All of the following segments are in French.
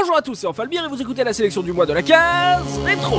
Bonjour à tous, c'est Enfalbir et vous écoutez la sélection du mois de la case rétro.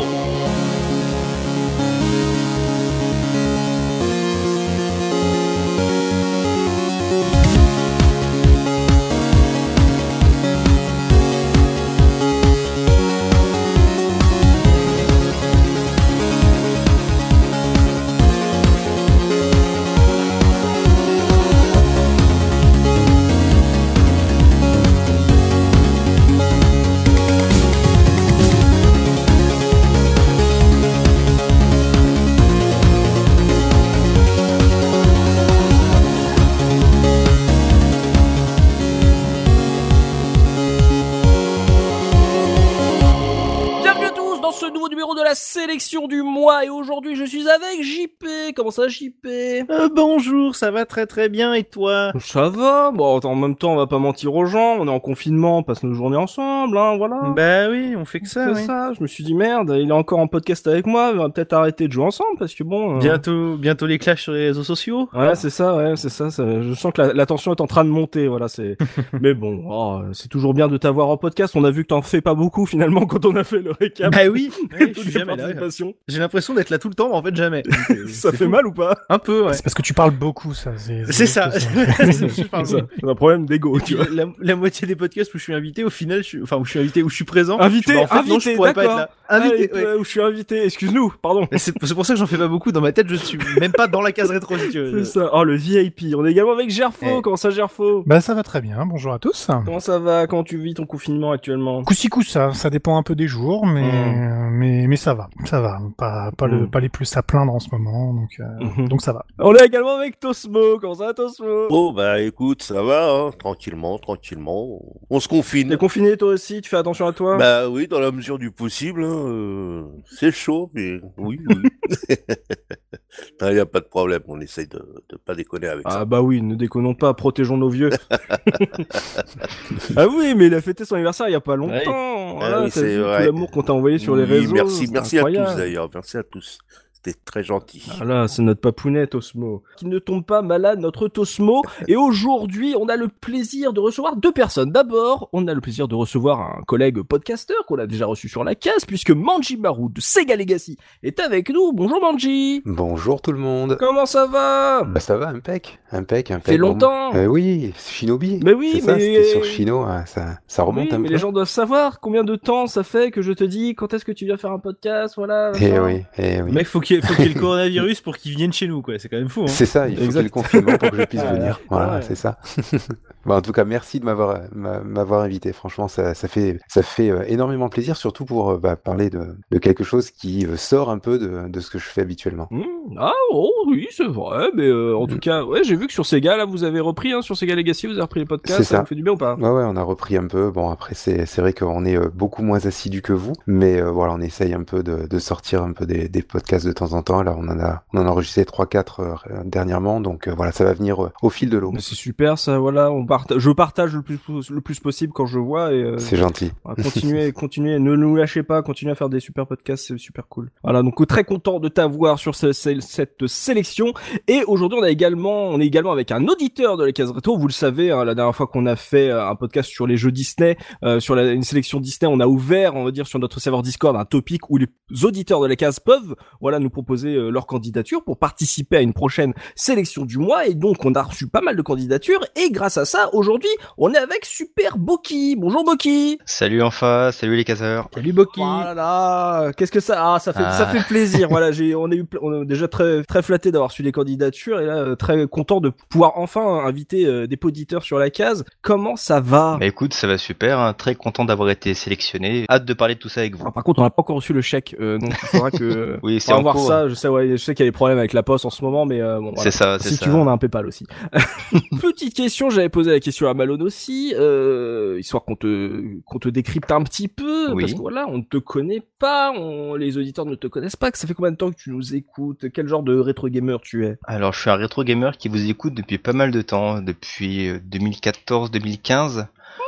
Du mois et aujourd'hui je suis avec JP. Comment ça JP Euh, bonjour, ça va très très bien et toi? Ça va, bon en même temps on va pas mentir aux gens, on est en confinement, on passe nos journées ensemble, hein, voilà. Bah oui, on fait que ça. C'est oui. ça, je me suis dit merde, il est encore en podcast avec moi, on va peut-être arrêter de jouer ensemble parce que bon... euh, Bientôt, bientôt les clashs sur les réseaux sociaux. Ouais, c'est ça, ouais, c'est ça, ça- Je sens que la, la tension est en train de monter, voilà. C'est. Mais bon, oh, c'est toujours bien de t'avoir en podcast. On a vu que t'en fais pas beaucoup finalement quand on a fait le récap. Bah oui, oui, de je suis tes jamais là. J'ai l'impression d'être là tout le temps, mais en fait jamais. Ça fait fou. mal ou pas Un peu, ouais. C'est parce que tu parles beaucoup, ça. C'est ça. C'est un problème d'ego, tu vois. la, la moitié des podcasts où je suis invité, au final, je suis, enfin où je suis invité, où je suis présent. Invité, je, bah, en fait, non, invité, je pourrais pas être là. Invité. Ouais. euh, où je suis invité. Excuse-nous, pardon. C'est pour ça que j'en fais pas beaucoup. Dans ma tête, je suis même pas dans la case rétro. Si tu veux. C'est ça. Oh, le VIP. On est également avec Gerfo. Eh. Comment ça, Gerfo Bah, ça va très bien. Bonjour à tous. Comment ça va? Comment tu vis ton confinement actuellement? Coup ça, ça dépend un peu des jours, mais Mm. mais mais ça va, ça va. Pas pas le Mm. pas les plus à plaindre en ce moment, donc euh, Mhm. donc ça va. On est également avec Tosmo. Comment ça, va, Tosmo? Oh bah écoute, ça va, hein, tranquillement, tranquillement. On se confine. T'es confiné toi aussi? Tu fais attention à toi? Bah oui, dans la mesure du possible. hein, euh, c'est chaud, mais oui, oui. Il n'y a pas de problème. On essaye de de pas déconner avec Ah ça. bah oui, ne déconnons pas, protégeons nos vieux. ah oui, mais il a fêté son anniversaire il y a pas longtemps. Voilà, oui, t'as c'est l'amour qu'on t'a envoyé sur les réseaux. Merci, merci à tous d'ailleurs. Merci à tous. C'était très gentil. Voilà, c'est notre papounette Osmo. Qui ne tombe pas malade, notre Tosmo. Et aujourd'hui, on a le plaisir de recevoir deux personnes. D'abord, on a le plaisir de recevoir un collègue podcasteur qu'on a déjà reçu sur la case, puisque Manji Maru de Sega Legacy est avec nous. Bonjour Manji. Bonjour tout le monde. Comment ça va? Bah ça va, impec, impec, impec. Fait longtemps. Euh, oui, Shinobi. Mais oui, mais- c'était sur Shino, hein, ça, ça remonte Oui, un mais peu. les gens doivent savoir combien de temps ça fait que je te dis quand est-ce que tu viens faire un podcast, voilà. Eh oui, eh oui. Mec, faut qu'il qu'il y ait le coronavirus pour qu'il vienne chez nous, quoi. C'est quand même fou. Hein. C'est ça, il faut qu'il y ait le confinement pour que je puisse venir. Voilà, ouais. c'est ça. Bon, en tout cas, merci de m'avoir m'a- m'avoir invité. Franchement, ça, ça fait ça fait euh, énormément plaisir, surtout pour euh, bah, parler de, de quelque chose qui euh, sort un peu de, de ce que je fais habituellement. Hmm, Ah oh oui c'est vrai mais euh, en tout cas ouais j'ai vu que sur Sega là vous avez repris hein, sur Sega Legacy vous avez repris les podcasts ça ça. vous fait du bien ou pas? Ouais, ouais, on a repris un peu. Bon, après, c'est vrai qu'on est beaucoup moins assidus que vous, mais euh, voilà, on essaye un peu de, de sortir un peu des, des podcasts de temps en temps. Là, on en a, on en a enregistré 3-4 euh, dernièrement, donc voilà, ça va venir au fil de l'eau. C'est super ça voilà on je partage le plus le plus possible quand je vois et euh, C'est gentil. continuez continuez ne nous lâchez pas continuez à faire des super podcasts c'est super cool. Voilà donc très content de t'avoir sur ce- ce- cette sélection. Et aujourd'hui on a également on est également avec un auditeur de la case rétro vous le savez hein, la dernière fois qu'on a fait euh, un podcast sur les jeux Disney euh, sur la, une sélection Disney on a ouvert on va dire sur notre serveur Discord un topic où les auditeurs de la case peuvent voilà nous proposer euh, leur candidature pour participer à une prochaine sélection du mois. Et donc on a reçu pas mal de candidatures. Et grâce à ça aujourd'hui on est avec Super Boki bonjour Boki Salut Enfa, salut les caseurs. Salut Boki. voilà là, qu'est-ce que ça ah ça fait ça Ah. fait plaisir voilà j'ai on est eu pl- on est déjà très très flatté d'avoir su les candidatures et là euh, très content de pouvoir enfin inviter euh, des auditeurs sur la case comment ça va? Bah écoute, ça va super, hein, très content d'avoir été sélectionné. Hâte de parler de tout ça avec vous. Ah, par contre, on n'a pas encore reçu le chèque, euh, donc il faudra que. Oui, c'est on va en voir cours. ça. Je sais, ouais, je sais qu'il y a des problèmes avec la poste en ce moment, mais euh, bon. voilà. C'est ça, c'est Si ça. tu veux, on a un PayPal aussi. Petite question, j'avais posé la question à Malone aussi, euh, histoire qu'on te qu'on te décrypte un petit peu, Oui. parce que voilà, on ne te connaît pas, on, les auditeurs ne te connaissent pas. Ça fait combien de temps que tu nous écoutes? Quel genre de rétro gamer tu es? Alors, je suis un rétro gamer qui vous écoute depuis pas mal de temps, depuis euh, 2014-2015.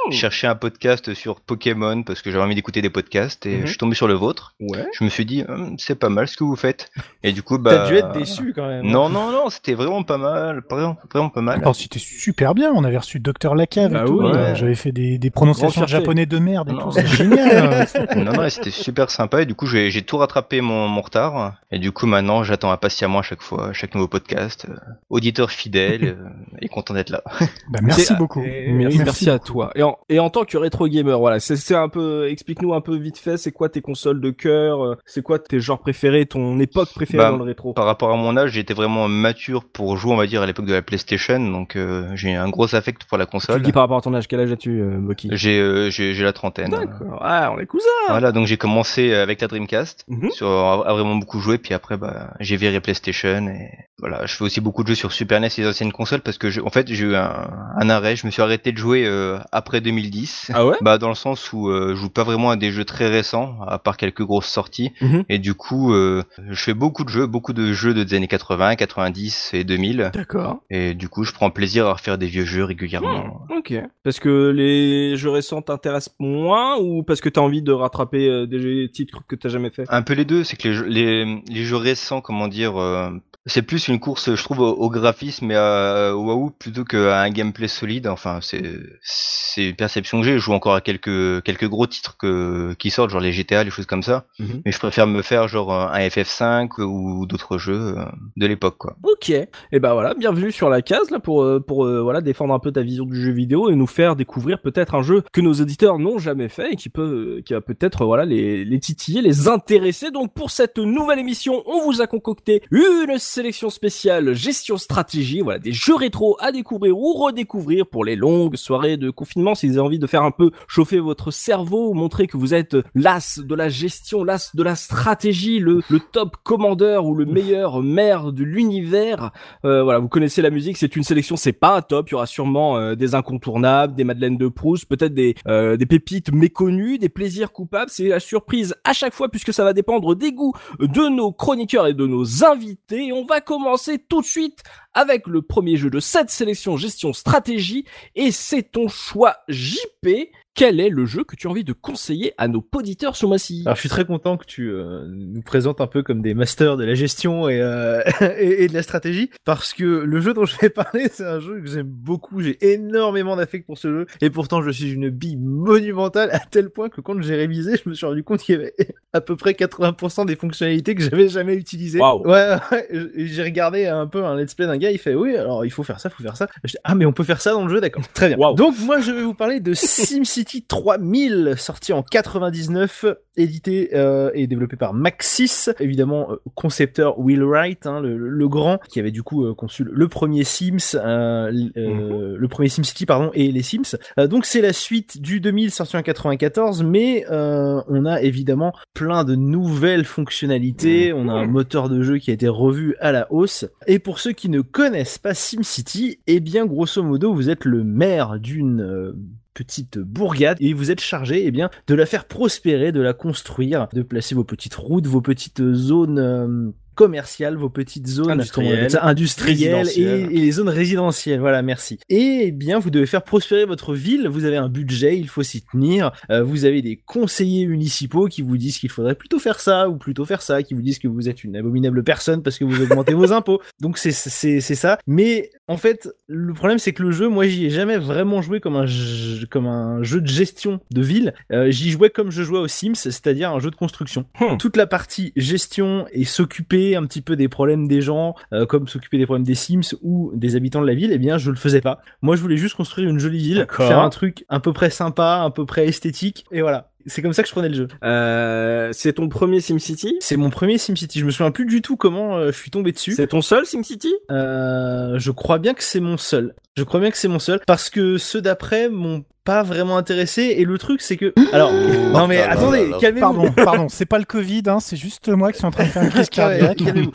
Cherchais un podcast sur Pokémon parce que j'avais envie d'écouter des podcasts et Mhm. je suis tombé sur le vôtre. Ouais. Je me suis dit, Hum, c'est pas mal ce que vous faites. Et du coup, bah. T'as dû être déçu quand même. Non, non, non, c'était vraiment pas mal. Vraiment, vraiment pas mal. Alors, c'était super bien. On avait reçu Docteur Lacave Bah et tout. oui. Euh, J'avais fait des, des prononciations japonais de merde et Non. tout. C'est génial. Non, non, et c'était super sympa. Et du coup, j'ai j'ai tout rattrapé mon, mon retard. Et du coup, maintenant, j'attends impatiemment à chaque fois, à chaque nouveau podcast. Euh, auditeur fidèle euh, et content d'être là. Bah, merci beaucoup. Et merci, merci à toi. Et en, et en tant que rétro gamer, voilà, c'est un peu, explique-nous un peu vite fait, c'est quoi tes consoles de cœur, euh, c'est quoi tes genres préférés, ton époque préférée Bah, dans le rétro? Par rapport à mon âge, j'étais vraiment mature pour jouer, on va dire, à l'époque de la PlayStation. Donc, euh, j'ai un gros affect pour la Tu console. le dis par rapport à ton âge, quel âge as-tu, euh, Moki? J'ai euh, j'ai la trentaine. D'accord. Ah, on est cousins. Voilà, donc j'ai commencé avec la Dreamcast, Mhm. sur, à, vraiment beaucoup jouer, puis après bah, j'ai viré PlayStation et voilà, je fais aussi beaucoup de jeux sur Super NES et les anciennes consoles parce que je- en fait j'ai eu un, un arrêt, je me suis arrêté de jouer après 2010. Ah ouais? Bah dans le sens où euh, je joue pas vraiment à des jeux très récents, à part quelques grosses sorties, Mhm. et du coup euh, je fais beaucoup de jeux, beaucoup de jeux des années 80, 90 et 2000, D'accord. et du coup je prends plaisir à refaire des vieux jeux régulièrement. Ok. Parce que les jeux récents t'intéressent moins ou parce que t'as envie de rattraper euh, des titres que t'as jamais fait? Un peu les deux, c'est que les jeux, les, les jeux récents, comment dire, euh, c'est plus une course, je trouve, au, au graphisme et à, au waouh plutôt qu'à un gameplay solide. Enfin, c'est c'est une perception que j'ai. Je joue encore à quelques quelques gros titres que qui sortent, genre les GTA, les choses comme ça. Mhm. Mais je préfère me faire genre un FF5 ou d'autres jeux euh, de l'époque, quoi. Ok. Et ben voilà, bienvenue sur la case là pour euh, pour euh, voilà défendre un peu ta vision du jeu vidéo et nous faire découvrir peut-être un jeu que nos auditeurs n'ont jamais fait et qui peut euh, qui va peut-être voilà les les titiller, les intéresser. Donc pour cette nouvelle émission, on vous a concocté une sélection spéciale gestion stratégie, voilà des jeux rétro à découvrir ou redécouvrir pour les longues soirées de confinement si vous avez envie de faire un peu chauffer votre cerveau, montrer que vous êtes l'as de la gestion, l'as de la stratégie, le le top commandeur ou le meilleur maire de l'univers. Euh, voilà, vous connaissez la musique, c'est une sélection, c'est pas un top. Il y aura sûrement euh, des incontournables, des Madeleines de Proust, peut-être des euh, des pépites méconnues, des plaisirs coupables. C'est la surprise à chaque fois puisque ça va dépendre des goûts de nos chroniqueurs et de nos invités. On va commencer tout de suite avec le premier jeu de cette sélection gestion stratégie et c'est ton choix JP. Quel est le jeu que tu as envie de conseiller à nos poditeurs ce mois-ci Alors je suis très content que tu euh, nous présentes un peu comme des masters de la gestion et, euh, et, et de la stratégie, parce que le jeu dont je vais parler, c'est un jeu que j'aime beaucoup, j'ai énormément d'affect pour ce jeu, et pourtant je suis une bille monumentale à tel point que quand j'ai révisé, je me suis rendu compte qu'il y avait à peu près 80% des fonctionnalités que j'avais jamais utilisées. Waouh. Ouais, ouais, j'ai regardé un peu un let's play d'un gars, il fait oui, alors il faut faire ça, faut faire ça. Dis, ah mais on peut faire ça dans le jeu, d'accord, très bien. Waouh. Donc moi je vais vous parler de SimCity 3000, sorti en 99, édité euh, et développé par Maxis, évidemment euh, concepteur Will Wright, hein, le, le grand, qui avait du coup euh, conçu le premier Sims, euh, le premier SimCity pardon, et les Sims. Donc c'est la suite du 2000 sorti en 94, mais on a évidemment plein de nouvelles fonctionnalités. On a un moteur de jeu qui a été revu à la hausse. Et pour ceux qui ne connaissent pas SimCity, eh bien grosso modo vous êtes le maire d'une petite bourgade et vous êtes chargé eh bien de la faire prospérer, de la construire, de placer vos petites routes, vos petites zones euh, commerciales, vos petites zones Industrielles. et, les zones résidentielles. Voilà, merci. Et eh bien vous devez faire prospérer votre ville. Vous avez un budget, il faut s'y tenir. Euh, vous avez des conseillers municipaux qui vous disent qu'il faudrait plutôt faire ça ou plutôt faire ça, qui vous disent que vous êtes une abominable personne parce que vous augmentez vos impôts. Donc c'est c'est c'est ça. Mais en fait, le problème c'est que le jeu, moi j'y ai jamais vraiment joué comme un jeu, comme un jeu de gestion de ville. Euh, j'y jouais comme je jouais aux Sims, c'est-à-dire un jeu de construction. Hmm. Toute la partie gestion et s'occuper un petit peu des problèmes des gens, euh, comme s'occuper des problèmes des Sims ou des habitants de la ville, eh bien je le faisais pas. Moi je voulais juste construire une jolie ville, faire un truc à peu près sympa, à peu près esthétique, et voilà. C'est comme ça que je prenais le jeu. Euh, c'est ton premier SimCity C'est mon premier SimCity. Je me souviens plus du tout comment euh, je suis tombé dessus. C'est ton seul SimCity Euh, je crois bien que c'est mon seul. Je crois bien que c'est mon seul parce que ceux d'après m'ont pas vraiment intéressé et le truc c'est que alors non mais là attendez calmez-vous Pardon, pardon, c'est pas le Covid, hein, c'est juste moi qui suis en train de faire une crise cardiaque. Calmez-vous.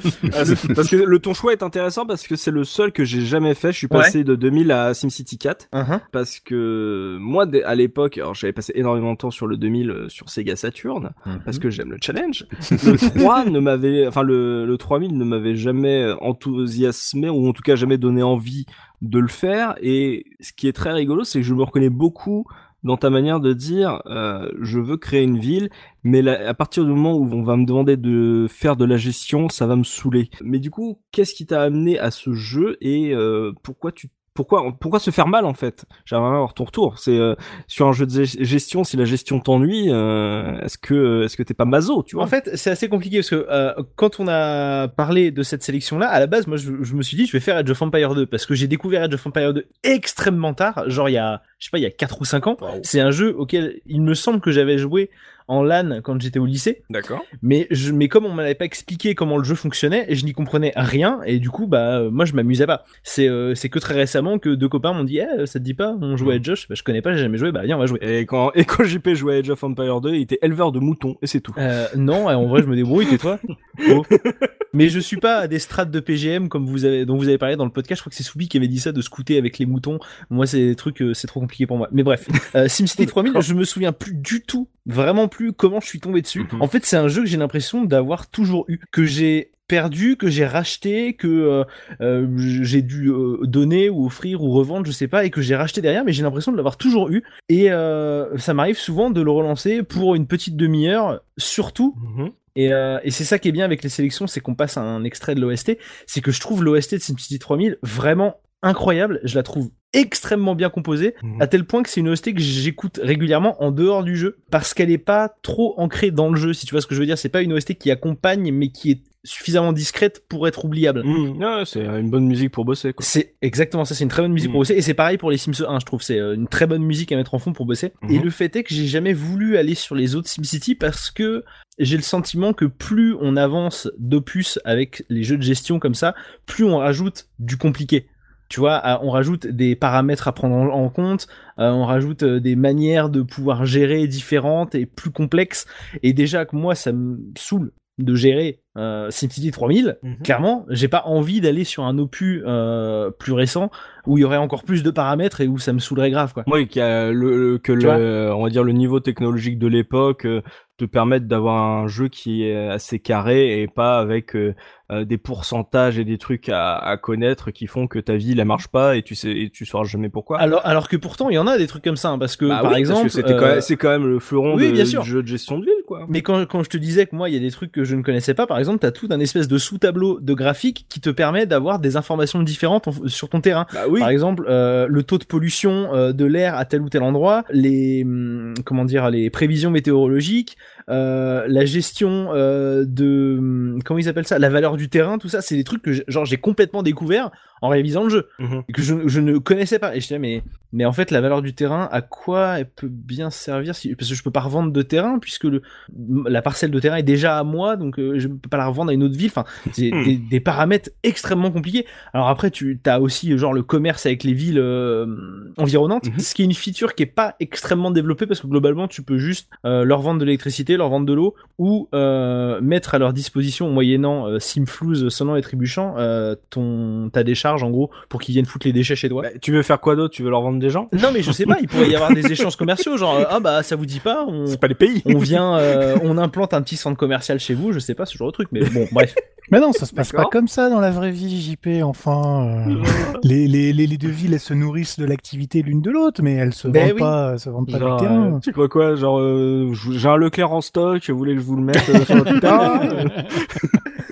Parce que le ton choix est intéressant parce que c'est le seul que j'ai jamais fait. Je suis Ouais. passé de 2000 à SimCity 4 Uh-huh. parce que moi à l'époque, alors j'avais passé énormément de temps sur le 2000 euh, sur Sega Saturn parce que j'aime le challenge. Le 3 ne m'avait, enfin le, le 3000 ne m'avait jamais enthousiasmé ou en tout cas jamais donné envie de le faire. Et ce qui est très rigolo, c'est que je me reconnais beaucoup dans ta manière de dire euh, je veux créer une ville, mais là, à partir du moment où on va me demander de faire de la gestion, ça va me saouler. Mais du coup, qu'est-ce qui t'a amené à ce jeu et euh, pourquoi tu pourquoi pourquoi se faire mal en fait? J'aimerais avoir ton retour. C'est euh, sur un jeu de gestion, si la gestion t'ennuie, euh, est-ce que est-ce que t'es pas maso, tu vois? En fait, c'est assez compliqué parce que euh, quand on a parlé de cette sélection-là, à la base, moi, je, je, me suis dit, je vais faire Age of Empire 2 parce que j'ai découvert Age of Empire 2 extrêmement tard, genre il y a, je sais pas, il y a 4 ou 5 ans. C'est un jeu auquel il me semble que j'avais joué en LAN quand j'étais au lycée. D'accord. Mais je, mais comme on m'avait pas expliqué comment le jeu fonctionnait, je n'y comprenais rien et du coup bah moi je m'amusais pas. C'est euh, c'est que très récemment que deux copains m'ont dit eh, ça te dit pas on jouait à Josh bah, je connais pas j'ai jamais joué bah viens on va jouer. Et quand et quand JP jouait à Age of Empire 2 il était éleveur de moutons et c'est tout. Euh, non en vrai je me débrouille tais-toi. Oh. Mais je suis pas à des strates de PGM comme vous avez dont vous avez parlé dans le podcast. Je crois que c'est Soubi qui avait dit ça de scouter avec les moutons. Moi c'est des trucs euh, c'est trop compliqué pour moi. Mais bref euh, SimCity 3000 je me souviens plus du tout vraiment plus comment je suis tombé dessus. Mhm. En fait, c'est un jeu que j'ai l'impression d'avoir toujours eu, que j'ai perdu, que j'ai racheté, que euh, euh, j'ai dû euh, donner ou offrir ou revendre, je sais pas, et que j'ai racheté derrière, mais j'ai l'impression de l'avoir toujours eu. Et euh, ça m'arrive souvent de le relancer pour une petite demi-heure, surtout. Mhm. Et, et c'est ça qui est bien avec les sélections, c'est qu'on passe à un extrait de l'OST. C'est que je trouve l'OST de SimCity 3000 vraiment incroyable. Je la trouve extrêmement bien composée, Mhm. à tel point que c'est une OST que j'écoute régulièrement en dehors du jeu, parce qu'elle est pas trop ancrée dans le jeu, si tu vois ce que je veux dire. C'est pas une OST qui accompagne, mais qui est suffisamment discrète pour être oubliable. Mmh, c'est une bonne musique pour bosser. C'est exactement ça, c'est une très bonne musique pour bosser et c'est pareil pour les Sims 1, je trouve c'est euh, une très bonne musique à mettre en fond pour bosser. Et Mhm. le fait est que j'ai jamais voulu aller sur les autres SimCity parce que j'ai le sentiment que plus on avance d'opus avec les jeux de gestion comme ça, plus on rajoute du compliqué. Tu vois, on rajoute des paramètres à prendre en, compte, euh, on rajoute euh, des manières de pouvoir gérer différentes et plus complexes. Et déjà moi, ça me saoule de gérer euh, SimCity 3000. Mhm. Clairement, j'ai pas envie d'aller sur un opus euh, plus récent où il y aurait encore plus de paramètres et où ça me saoulerait grave, quoi. Oui, a le, le- que le, on va dire le niveau technologique de l'époque euh, te permette d'avoir un jeu qui est assez carré et pas avec euh, des pourcentages et des trucs à, à connaître qui font que ta vie elle marche pas et tu sais et tu sauras jamais pourquoi. Alors, alors que pourtant, il y en a des trucs comme ça, hein, parce que Bah par oui, exemple, euh, quand c'est quand même le fleuron oui, de, bien sûr. du jeu de gestion de ville quoi. Mais quand, quand je te disais que moi, il y a des trucs que je ne connaissais pas, par exemple, t'as tout un espèce de sous-tableau de graphique qui te permet d'avoir des informations différentes en- sur ton terrain. Bah oui. Par exemple, euh, le taux de pollution euh, de l'air à tel ou tel endroit, les hum, comment dire, les prévisions météorologiques, euh, la gestion euh, de hum, comment ils appellent ça, la valeur du terrain, tout ça, c'est des trucs que j'ai- genre j'ai complètement découvert en révisant le jeu Mhm. et que je, je ne connaissais pas. Et je disais mais mais en fait la valeur du terrain, à quoi elle peut bien servir si, parce que je peux pas revendre de terrain puisque le la parcelle de terrain est déjà à moi, donc euh, je peux pas la revendre à une autre ville. Enfin, c'est Hmm. des, des paramètres extrêmement compliqués. Alors après, tu as aussi genre le commerce avec les villes euh, environnantes, Mhm. ce qui est une feature qui est pas extrêmement développée parce que globalement, tu peux juste leur vendre de l'électricité, leur vendre de l'eau ou euh, mettre à leur disposition, moyennant euh, simflouz sonnant et trébuchant, euh, ton ta décharge en gros pour qu'ils viennent foutre les déchets chez toi. Bah, tu veux faire quoi d'autre? Tu veux leur vendre des gens? Non mais je sais pas, il pourrait y avoir des échanges commerciaux, genre euh, ah bah ça vous dit pas, on, C'est pas les pays. on vient, on implante un petit centre commercial chez vous, je sais pas ce genre de truc, mais bon, bref. Mais non, ça se passe pas comme ça dans la vraie vie, JP. Enfin, euh, les, les, les, les deux villes, elles se nourrissent de l'activité l'une de l'autre, mais elles se Ben vendent oui. pas, elles se vendent pas Genre, du terrain. euh, tu crois quoi Genre, euh, j'ai un Leclerc en stock, vous voulez que je vous le mette euh, sur votre terrain Euh,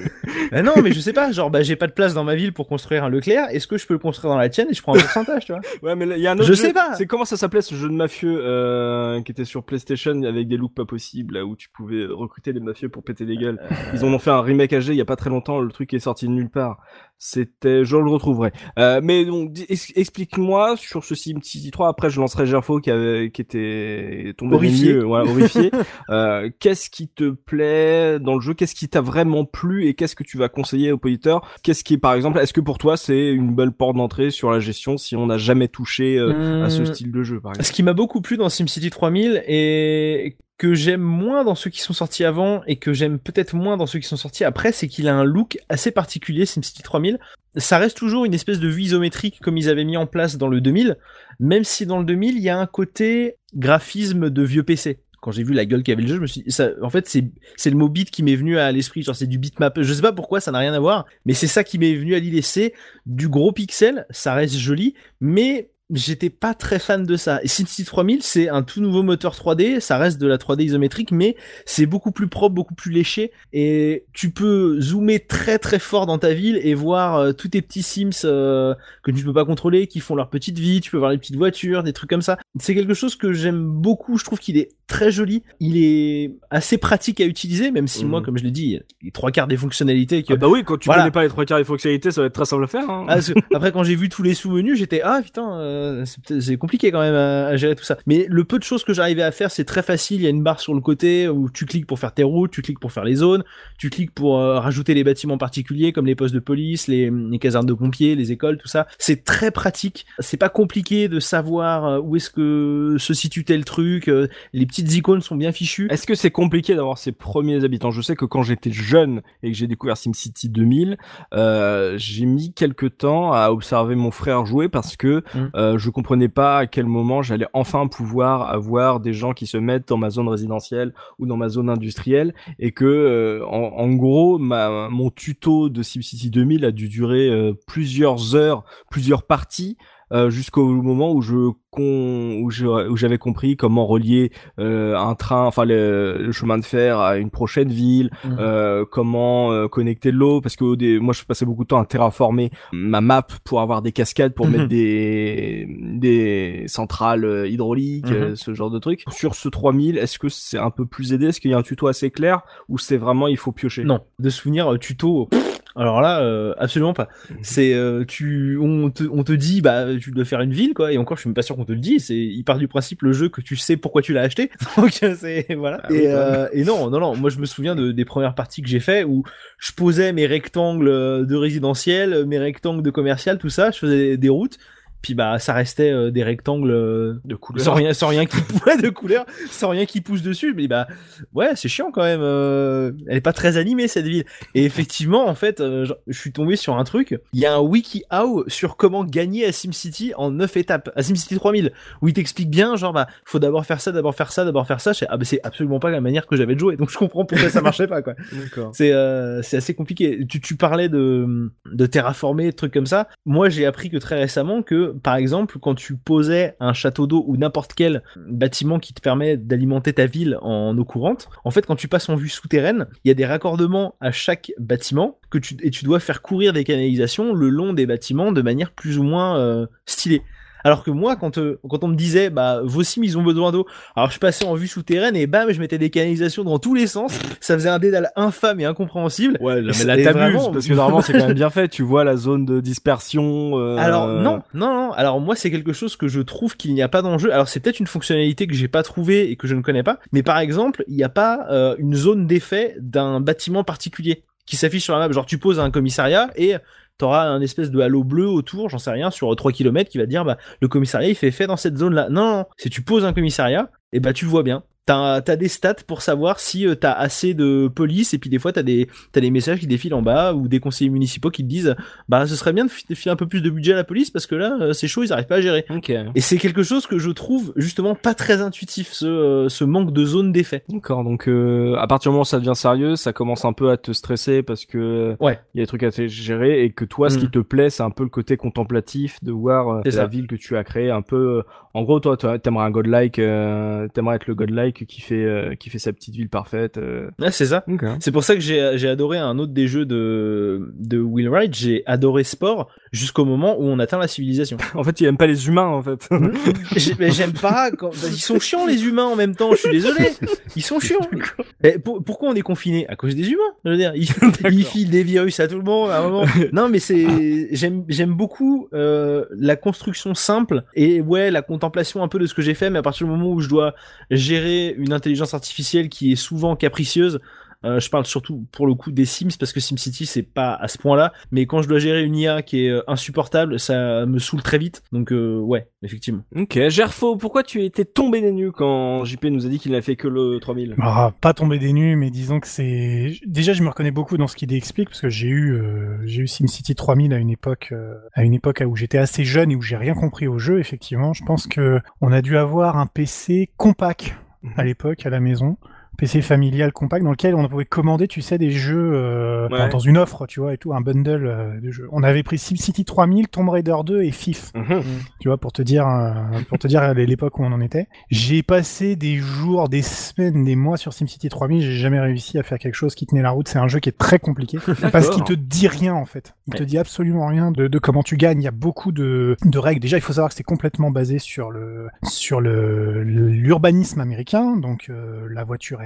Bah non, mais je sais pas, genre bah j'ai pas de place dans ma ville pour construire un Leclerc, est-ce que je peux le construire dans la tienne et je prends un pourcentage, tu vois? Ouais, mais là, il y a un autre Je jeu. sais pas. C'est comment ça s'appelait ce jeu de mafieux euh, qui était sur PlayStation avec des looks pas possibles, là où tu pouvais recruter des mafieux pour péter des gueules? Ils en ont fait un remake HD il y a pas très longtemps. Le truc est sorti de nulle part. C'était, je le retrouverai. Euh, mais donc, explique-moi sur ce SimCity 3. Après, je lancerai Gerfo qui avait, qui était tombé Horrifié. nues, voilà, horrifié. euh, qu'est-ce qui te plaît dans le jeu? Qu'est-ce qui t'a vraiment plu et qu'est-ce que tu vas conseiller aux auditeurs Qu'est-ce qui, par exemple, est-ce que pour toi c'est une belle porte d'entrée sur la gestion si on n'a jamais touché euh, à ce Hum, style de jeu, par exemple? Ce qui m'a beaucoup plu dans SimCity 3000 et que j'aime moins dans ceux qui sont sortis avant et que j'aime peut-être moins dans ceux qui sont sortis après, c'est qu'il a un look assez particulier, SimCity 3000. Ça reste toujours une espèce de vue isométrique comme ils avaient mis en place dans le 2000, même si dans le 2000, il y a un côté graphisme de vieux PC. Quand j'ai vu la gueule qu'avait le jeu, je me suis dit, ça, en fait, c'est, le mot beat qui m'est venu à l'esprit. Genre, c'est du bitmap. Je sais pas pourquoi, ça n'a rien à voir, mais c'est ça qui m'est venu à l'idée. C'est du gros pixel, ça reste joli, mais j'étais pas très fan de ça. Et SimCity 3000, c'est un tout nouveau moteur 3D, ça reste de la 3D isométrique, mais c'est beaucoup plus propre, beaucoup plus léché, et tu peux zoomer très très fort dans ta ville et voir euh, tous tes petits Sims euh, que tu peux pas contrôler, qui font leur petite vie, tu peux voir les petites voitures, des trucs comme ça. C'est quelque chose que j'aime beaucoup, je trouve qu'il est très joli, il est assez pratique à utiliser, même si moi, Mhm. comme je l'ai dit, les trois quarts des fonctionnalités que... Ah bah oui, quand tu Voilà. connais pas les trois quarts des fonctionnalités, ça va être très simple à faire. Hein. Ah, après, quand j'ai vu tous les sous-menus, j'étais ah putain, euh, c'est compliqué quand même à, à gérer tout ça. Mais le peu de choses que j'arrivais à faire, c'est très facile. Il y a une barre sur le côté où tu cliques pour faire tes routes, tu cliques pour faire les zones, tu cliques pour euh, rajouter les bâtiments particuliers comme les postes de police, les, les casernes de pompiers, les écoles, tout ça. C'est très pratique. C'est pas compliqué de savoir euh, où est-ce que se situe tel truc. les petites icônes sont bien fichues. Est-ce que c'est compliqué d'avoir ses premiers habitants? Je sais que quand j'étais jeune et que j'ai découvert SimCity 2000, euh, j'ai mis quelques temps à observer mon frère jouer parce que Mm. euh, je comprenais pas à quel moment j'allais enfin pouvoir avoir des gens qui se mettent dans ma zone résidentielle ou dans ma zone industrielle et que euh, en, en gros ma, mon tuto de SimCity 2000 a dû durer euh, plusieurs heures, plusieurs parties euh, jusqu'au moment où je con, où j'avais compris comment relier euh, un train, enfin le, le chemin de fer à une prochaine ville, Mhm. euh, comment connecter l'eau, parce que moi je passais beaucoup de temps à terraformer ma map pour avoir des cascades, pour Mhm. mettre des des centrales hydrauliques, euh, ce genre de trucs. Sur ce 3000, est-ce que c'est un peu plus aidé? Est-ce qu'il y a un tuto assez clair ou c'est vraiment il faut piocher? Non, de souvenir tuto. pff, Alors là, euh, absolument pas. Mhm. C'est euh, tu, on te, on te dit bah tu dois faire une ville quoi. Et encore, je suis même pas sûr qu'on te le dit. C'est, il part du principe le jeu que tu sais pourquoi tu l'as acheté. Donc c'est voilà. Ah et, euh, et non, non, non. Moi, je me souviens de, des premières parties que j'ai fait où je posais mes rectangles euh, de résidentiel, mes rectangles de commercial, tout ça. Je faisais des routes. Puis bah ça restait euh, des rectangles euh, de couleur sans rien, sans rien qui ouais, de couleur, sans rien qui pousse dessus. Mais bah ouais, c'est chiant quand même. euh, elle est pas très animée cette ville. Et effectivement, en fait, je suis tombé sur un truc. Il y a un wiki how sur comment gagner à SimCity en 9 étapes, à SimCity 3000, où il t'explique bien, genre bah faut d'abord faire ça, d'abord faire ça, d'abord faire ça. Ah bah c'est absolument pas la manière que j'avais de jouer, donc je comprends pourquoi ça marchait pas quoi. C'est c'est assez compliqué. Tu, tu parlais de, de terraformer, trucs comme ça. Moi, j'ai appris que très récemment que, par exemple, quand tu posais un château d'eau ou n'importe quel bâtiment qui te permet d'alimenter ta ville en eau courante, en fait, quand tu passes en vue souterraine, il y a des raccordements à chaque bâtiment que tu, et tu dois faire courir des canalisations le long des bâtiments de manière plus ou moins euh, stylée. Alors que moi, quand, euh, quand on me disait, bah, vos sims, ils ont besoin d'eau, alors je passais en vue souterraine et bam, je mettais des canalisations dans tous les sens. Ça faisait un dédale infâme et incompréhensible. Ouais, là, mais là t'abuses parce que normalement c'est quand même bien fait. Tu vois la zone de dispersion. euh, Alors non, non, non. Alors moi, c'est quelque chose que je trouve qu'il n'y a pas dans le jeu. Alors c'est peut-être une fonctionnalité que j'ai pas trouvée et que je ne connais pas. Mais par exemple, il n'y a pas euh, une zone d'effet d'un bâtiment particulier qui s'affiche sur la map. Genre tu poses un commissariat et t'auras un espèce de halo bleu autour, j'en sais rien, sur 3 km qui va dire bah le commissariat il fait effet dans cette zone là. Non, si tu poses un commissariat, et bah tu le vois bien. T'as as des stats pour savoir si euh, t'as assez de police et puis des fois t'as des t'as des messages qui défilent en bas ou des conseillers municipaux qui te disent bah ce serait bien de fi- de filer un peu plus de budget à la police parce que là euh, c'est chaud ils arrivent pas à gérer. Ok. Et c'est quelque chose que je trouve justement pas très intuitif ce euh, ce manque de zone d'effet. D'accord, donc euh, à partir du moment où ça devient sérieux, ça commence un peu à te stresser parce que Ouais. il y a des trucs à te gérer et que toi, ce Mm. qui te plaît, c'est un peu le côté contemplatif de voir la ça. ville que tu as créée. Un peu, en gros, toi, toi, t'aimerais un godlike, euh, t'aimerais être le godlike qui fait euh, qui fait sa petite ville parfaite. euh. C'est ça. C'est pour ça que j'ai j'ai adoré un autre des jeux de de Wheelride, j'ai adoré Sport jusqu'au moment où on atteint la civilisation. En fait, il aime pas les humains, en fait. Mais J'aime pas quand bah, ils sont chiants les humains en même temps, je suis désolé. Ils sont chiants. Mais pour- pourquoi on est confiné? À cause des humains Je veux dire, ils, ils filent des virus à tout le monde à un moment. Non, mais c'est j'aime j'aime beaucoup euh, la construction simple et ouais la contemplation un peu de ce que j'ai fait, mais à partir du moment où je dois gérer une intelligence artificielle qui est souvent capricieuse. euh, je parle surtout pour le coup des Sims parce que SimCity c'est pas à ce point-là, mais quand je dois gérer une IA qui est euh, insupportable, ça me saoule très vite. Donc euh, ouais, effectivement. ok, Gerfo, pourquoi tu étais tombé des nues quand JP nous a dit qu'il n'a fait que le 3000 Ah, pas tomber des nues, mais disons que c'est. Déjà, je me reconnais beaucoup dans ce qu'il explique parce que j'ai eu, euh, j'ai eu SimCity 3000 à une époque, euh, à une époque où j'étais assez jeune et où j'ai rien compris au jeu. Effectivement, je pense que on a dû avoir un PC compact à l'époque à la maison PC familial compact dans lequel on pouvait commander, tu sais, des jeux euh, Ouais. dans une offre, tu vois, et tout, un bundle euh, de jeux. On avait pris SimCity 3000, Tomb Raider 2 et FIF, Mhm. tu vois, pour te dire, euh, pour te dire à l'époque où on en était. J'ai passé des jours, des semaines, des mois sur SimCity 3000. J'ai jamais réussi à faire quelque chose qui tenait la route. C'est un jeu qui est très compliqué parce qu'il te dit rien en fait. Il te dit absolument rien de, de comment tu gagnes. Il y a beaucoup de, de règles. Déjà, il faut savoir que c'est complètement basé sur le sur le le- l'urbanisme américain. Donc euh, la voiture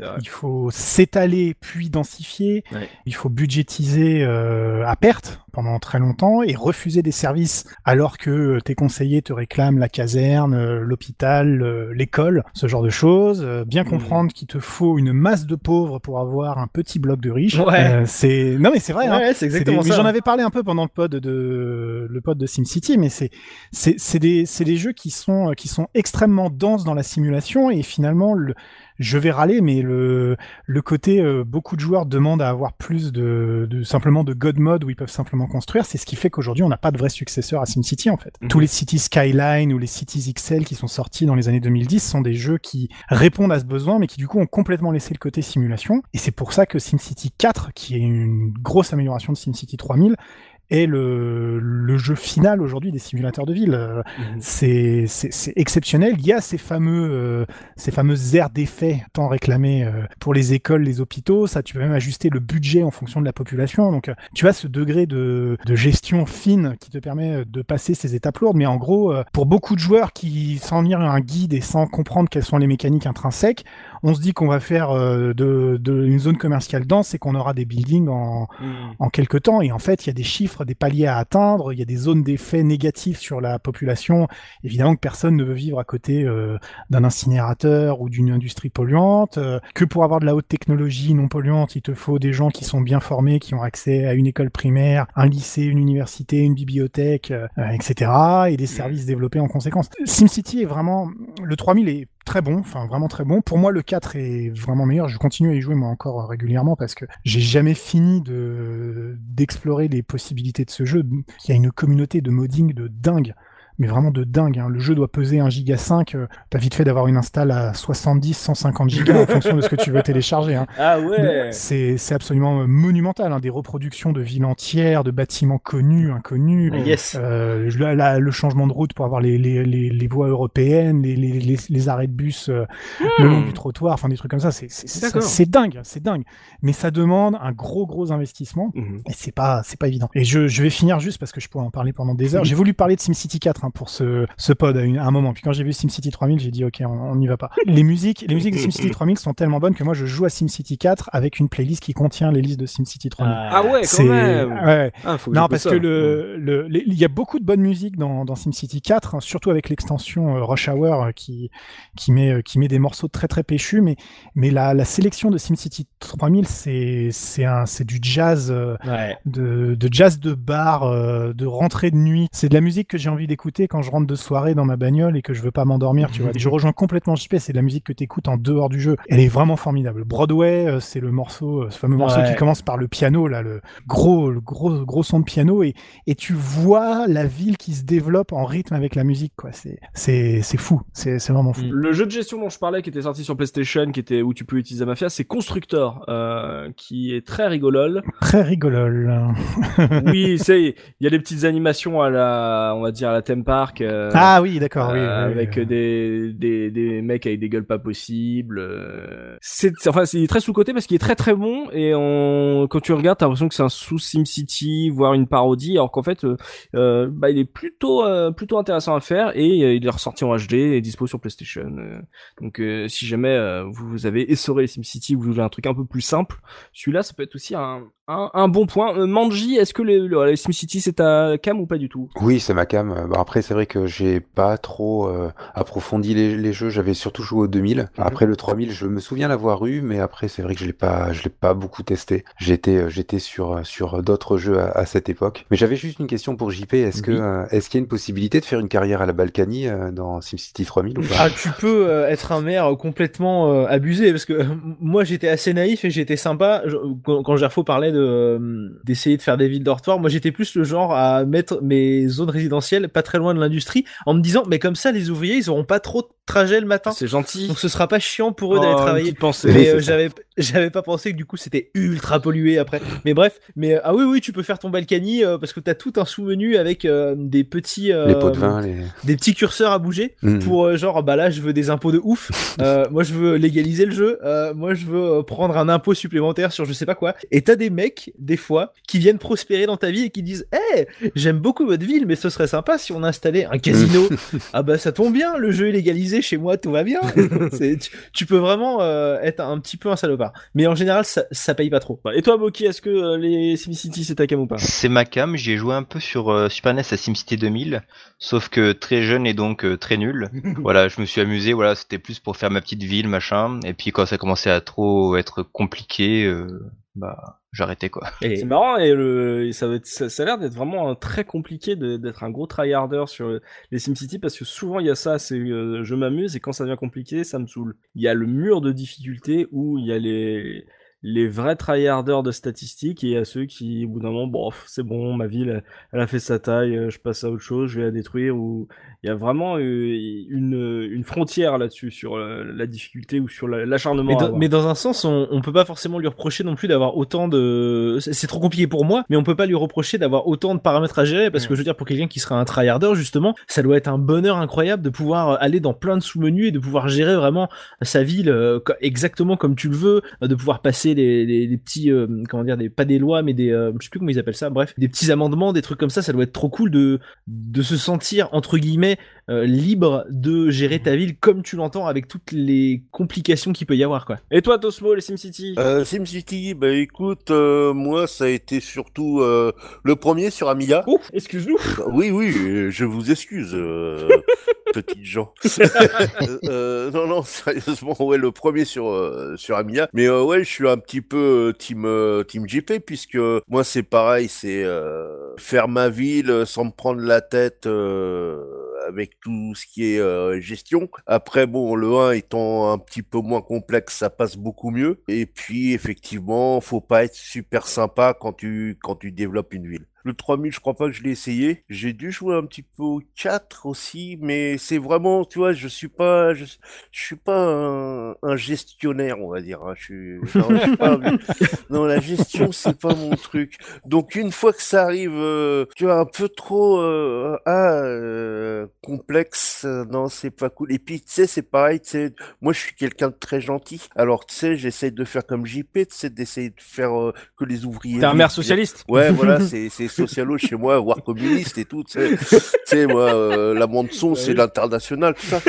C'est vrai. Il faut s'étaler puis densifier. Ouais. Il faut budgétiser euh, à perte pendant très longtemps et refuser des services alors que tes conseillers te réclament la caserne, euh, l'hôpital, euh, l'école, ce genre de choses. Bien Mhm. comprendre qu'il te faut une masse de pauvres pour avoir un petit bloc de riches. Ouais. Euh, c'est non mais c'est vrai. hein. Ouais, c'est C'est exactement des-. J'en avais parlé un peu pendant le pod de le pod de SimCity, mais c'est c'est c'est des c'est des jeux qui sont qui sont extrêmement denses dans la simulation et finalement le je vais râler, mais le le côté euh, beaucoup de joueurs demandent à avoir plus de, de simplement de God mode où ils peuvent simplement construire, c'est ce qui fait qu'aujourd'hui on n'a pas de vrai successeur à SimCity en fait. Mhm. Tous les Cities Skyline ou les Cities XL qui sont sortis dans les années 2010 sont des jeux qui répondent à ce besoin, mais qui du coup ont complètement laissé le côté simulation. Et c'est pour ça que SimCity 4, qui est une grosse amélioration de SimCity 3000, est le, le jeu final aujourd'hui des simulateurs de ville. Euh, Mhm. c'est exceptionnel. Il y a ces fameux euh, ces fameuses aires d'effet tant réclamées euh, pour les écoles, les hôpitaux. Ça, tu peux même ajuster le budget en fonction de la population. Donc, tu as ce degré de, de gestion fine qui te permet de passer ces étapes lourdes. Mais en gros, pour beaucoup de joueurs qui, sans lire un guide et sans comprendre quelles sont les mécaniques intrinsèques, on se dit qu'on va faire euh, de, de une zone commerciale dense et qu'on aura des buildings en, Mhm. en quelque temps. Et en fait, il y a des chiffres, des paliers à atteindre, il y a des zones d'effet négatifs sur la population. Évidemment que personne ne veut vivre à côté euh, d'un incinérateur ou d'une industrie polluante. euh, que pour avoir de la haute technologie non polluante, il te faut des gens qui sont bien formés, qui ont accès à une école primaire, un lycée, une université, une bibliothèque, etc. Et des services développés en conséquence. SimCity est vraiment... Le 3000 est très bon, enfin vraiment très bon. Pour moi, le 4 est vraiment meilleur. Je continue à y jouer moi encore euh, régulièrement parce que j'ai jamais fini de d'explorer les possibilités de ce jeu. Il y a une communauté de modding de dingue. Mais vraiment de dingue. hein. Le jeu doit peser 1 giga 5. euh, T'as vite fait d'avoir une install à 70, 150 gigas en fonction de ce que tu veux télécharger. hein. Ah ouais. C'est absolument euh, monumental. hein. Des reproductions de villes entières, de bâtiments connus, inconnus. Ah, Yes. Euh, la- la- le changement de route pour avoir les, les, les, les voies européennes, les, les, les, les arrêts de bus euh, le long du trottoir, enfin des trucs comme ça, c'est dingue, c'est dingue. Mais ça demande un gros gros investissement Mhm. et c'est pas c'est pas évident. Et je, je vais finir juste parce que je pourrais en parler pendant des heures. J'ai voulu parler de SimCity 4 hein, pour ce, ce pod à, une- à un moment. Puis quand j'ai vu SimCity 3000, j'ai dit ok, on n'y va pas. Les musiques les musiques de SimCity 3000 sont tellement bonnes que moi je joue à SimCity 4 avec une playlist qui contient les listes de SimCity 3000. Ah ouais, quand C'est- même. ouais. Ah, faut Non, parce ça. que le, le, les- il y a beaucoup de bonne musique dans, dans SimCity 4, hein, surtout avec l'extension euh, Rush Hour euh, qui, qui, met, euh, qui met des morceaux très très péchus, mais, mais la, la sélection de SimCity 3000, c'est c'est un- c'est du jazz, euh, Ouais. de, de jazz de bar, euh, de rentrée de nuit. C'est de la musique que j'ai envie d'écouter quand je rentre de soirée dans ma bagnole et que je veux pas m'endormir, tu vois. Je rejoins complètement JP, c'est de la musique que t'écoutes en dehors du jeu. Elle est vraiment formidable. Broadway, euh, c'est le morceau, euh, ce fameux morceau Ouais. qui commence par le piano, là, le gros, le gros, gros son de piano et, et tu vois la ville qui se développe en rythme avec la musique, quoi. C'est, c'est, c'est fou. C'est, c'est vraiment fou. Le jeu de gestion dont je parlais, qui était sorti sur PlayStation, qui était où tu peux utiliser Mafia, c'est Constructor, euh, qui est très rigolole. Très rigolol. oui, c'est, il y a des petites animations à la, on va dire à la theme park. euh, ah oui, d'accord, oui, euh, oui. avec des, des, des mecs avec des gueules pas possibles. euh. C'est, enfin, c'est très sous-côté parce qu'il est très très bon et on, quand tu regardes, t'as l'impression que c'est un sous SimCity, voire une parodie, alors qu'en fait, bah, il est plutôt, euh, plutôt intéressant à faire et il est ressorti en HD et dispo sur PlayStation. Donc, euh, si jamais euh, vous avez essoré les SimCity, vous voulez un truc un peu plus simple, celui-là, ça peut être aussi un, un, un bon point. Euh, Manji, est-ce que les, le- les SimCity c'est ta cam ou pas du tout? Oui, c'est ma cam. Euh, Bah, après, c'est vrai que j'ai pas trop euh, approfondi les, les jeux. J'avais surtout joué au 2000. Après le 3000, je me souviens l'avoir eu, mais après, c'est vrai que je l'ai pas, je l'ai pas beaucoup testé. J'étais, j'étais sur sur d'autres jeux à, à cette époque. Mais j'avais juste une question pour JP. Est-ce que, Oui. euh, est-ce qu'il y a une possibilité de faire une carrière à la Balkany euh, dans SimCity 3000 ou pas? Ah, tu peux euh, être un maire complètement euh, abusé parce que euh, moi j'étais assez naïf et j'étais sympa Je- quand, quand Gerfo parlait de euh, d'essayer de faire des villes dortoirs. Moi, j'étais plus le genre à mettre mes zones résidentielles pas très loin de l'industrie, en me disant, mais comme ça, les ouvriers, ils auront pas trop de trajet le matin. C'est gentil. Donc ce sera pas chiant pour eux d'aller Oh, une travailler. pensée. Mais euh, j'avais j'avais pas pensé que du coup c'était ultra pollué après. Mais bref, mais euh, ah oui oui, tu peux faire ton Balkany euh, parce que t'as tout un sous-menu avec euh, des petits euh, Les pots de vin, les. des petits curseurs à bouger Mhm. pour euh, genre bah là je veux des impôts de ouf. Euh, moi je veux légaliser le jeu. Euh, moi je veux prendre un impôt supplémentaire sur je sais pas quoi. Et t'as des mecs des fois qui viennent prospérer dans ta vie et qui disent Eh j'aime beaucoup votre ville mais ce serait sympa si on installait un casino. ah bah ça tombe bien le jeu est légalisé chez moi tout va bien. C'est- tu, tu peux vraiment euh, être un petit peu un salopard. Mais en général ça, ça paye pas trop. Et toi, Boki, est-ce que euh, les SimCity c'est ta cam ou pas? C'est ma cam, j'y ai joué un peu sur euh, Super NES à SimCity 2000, sauf que très jeune et donc euh, très nul. voilà, je me suis amusé, voilà, c'était plus pour faire ma petite ville, machin. Et puis quand ça commençait à trop être compliqué, euh, bah j'arrêtais quoi. Et- C'est marrant et, le, et ça, va être- ça, ça a l'air d'être vraiment très compliqué d'être un gros tryharder sur les SimCity parce que souvent il y a ça, c'est euh, je m'amuse et quand ça devient compliqué, ça me saoule. Il y a le mur de difficulté où il y a les les vrais tryharders de statistiques et a ceux qui au bout d'un moment bon c'est bon ma ville elle, a fait sa taille euh, je passe à autre chose je vais la détruire ou il y a vraiment euh, une, une frontière là-dessus sur euh, la difficulté ou sur la- l'acharnement Mais à dans, avoir. mais dans un sens, on, on peut pas forcément lui reprocher non plus d'avoir autant de. C'est trop compliqué pour moi, mais on peut pas lui reprocher d'avoir autant de paramètres à gérer parce que je veux dire pour quelqu'un qui sera un tryharder justement, ça doit être un bonheur incroyable de pouvoir aller dans plein de sous-menus et de pouvoir gérer vraiment sa ville exactement comme tu le veux, de pouvoir passer les petits euh, comment dire des pas des lois mais des euh, je sais plus comment ils appellent ça, bref des petits amendements, des trucs comme ça, ça doit être trop cool de de se sentir entre guillemets euh, libre de gérer ta ville comme tu l'entends avec toutes les complications qu'il peut y avoir quoi. Et toi Tosmo les SimCity? Euh, SimCity, bah écoute, euh, moi ça a été surtout euh, le premier sur Amiga. Oh, excuse-nous. Oui, oui, je vous excuse, euh, petites gens. Non, non, sérieusement, ouais, le premier sur euh, sur Amiga. Mais euh, ouais, je suis un petit peu euh, team euh, team JP puisque moi c'est pareil, c'est euh, faire ma ville sans me prendre la tête avec tout ce qui est gestion. Après, bon, le 1 étant un petit peu moins complexe, ça passe beaucoup mieux. Et puis, effectivement, faut pas être super sympa quand tu quand tu développes une ville. Le 3000, je crois pas que je l'ai essayé. J'ai dû jouer un petit peu au 4 aussi, mais c'est vraiment, tu vois, je suis pas, je, je suis pas un, un gestionnaire, on va dire. hein. Je suis, non, je suis pas non, la gestion, c'est pas mon truc. Donc une fois que ça arrive, euh, tu vois, un peu trop euh, ah, euh, complexe, non, c'est pas cool. Et puis tu sais, c'est pareil, tu sais, moi je suis quelqu'un de très gentil. Alors tu sais, j'essaie de faire comme JP, tu sais, d'essayer de faire que les ouvriers. T'es un maire socialiste? Ouais, voilà, c'est socialo chez moi, voire communiste et tout. Tu sais, moi, euh, la bande son, c'est l'international, tout ça.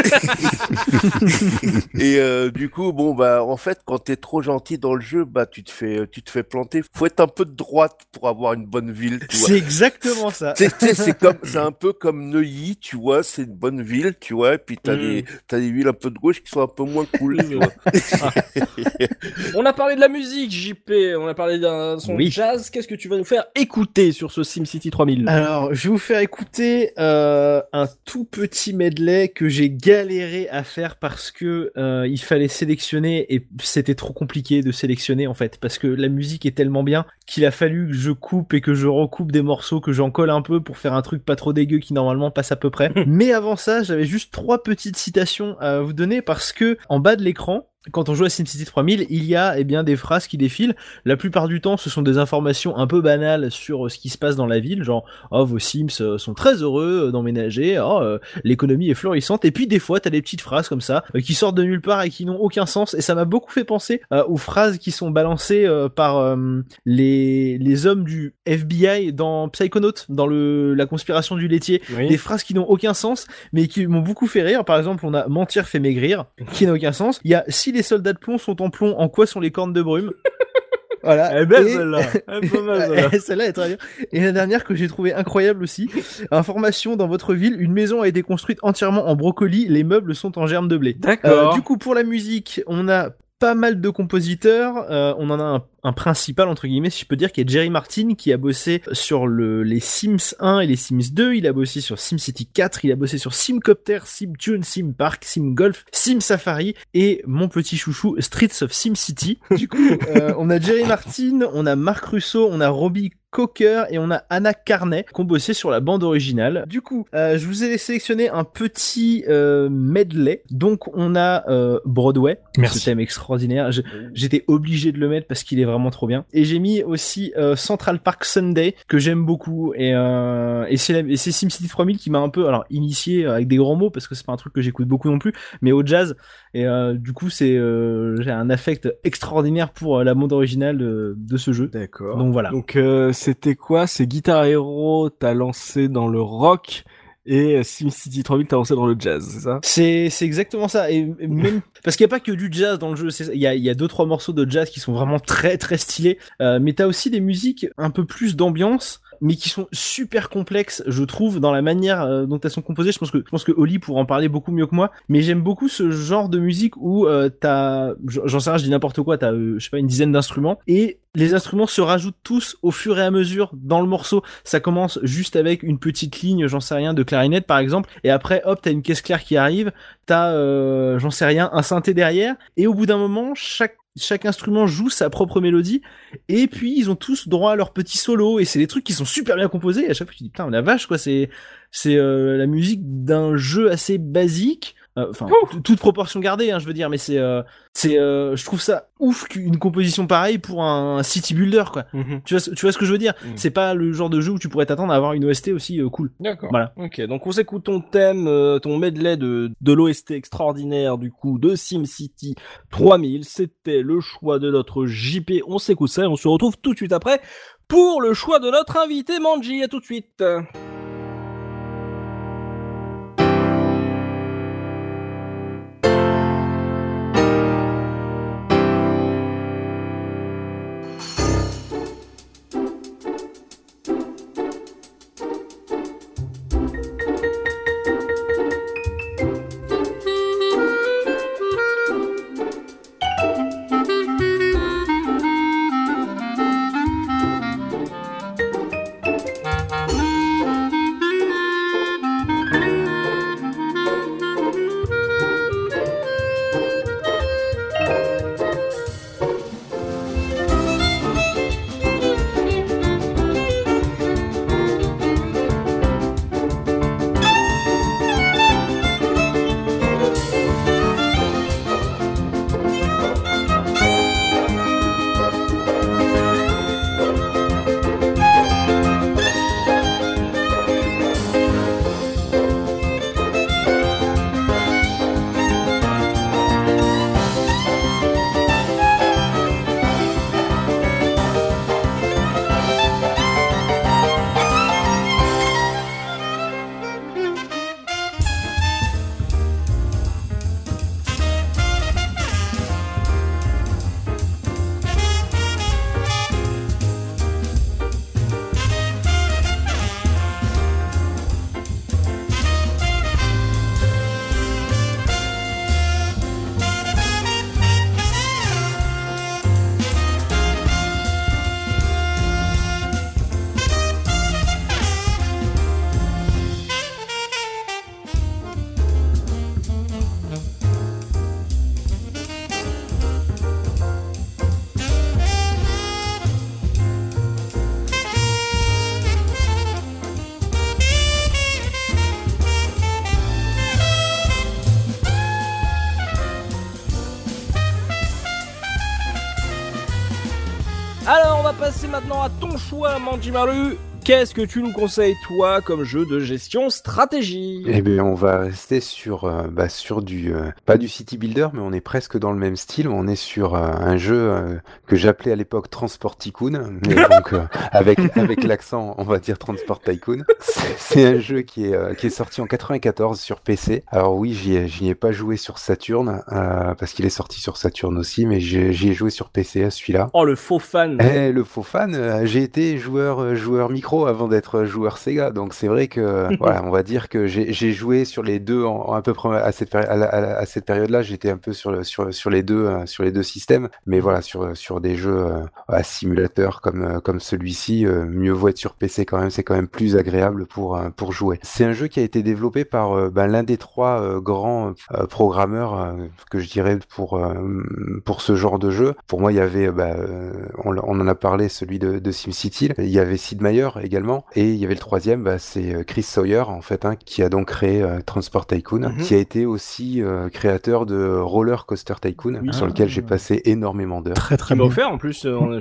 et euh, du coup, bon bah, en fait, quand t'es trop gentil dans le jeu, bah, tu te fais, tu te fais planter. Faut être un peu de droite pour avoir une bonne ville. C'est exactement ça. C'est comme, c'est un peu comme Neuilly, tu vois, c'est une bonne ville, tu vois, et puis t'as Mm. des, t'as des villes un peu de gauche qui sont un peu moins cool, tu vois. On a parlé de la musique, JP, on a parlé d'un son Oui. jazz. Qu'est-ce que tu vas nous faire écouter sur ce SimCity 3000 Alors, je vais vous faire écouter euh, un tout petit medley que j'ai galéré à faire parce que euh, il fallait sélectionner et c'était trop compliqué de sélectionner en fait parce que la musique est tellement bien qu'il a fallu que je coupe et que je recoupe des morceaux que j'en colle un peu pour faire un truc pas trop dégueu qui normalement passe à peu près. Mais avant ça, j'avais juste trois petites citations à vous donner parce que en bas de l'écran quand on joue à SimCity 3000, il y a eh bien des phrases qui défilent. La plupart du temps, ce sont des informations un peu banales sur euh, ce qui se passe dans la ville, genre oh vos Sims euh, sont très heureux euh, d'emménager, oh euh, l'économie est florissante. Et puis des fois, t'as des petites phrases comme ça euh, qui sortent de nulle part et qui n'ont aucun sens. Et ça m'a beaucoup fait penser euh, aux phrases qui sont balancées par les les hommes du FBI dans Psychonaut, dans le la conspiration du laitier Oui. des phrases qui n'ont aucun sens, mais qui m'ont beaucoup fait rire. Par exemple, on a mentir fait maigrir, qui n'a aucun sens. Il y a si les soldats de plomb sont en plomb, en quoi sont les cornes de brume Voilà. Elle est belle Et- celle-là. Elle est pas mal celle-là. Est très bien. Et la dernière que j'ai trouvée incroyable aussi. Information dans votre ville, une maison a été construite entièrement en brocoli, les meubles sont en germe de blé. Euh, D'accord. du coup, pour la musique, on a pas mal de compositeurs. Euh, on en a un, un, principal, entre guillemets, si je peux dire, qui est Jerry Martin, qui a bossé sur le, les Sims 1 et les Sims 2. Il a bossé sur SimCity 4. Il a bossé sur SimCopter, SimTune, SimPark, SimGolf, Sim Safari et mon petit chouchou Streets of SimCity. Du coup, euh, on a Jerry Martin, on a Marc Russo, on a Robbie Cocker et on a Anna Carnet qui ont bossé sur la bande originale. Du coup, euh, je vous ai sélectionné un petit euh, medley. Donc on a euh, Broadway, Merci. ce thème extraordinaire. J'étais obligé de le mettre parce qu'il est vraiment trop bien. Et j'ai mis aussi Central Park Sunday que j'aime beaucoup et, et c'est SimCity 3000 qui m'a un peu alors initié avec des grands mots parce que c'est pas un truc que j'écoute beaucoup non plus, mais au jazz et euh, du coup c'est euh, j'ai un affect extraordinaire pour euh, la bande originale de, de ce jeu. D'accord. Donc voilà. Donc c'était quoi? C'est Guitar Hero, t'as lancé dans le rock et SimCity 3000 t'as lancé dans le jazz, c'est ça? C'est c'est exactement ça et même parce qu'il y a pas que du jazz dans le jeu, il y a il y a deux trois morceaux de jazz qui sont vraiment très très stylés, euh, mais t'as aussi des musiques un peu plus d'ambiance mais qui sont super complexes, je trouve, dans la manière euh, dont elles sont composées. Je pense que je pense Oli pourra en parler beaucoup mieux que moi, mais j'aime beaucoup ce genre de musique où euh, t'as, j'en sais rien, je dis n'importe quoi, t'as, euh, je sais pas, une dizaine d'instruments. Et les instruments se rajoutent tous au fur et à mesure dans le morceau. Ça commence juste avec une petite ligne, j'en sais rien, de clarinette par exemple, et après hop, t'as une caisse claire qui arrive, t'as, j'en sais rien, un synthé derrière, et au bout d'un moment, chaque chaque instrument joue sa propre mélodie et puis ils ont tous droit à leur petit solo et c'est des trucs qui sont super bien composés et à chaque fois tu dis putain la vache quoi c'est c'est euh, la musique d'un jeu assez basique enfin t- toute proportion gardée hein, je veux dire mais c'est euh, c'est euh, je trouve ça ouf qu'une composition pareille pour un city builder quoi tu vois ce- tu vois ce que je veux dire? Mhm. c'est pas le genre de jeu où tu pourrais t'attendre à avoir une OST aussi euh, cool D'accord. Voilà. Ok, donc on s'écoute ton thème, euh, ton medley de, de l'OST extraordinaire du coup de SimCity 3000. C'était le choix de notre JP. On s'écoute ça et on se retrouve tout de suite après pour le choix de notre invité Manji. À tout de suite. Passer maintenant à ton choix Manjimaru. Qu'est-ce que tu nous conseilles toi comme jeu de gestion stratégie Eh bien, on va rester sur, euh, bah, sur du, euh, pas du city builder, mais on est presque dans le même style. On est sur euh, un jeu que j'appelais à l'époque Transport Tycoon, mais donc avec avec l'accent, on va dire Transport Tycoon. C'est un jeu qui est qui est sorti en 94 sur PC. Alors oui, j'y ai, ai pas joué sur Saturn parce qu'il est sorti sur Saturn aussi, mais j'ai- j'y ai joué sur PC à celui-là. Oh le faux fan Eh, le faux fan, j'ai été joueur joueur micro pro avant d'être joueur Sega. Donc c'est vrai que voilà, on va dire que j'ai joué sur les deux en, à peu près à cette, à, à, cette période-là. J'étais un peu sur, le, sur, sur les deux sur les deux systèmes, mais voilà sur sur des jeux à simulateur comme comme celui-ci, mieux vaut être sur PC quand même. C'est quand même plus agréable pour pour jouer. C'est un jeu qui a été développé par ben, l'un des trois grands programmeurs que je dirais pour pour ce genre de jeu. Pour moi, il y avait, bah, on, on, en a parlé, celui de, de SimCity. Il y avait Sid Meier également, et il y avait le troisième, bah, c'est euh, Chris Sawyer en fait, hein, qui a donc créé euh, Transport Tycoon, Mhm. qui a été aussi euh, créateur de Roller Coaster Tycoon, Oui. sur lequel j'ai passé énormément d'heures. Très Tu très m'as bien. offert en plus, euh,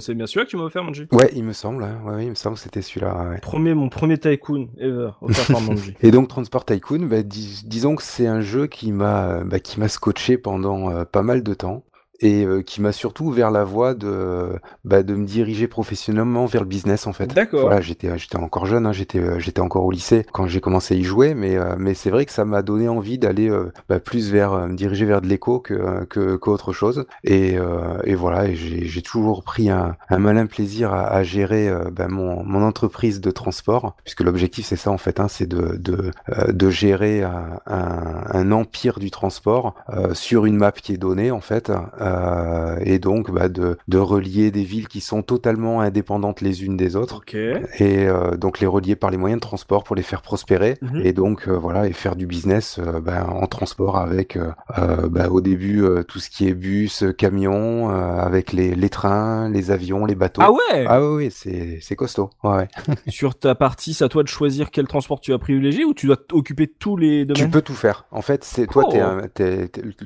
c'est bien celui-là que tu m'as offert, Manji? Ouais, il me semble, hein. ouais, ouais, il me semble que c'était celui-là. ouais. Premier, mon premier tycoon ever, offert par Manji. Et donc Transport Tycoon, bah, dis- disons que c'est un jeu qui m'a bah, qui m'a scotché pendant euh, pas mal de temps et euh, qui m'a surtout ouvert la voie de bah, de me diriger professionnellement vers le business en fait. D'accord. Voilà, j'étais j'étais encore jeune, hein, j'étais euh, j'étais encore au lycée quand j'ai commencé à y jouer, mais euh, mais c'est vrai que ça m'a donné envie d'aller euh, bah, plus vers euh, me diriger vers de l'éco que que qu'autre chose. Et euh, et voilà, et j'ai j'ai toujours pris un, un malin plaisir à, à gérer euh, bah, mon mon entreprise de transport, puisque l'objectif c'est ça en fait, hein, c'est de de euh, de gérer un, un, un empire du transport euh, sur une map qui est donnée en fait, euh, et donc bah, de de relier des villes qui sont totalement indépendantes les unes des autres et euh, donc les relier par les moyens de transport pour les faire prospérer Mhm. et donc euh, voilà et faire du business ben, en transport avec ben, au début tout ce qui est bus, camions, avec les, les trains, les avions, les bateaux. Ah ouais Ah oui, c'est costaud. Ouais. Sur ta partie, c'est à toi de choisir quel transport tu vas privilégier ou tu dois t'occuper de tous les Tu domaines? peux tout faire. En fait, c'est toi, Oh.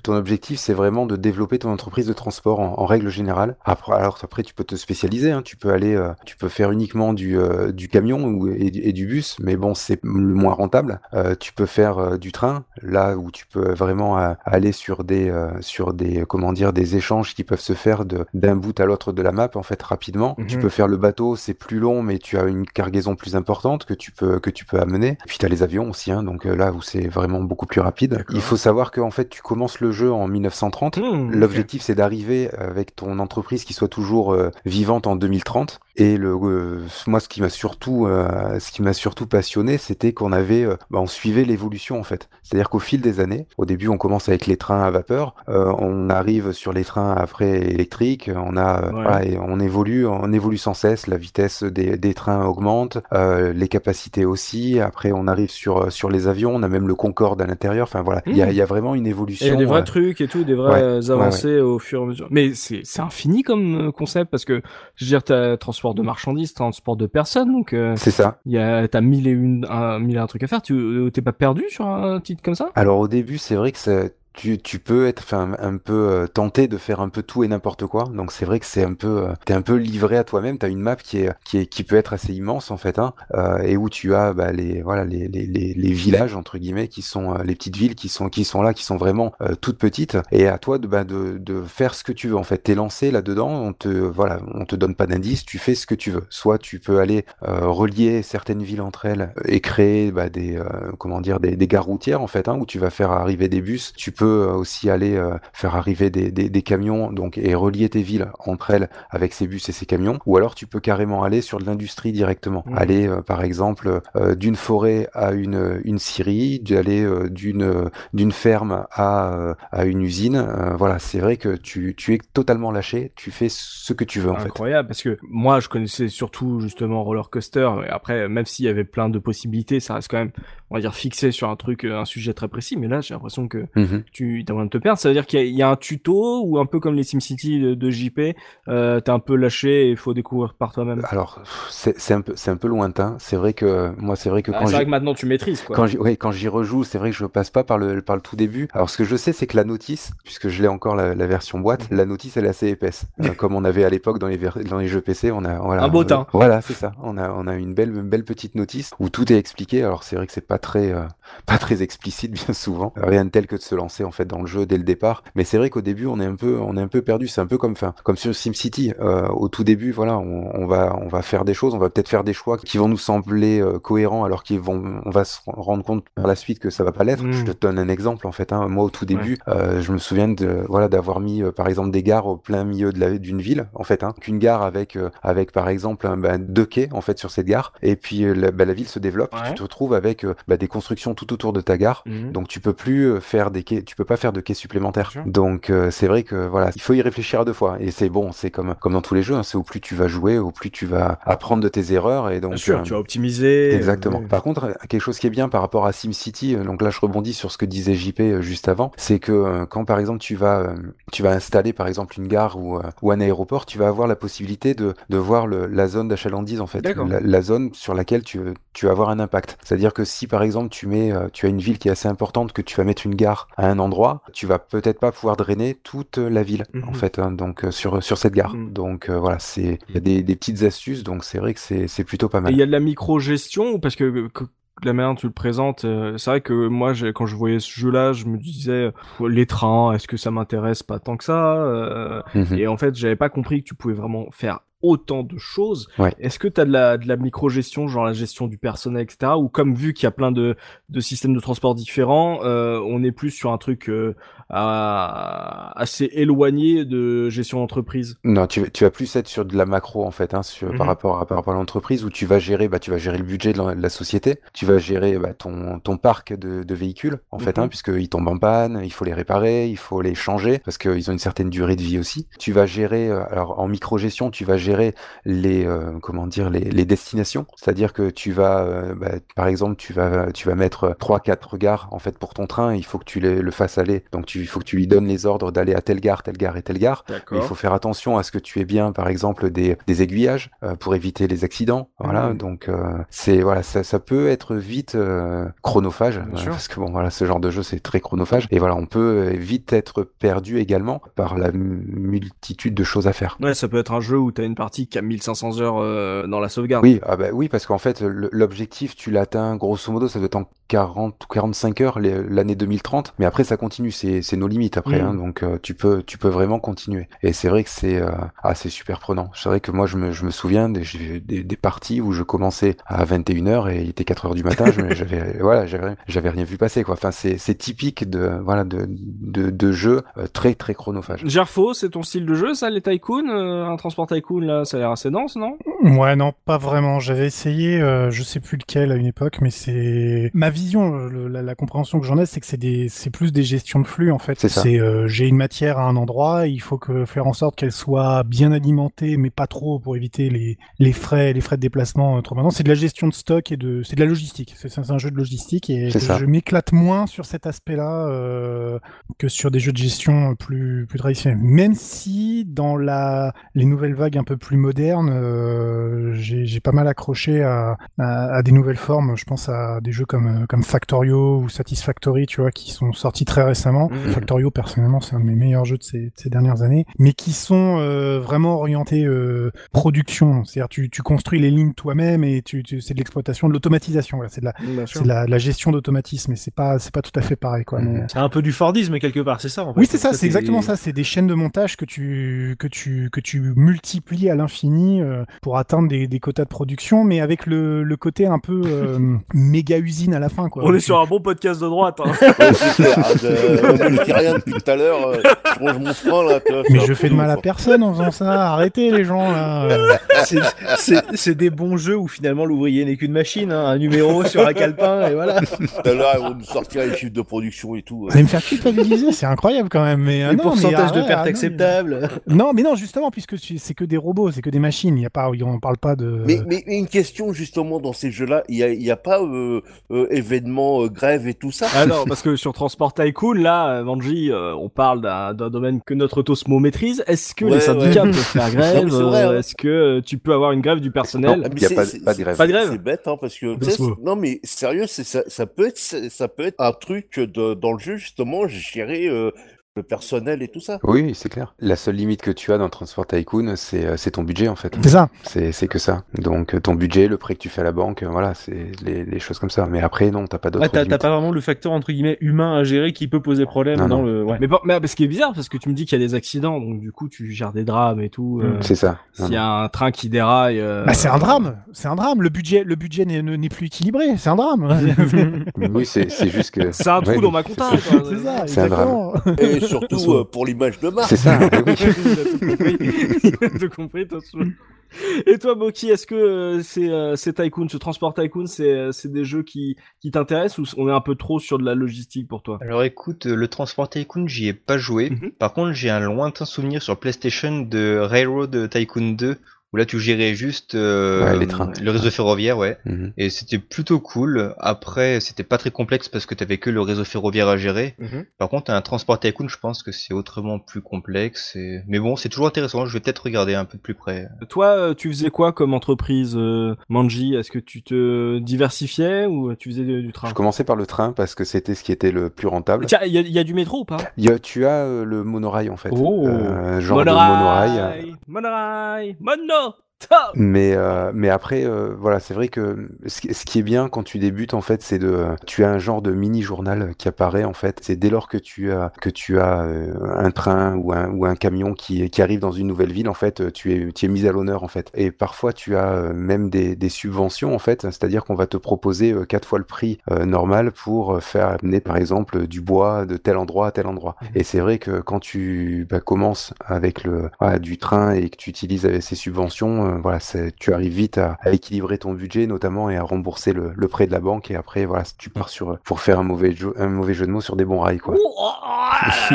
ton objectif, c'est vraiment de développer ton entreprise de transport en, en règle générale. Après, alors après, tu peux te spécialiser. hein. Tu peux aller, euh, tu peux faire uniquement du, euh, du camion ou, et, du- et du bus, mais bon, c'est le moins rentable. Euh, tu peux faire du train, là où tu peux vraiment aller sur des, sur des, comment dire, des échanges qui peuvent se faire d'un bout à l'autre de la map en fait rapidement. Mhm. Tu peux faire le bateau, c'est plus long, mais tu as une cargaison plus importante que tu peux que tu peux amener. Puis tu as les avions aussi, hein, donc là où c'est vraiment beaucoup plus rapide. Il faut savoir qu'en fait, tu commences le jeu en 1930. Hmm, ok. L'objectif, c'est d'arriver avec ton entreprise qui soit toujours euh, vivante en 2030. Et le, euh, moi, ce qui m'a surtout, euh, ce qui m'a surtout passionné, c'était qu'on avait, bah, on suivait l'évolution en fait. C'est-à-dire qu'au fil des années, au début, on commence avec les trains à vapeur, on arrive sur les trains après électriques, on a, Ouais. voilà, et on évolue, on évolue sans cesse. La vitesse des, des trains augmente, les capacités aussi. Après, on arrive sur sur les avions, on a même le Concorde à l'intérieur. Enfin voilà, il y, a, il y a vraiment une évolution. il y a des vrais trucs et tout, des vraies ouais, ouais, avancées au fur et à mesure. Mais c'est c'est infini comme euh, concept parce que je veux dire t'as transport de marchandises, transport de personnes, donc euh, c'est ça. il y a t'as mille et une un, mille et un trucs à faire. Tu euh, t'es pas perdu sur un titre comme ça? Alors au début, c'est vrai que ça, tu, tu peux être enfin, un peu euh, tenté de faire un peu tout et n'importe quoi. Donc c'est vrai que c'est un peu, euh, t'es un peu livré à toi-même. T'as une map qui est, qui est, qui peut être assez immense en fait, hein, euh, et où tu as bah, les, voilà, les, les, les, villages entre guillemets qui sont euh, les petites villes qui sont, qui sont là, qui sont vraiment euh, toutes petites. Et à toi de, bah, de, de faire ce que tu veux. En fait, t'es lancé là-dedans. On te, voilà, on te donne pas d'indice. Tu fais ce que tu veux. Soit tu peux aller euh, relier certaines villes entre elles et créer bah, des, comment dire, des, des gares routières en fait, hein, où tu vas faire arriver des bus. Euh, aussi aller euh, faire arriver des, des, des camions, donc et relier tes villes entre elles avec ces bus et ces camions. Ou alors tu peux carrément aller sur de l'industrie directement. Mhm. Aller euh, par exemple d'une forêt à une une scierie, d'aller d'une d'une ferme à à une usine. Voilà, c'est vrai que tu tu es totalement lâché. Tu fais ce que tu veux en fait. Incroyable parce que moi je connaissais surtout justement roller coaster. Et après même s'il y avait plein de possibilités, ça reste quand même on va dire fixé sur un truc, euh, un sujet très précis. Mais là j'ai l'impression que Mhm. tu t'as moyen de te perdre. Ça veut dire qu'il y, a- il y a un tuto ou un peu comme les SimCity de, de JP, euh, t'es un peu lâché et il faut découvrir par toi-même. Alors c'est un peu c'est un peu lointain. C'est vrai que moi c'est vrai que Ah, quand c'est vrai que maintenant tu maîtrises quoi. Quand j'y ouais, quand j'y rejoue, c'est vrai que je passe pas par le par le tout début. Alors ce que je sais, c'est que la notice, puisque je l'ai encore la, la version boîte, la notice elle est assez épaisse, Euh, comme on avait à l'époque dans les ver- dans les jeux PC, on a voilà Un beau teint. Voilà, c'est ça. On a on a une belle une belle petite notice où tout est expliqué. Alors c'est vrai que c'est pas très euh, pas très explicite bien souvent. Rien de tel que de se lancer en fait dans le jeu dès le départ. Mais c'est vrai qu'au début on est un peu on est un peu perdu. C'est un peu comme enfin comme sur SimCity. Euh, au tout début voilà on, on, va on va faire des choses, on va peut-être faire des choix qui vont nous sembler euh, cohérents alors qu'ils vont on va se rendre compte par la suite que ça va pas l'être. Mm. Je te donne un exemple en fait. Hein. Moi au tout début je me souviens de voilà d'avoir mis par exemple des gares au plein milieu de la d'une ville en fait. Hein. Qu'une gare avec avec par exemple bah, deux quais en fait sur cette gare et puis la, bah, la ville se développe. Ouais. Tu te retrouves avec bah, des constructions tout autour de ta gare. Mhm. Donc tu peux plus euh, faire des quais, tu peux pas faire de quais supplémentaires. Donc euh, c'est vrai que voilà, il faut y réfléchir à deux fois. Et c'est bon, c'est comme comme dans tous les jeux, hein, c'est au plus tu vas jouer, au plus tu vas apprendre de tes erreurs et donc Bien sûr, euh, tu vas optimiser. Exactement. euh, Par contre, quelque chose qui est bien par rapport à SimCity, donc là je rebondis sur ce que disait JP juste avant, c'est que quand par exemple tu vas tu vas installer par exemple une gare ou, ou un aéroport, tu vas avoir la possibilité de, de voir le, la zone d'achalandise en fait, la zone sur laquelle tu, tu vas avoir un impact. C'est-à-dire que si par exemple tu mets euh, tu as une ville qui est assez importante que tu vas mettre une gare à un endroit, tu vas peut-être pas pouvoir drainer toute la ville en Mhm. fait hein, donc euh, sur sur cette gare. Mhm. Donc euh, voilà, c'est il y a des, des petites astuces donc c'est vrai que c'est plutôt pas mal. il y a de la micro-gestion parce que, que- la manière dont tu le présentes, euh, c'est vrai que moi, quand je voyais ce jeu-là, je me disais euh, les trains, est-ce que ça m'intéresse pas tant que ça euh, Mhm. Et en fait, j'avais pas compris que tu pouvais vraiment faire autant de choses. Ouais. Est-ce que tu as de la, de la micro-gestion, genre la gestion du personnel, etc. Ou comme vu qu'il y a plein de, de systèmes de transport différents, euh, on est plus sur un truc euh, à- assez éloigné de gestion d'entreprise. Non, tu, vas- tu vas plus être sur de la macro en fait, hein, sur, Mhm. par rapport à, par rapport à l'entreprise où tu vas gérer, bah, tu vas gérer le budget de la, de la société, tu vas gérer bah, ton, ton parc de, de véhicules en fait, Mhm. hein, puisqu'ils tombent en panne, il faut les réparer, il faut les changer parce qu'ils ont une certaine durée de vie aussi. Tu vas gérer, euh, alors en micro-gestion, tu vas gérer les, euh, comment dire, les, les destinations, c'est-à-dire que tu vas, euh, bah, par exemple, tu vas, tu vas mettre trois, quatre gares en fait pour ton train, il faut que tu les- le fasses aller, donc tu, il faut que tu lui donnes les ordres d'aller à telle gare, telle gare et telle gare. Mais il faut faire attention à ce que tu aies bien, par exemple, des, des aiguillages euh, pour éviter les accidents. Voilà, Mhm. donc euh, c'est voilà, ça, ça peut être vite euh, chronophage parce que bon voilà, ce genre de jeu c'est très chronophage et voilà, on peut vite être perdu également par la multitude de choses à faire. Ouais, ça peut être un jeu où t'as une partie qui a 1500 heures dans la sauvegarde. Oui, ah bah oui, parce qu'en fait, l'objectif, tu l'atteins grosso modo, ça doit être en 40 ou 45 heures l'année 2030, mais après ça continue, c'est c'est nos limites après, Mm. hein, donc euh, tu peux tu peux vraiment continuer. Et c'est vrai que c'est euh, ah, c'est super prenant. C'est vrai que moi je me, je me souviens des, des, des parties où je commençais à 21h et il était 4 heures du matin, je- j'avais voilà, j'avais j'avais rien vu passer quoi. Enfin c'est c'est typique de voilà de de, de jeux euh, très très chronophages. Gerfo, c'est ton style de jeu, ça, les tycoons euh, Un transport tycoon, là, ça a l'air assez dense, non? Ouais, non, pas vraiment. J'avais essayé, euh, je sais plus lequel à une époque, mais c'est ma vision, le- la, la compréhension que j'en ai, c'est que c'est des, c'est plus des gestions de flux en fait. C'est euh, j'ai une matière à un endroit, il faut que faire en sorte qu'elle soit bien alimentée, mais pas trop pour éviter les, les frais, les frais de déplacement euh, trop maintenant. C'est de la gestion de stock et de, c'est de la logistique. C'est un jeu de logistique et je m'éclate moins sur cet aspect-là euh, que sur des jeux de gestion plus plus traditionnels. Même si dans la les nouvelles vagues un peu plus modernes, euh, j'ai pas mal accroché à, à, à des nouvelles formes. Je pense à des jeux comme, comme Factorio ou Satisfactory, tu vois, qui sont sortis très récemment. Mhm. Factorio, personnellement, c'est un de mes meilleurs jeux de ces, de ces dernières années, mais qui sont euh, vraiment orientés euh, production. C'est-à-dire, tu, tu construis les lignes toi-même et tu, tu, c'est de l'exploitation, de l'automatisation. Voilà, c'est de la, de la, de la gestion d'automatisme, et c'est pas, c'est pas tout à fait pareil, quoi. Mhm. mais- C'est un peu du Fordisme quelque part, c'est ça en fait. oui, c'est ça, c'est exactement ça. C'est des chaînes de montage que tu que tu que tu multiplies à l'infini euh, pour atteindre des, des quotas de production, mais avec le, le côté un peu euh, méga usine à la fin, quoi. On est sur un bon podcast de droite. Hein. Je dis rien depuis tout à l'heure. euh, Je range mon frein là. Mais je fais de mal à ouf. personne en faisant ça. Arrêtez les gens là. Euh, C'est- des bons jeux où finalement l'ouvrier n'est qu'une machine, hein, un numéro sur un calepin et voilà. Tout à l'heure, ils vont nous sortir les chiffres de production et tout. Vous allez me faire culpabiliser, c'est incroyable quand même. Mais non, mais pourcentages de pertes ah non, acceptables. Non, mais non, justement, puisque c'est que des robots, c'est que des machines. Il y a pas, on parle pas de. Mais, une question justement dans ces jeux-là, il y a, pas euh, euh, événement euh, grève et tout ça? Ah non, parce que sur Transport Tycoon, là, euh, Vanji, euh, on parle d'un domaine que notre Tosmo maîtrise. Est-ce que Ouais, les syndicats ouais. peuvent faire grève Euh, hein. Est-ce que euh, tu peux avoir une grève du personnel mais Il y a c'est- pas- de grève. Pas de grève C'est bête, hein, parce que non mais sérieux, ça, ça peut être, ça peut être un truc de, dans le jeu justement, gérer euh, le personnel et tout ça. Oui, c'est clair. La seule limite que tu as dans Transport Tycoon, c'est euh, c'est ton budget en fait. C'est ça. C'est c'est que ça. Donc euh, ton budget, le prêt que tu fais à la banque, euh, voilà, c'est les, les choses comme ça. Mais après, non, t'as pas d'autres Ouais, t'as pas vraiment le facteur entre guillemets humain à gérer qui peut poser problème Non, dans non. le. Ouais. Mais, ce qui est bizarre, parce que tu me dis qu'il y a des accidents, donc du coup tu gères des drames et tout. euh, Mm. C'est ça. S'il y a un train qui déraille. euh, Bah, c'est un drame. C'est un drame. Le budget, le budget n'est plus équilibré. C'est un drame. Oui, c'est juste que. C'est un trou Ouais, dans ma compta. c'est ça. C'est un. Et surtout euh, pour l'image de marque. C'est ça. oui. Il a tout compris. Il a tout compris, attention. Et toi, Boki, est-ce que euh, c'est euh, c'est Tycoon, ce transport Tycoon, c'est euh, c'est des jeux qui qui t'intéressent ou on est un peu trop sur de la logistique pour toi? Alors écoute, le Transport Tycoon, j'y ai pas joué. Mhm. Par contre, j'ai un lointain souvenir sur PlayStation de Railroad Tycoon 2, où là tu gérais juste euh, Ouais, les trains. le réseau ferroviaire, ouais. Mhm. Et c'était plutôt cool. Après, c'était pas très complexe parce que t'avais que le réseau ferroviaire à gérer. Par contre, un transport tycoon, je pense que c'est autrement plus complexe. Et... Mais bon, c'est toujours intéressant. Je vais peut-être regarder un peu de plus près. Toi, euh, tu faisais quoi comme entreprise, euh, Manji? Est-ce que tu te diversifiais ou tu faisais du, du train? Je commençais par le train parce que c'était ce qui était le plus rentable. Tiens, il y, a- il y a du métro ou pas? Il y a- tu as euh, le monorail en fait. Oh. Euh, genre de monorail. euh, Monorail, mono, top. Mais euh, mais après euh, voilà c'est vrai que ce, qui- est bien quand tu débutes en fait c'est de tu as un genre de mini journal qui apparaît en fait. C'est dès lors que tu as que tu as euh, un train ou un ou un camion qui qui arrive dans une nouvelle ville en fait tu es tu es mis à l'honneur en fait. Et parfois tu as euh, même des des subventions en fait. C'est-à-dire qu'on va te proposer euh, quatre fois le prix euh, normal pour euh, faire amener par exemple du bois de tel endroit à tel endroit. Et c'est vrai que quand tu bah, commences avec le voilà, du train et que tu utilises euh, ces subventions, euh, voilà, c'est- tu arrives vite à, à équilibrer ton budget notamment et à rembourser le, le prêt de la banque et après voilà, tu pars sur pour faire un mauvais jeu, un mauvais jeu de mots sur des bons rails quoi. Oh, oh,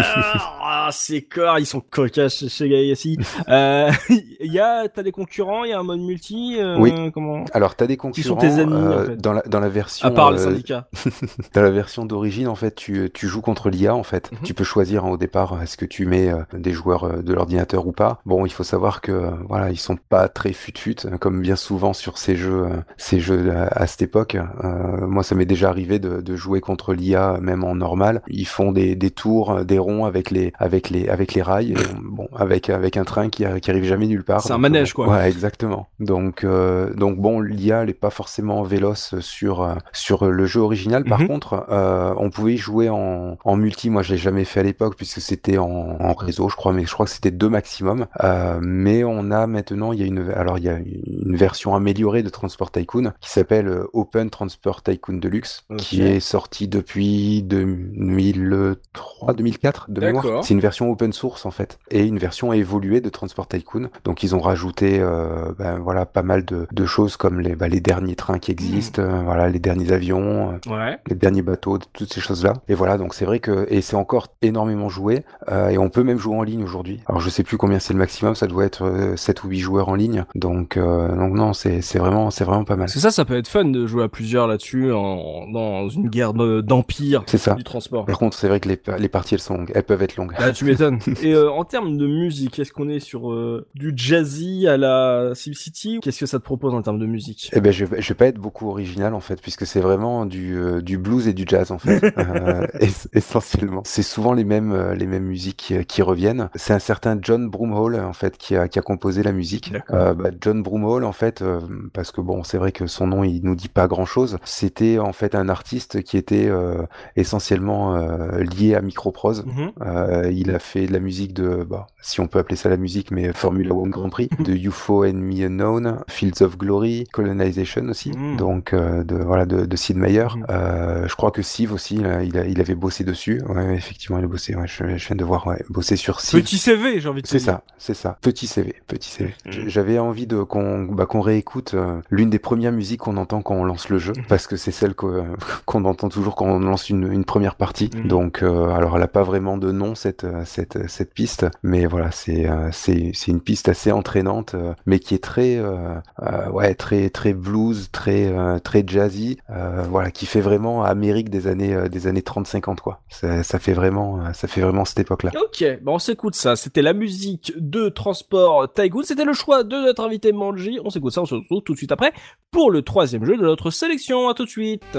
oh, ces corps, ils sont cocasses chez Gaïassi. Euh, il y a, t'as des concurrents, il y a un mode multi. euh, Oui. Comment? Alors t'as des Qui concurrents sont tes ennemis, en euh, fait dans la dans la version À part les euh, syndicats. Dans la version d'origine, en fait, tu, tu joues contre l'IA, en fait. Mhm. Tu peux choisir hein, au départ est-ce que tu mets euh, des joueurs euh, de l'ordinateur ou pas. Bon, il faut savoir que euh, voilà, ils sont pas très fut-fut, euh, comme bien souvent sur ces jeux, euh, ces jeux à, à cette époque. Euh, moi, ça m'est déjà arrivé de, de jouer contre l'IA, même en normal. Ils font des, des tours, euh, des ronds avec les, avec les, avec les rails, et, bon, avec avec un train qui, arrive jamais nulle part. C'est un manège, bon, quoi. Ouais, exactement. Donc, euh, donc bon, l'IA, elle est pas forcément véloce sur euh, sur le jeu original. Par Mhm. contre, euh, on pouvait y jouer en, en multi. Moi, je l'ai jamais fait à l'époque puisque c'était en, en réseau, je crois, mais je crois que c'était deux maximum. Euh, mais on a maintenant, il y a une, alors il y a une version améliorée de Transport Tycoon qui s'appelle euh, Open Transport Tycoon Deluxe, qui est sortie depuis 2003, 2004 de mémoire. C'est une version open source en fait et une version évoluée de Transport Tycoon. Donc ils ont rajouté, euh, ben, voilà, pas mal de, de choses comme les, bah, les derniers trains qui existent, euh, voilà, les derniers avions, euh, Ouais. les derniers bateaux, toutes ces choses-là. Et voilà, donc c'est vrai que et c'est encore énormément joué euh, et on peut même jouer en ligne aujourd'hui. Alors je sais plus combien c'est le maximum, ça doit être euh, 7 ou 8 joueurs en ligne. Donc euh, donc non, c'est c'est vraiment c'est vraiment pas mal. Que ça, ça peut être fun de jouer à plusieurs là-dessus en, dans une guerre de- d'empire C'est ça. du transport. Par contre, c'est vrai que les, les parties elles sont longues, elles peuvent être longues. Bah, tu m'étonnes. Et euh, en termes de musique, est-ce qu'on est sur euh, du jazzy à la SimCity Qu'est-ce que ça te propose en termes de musique? Eh ben, je, vais- je vais pas être beaucoup original en fait, puisque c'est vraiment du, euh, du blues et du jazz en fait, euh, ess- essentiellement. C'est souvent les mêmes euh, les mêmes musiques qui, qui reviennent. C'est un certain John Broomhall en fait qui a, qui a composé la musique. Euh, bah, John Broomhall en fait, euh, parce que bon, c'est vrai que son nom il nous dit pas grand chose. C'était en fait un artiste qui était euh, essentiellement lié à Microprose. Mhm. Euh, il a fait de la musique de, bah, si on peut appeler ça la musique, mais Formula One Grand Prix, de UFO Enemy Unknown, Fields of Glory, Colonization aussi, Mm. donc de voilà de, de Sid Meier. Mm. Je crois que Siv aussi, là, il, a- il avait bossé dessus. Ouais, effectivement, il a bossé. Ouais, je, je viens de voir, ouais, bossé sur Siv. Petit CV, j'ai envie de C'est ça, c'est ça. Petit CV, petit CV. Mhm. J'avais envie de qu'on bah, qu'on réécoute euh, l'une des premières musiques qu'on entend quand on lance le jeu, parce que c'est celle qu'on entend toujours quand on lance une, une première partie. Mhm. Donc, euh, alors elle a pas vraiment de nom cette euh, cette cette piste, mais voilà, c'est une piste assez entraînante, mais qui est très ouais très très blues, très très jazzy, voilà, qui fait vraiment Amérique des années des années 30-50 quoi. Ça, ça fait vraiment ça fait vraiment cette époque là. Ok, bon on s'écoute ça. C'était la musique de Transport Tycoon. C'était le choix de notre invité Manji. On s'écoute ça, on se retrouve tout de suite après pour le troisième jeu de notre sélection. À tout de suite.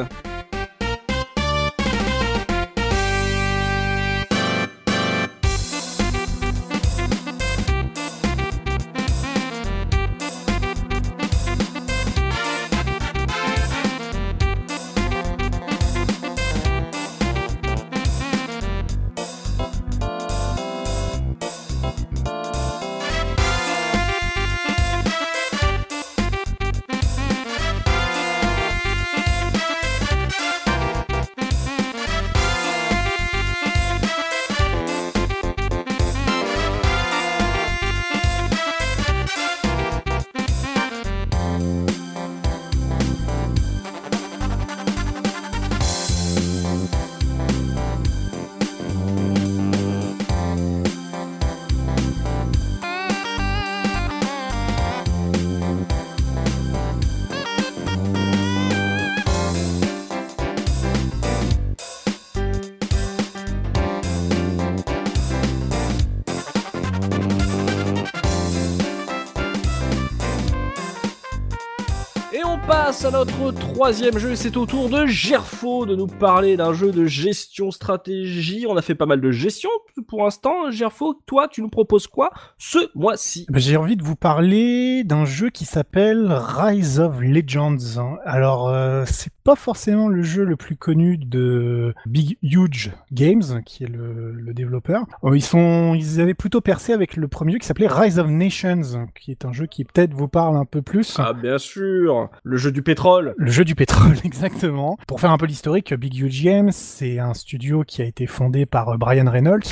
À notre troisième jeu. C'est au tour de Gerfo de nous parler d'un jeu de gestion stratégie. On a fait pas mal de gestion pour l'instant. Gerfo, toi, tu nous proposes quoi ce mois-ci? Ben, J'ai envie de vous parler d'un jeu qui s'appelle Rise of Legends. Alors, euh, c'est pas forcément le jeu le plus connu de Big Huge Games, qui est le, le développeur. Euh, ils sont, ils avaient plutôt percé avec le premier jeu qui s'appelait Rise of Nations, qui est un jeu qui peut-être vous parle un peu plus. Ah bien sûr, le jeu du pétrole. Le jeu du pétrole, exactement. Pour faire un peu l'historique, Big Huge Games, c'est un studio qui a été fondé par euh, Brian Reynolds,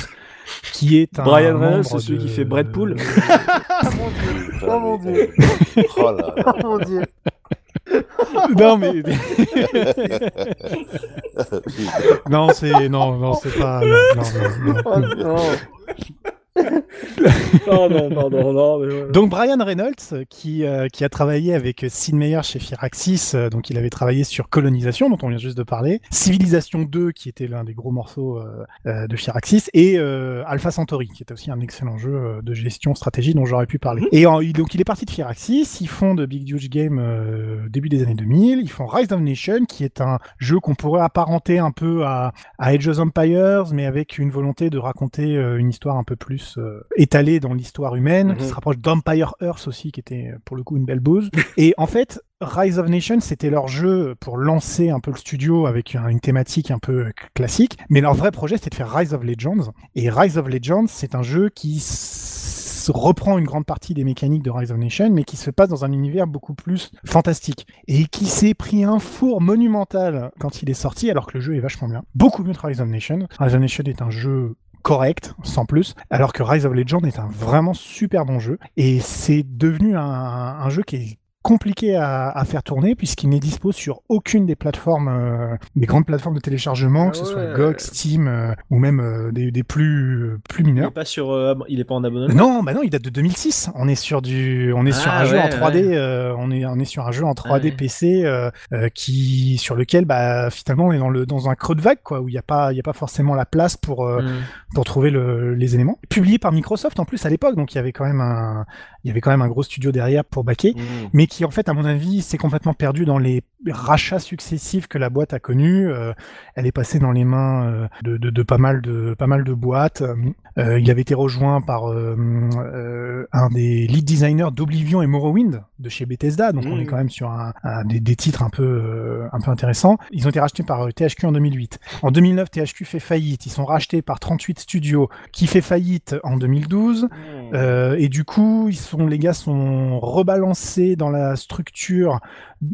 qui est un Brian Reynolds, c'est celui de- qui fait Brad Pool. Oh mon Dieu. Oh là là. mon dieu. non mais non c'est non non c'est pas non, non, non, non. pardon, pardon, non. Mais ouais. Donc Brian Reynolds, qui, euh, qui a travaillé avec Sid Meier chez Firaxis, euh, donc il avait travaillé sur Colonisation, dont on vient juste de parler, Civilisation 2, qui était l'un des gros morceaux euh, de Firaxis, et Alpha Centauri, qui était aussi un excellent jeu de gestion stratégie dont j'aurais pu parler. Et en- il- donc il est parti de Firaxis, ils font de Big Huge Game début des années 2000, ils font Rise of Nation, qui est un jeu qu'on pourrait apparenter un peu à, à Age of Empires, mais avec une volonté de raconter une histoire un peu plus euh, étalée dans l'histoire humaine, Mhm. qui se rapproche d'Empire Earth aussi, qui était euh, pour le coup une belle bouse. Et en fait, Rise of Nations, c'était leur jeu pour lancer un peu le studio avec un- une thématique un peu euh, classique, mais leur vrai projet, c'était de faire Rise of Legends. Et Rise of Legends, c'est un jeu qui reprend une grande partie des mécaniques de Rise of Nation, mais qui se passe dans un univers beaucoup plus fantastique et qui s'est pris un four monumental quand il est sorti, alors que le jeu est vachement bien. Beaucoup mieux que Rise of Nation. Rise of Nation est un jeu correct, sans plus, alors que Rise of Legend est un vraiment super bon jeu, et c'est devenu un, un jeu qui est compliqué à, à faire tourner puisqu'il n'est dispo sur aucune des plateformes, euh, des grandes plateformes de téléchargement, Ah que ce ouais. soit GOG, Steam ou ou même euh, des, des plus plus Il est mineurs. pas sur, euh, ab- il est pas en abonnement. Non, bah non, il date de 2006. On est sur du, on est sur Ah, un jeu en ouais, 3D. ouais. euh, on est, on est sur un jeu en 3D Ouais. PC euh, euh, qui, sur lequel, bah, finalement, on est dans le, dans un creux de vague, quoi, où il n'y a pas, il y a pas forcément la place pour, euh, Mm. pour trouver le- les éléments. Publié par Microsoft en plus à l'époque, donc il y avait quand même un, il y avait quand même un gros studio derrière pour backer, Mmh. mais qui en fait, à mon avis, s'est complètement perdu dans les rachats successifs que la boîte a connus. Euh, elle est passée dans les mains euh, de, de, de pas mal de pas mal de boîtes. Euh, il avait été rejoint par euh, un des lead designers d'Oblivion et Morrowind de chez Bethesda, donc on Mm. est quand même sur un, un- des, des titres un peu un peu intéressants. Ils ont été rachetés par THQ en 2008. En 2009, THQ fait faillite. Ils sont rachetés par 38 Studios, qui fait faillite en 2012. Euh, et du coup, ils sont, les gars sont rebalancés dans la structure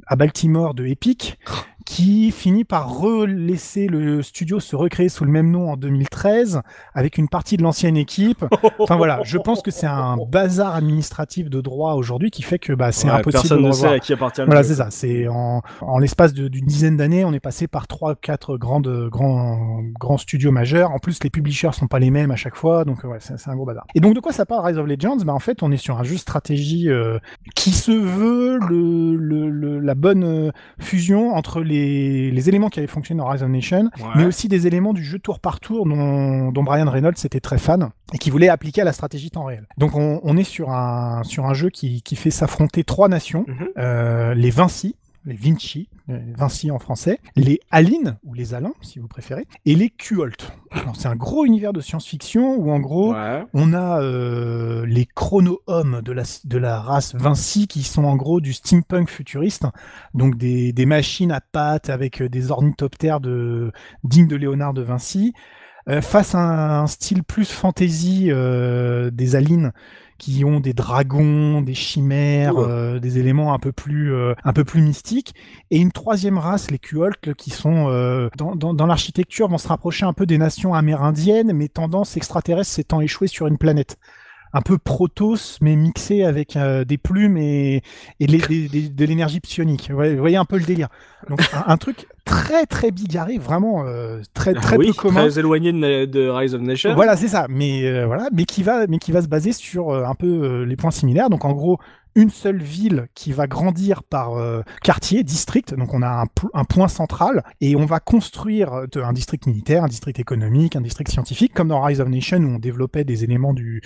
à Baltimore de Epic, qui finit par relaisser le studio se recréer sous le même nom en 2013, avec une partie de l'ancienne équipe. Enfin voilà, je pense que c'est un bazar administratif de droit aujourd'hui qui fait que bah, c'est Ouais, impossible Personne de ne sait à qui appartient Voilà, c'est ça. C'est en, en l'espace d'une dizaine d'années, on est passé par trois, quatre grandes, grands, grands studios majeurs. En plus, les publishers sont pas les mêmes à chaque fois, donc ouais, c'est un gros bazar. Et donc, de quoi ça parle Rise of Legends? Bah, en fait, on est sur un jeu de stratégie euh, qui se veut le, le, le- la bonne euh, fusion entre les, les éléments qui avaient fonctionné dans Rise of Nation, Ouais. mais aussi des éléments du jeu tour par tour dont, dont Brian Reynolds était très fan et qui voulait appliquer à la stratégie temps réel. Donc on, on est sur un, sur un jeu qui, qui fait s'affronter trois nations, Mhm. euh, les Vinci, les Vinci, Vinci en français, les Alines, ou les Alins si vous préférez, et les Cuolt. C'est un gros univers de science-fiction où en gros Ouais. on a euh, les chrono-hommes de la, de la race Vinci qui sont en gros du steampunk futuriste, donc des, des machines à pattes avec euh, des ornithoptères de, dignes de Léonard de Vinci, euh, face à un, style plus fantasy euh, des Alines qui ont des dragons, des chimères, euh, des éléments un peu plus euh, un peu plus mystiques, et une troisième race, les Kuolk, qui sont euh, dans, dans, dans l'architecture vont se rapprocher un peu des nations amérindiennes, mais tendance extraterrestre s'étant échoué sur une planète. Un peu protos, mais mixé avec euh, des plumes et, et les- des- des- de l'énergie psionique. Vous voyez, vous voyez un peu le délire. Donc un, un truc très très bigarré, vraiment euh, très très oui, peu commun. très éloigné de, de Rise of Nation. Voilà, c'est ça. Mais euh, voilà, mais qui va, mais qui va se baser sur un peu les points similaires. Donc en gros, une seule ville qui va grandir par euh, quartier, district. Donc on a un, po- un point central et on va construire un district militaire, un district économique, un district scientifique, comme dans Rise of Nation où on développait des éléments du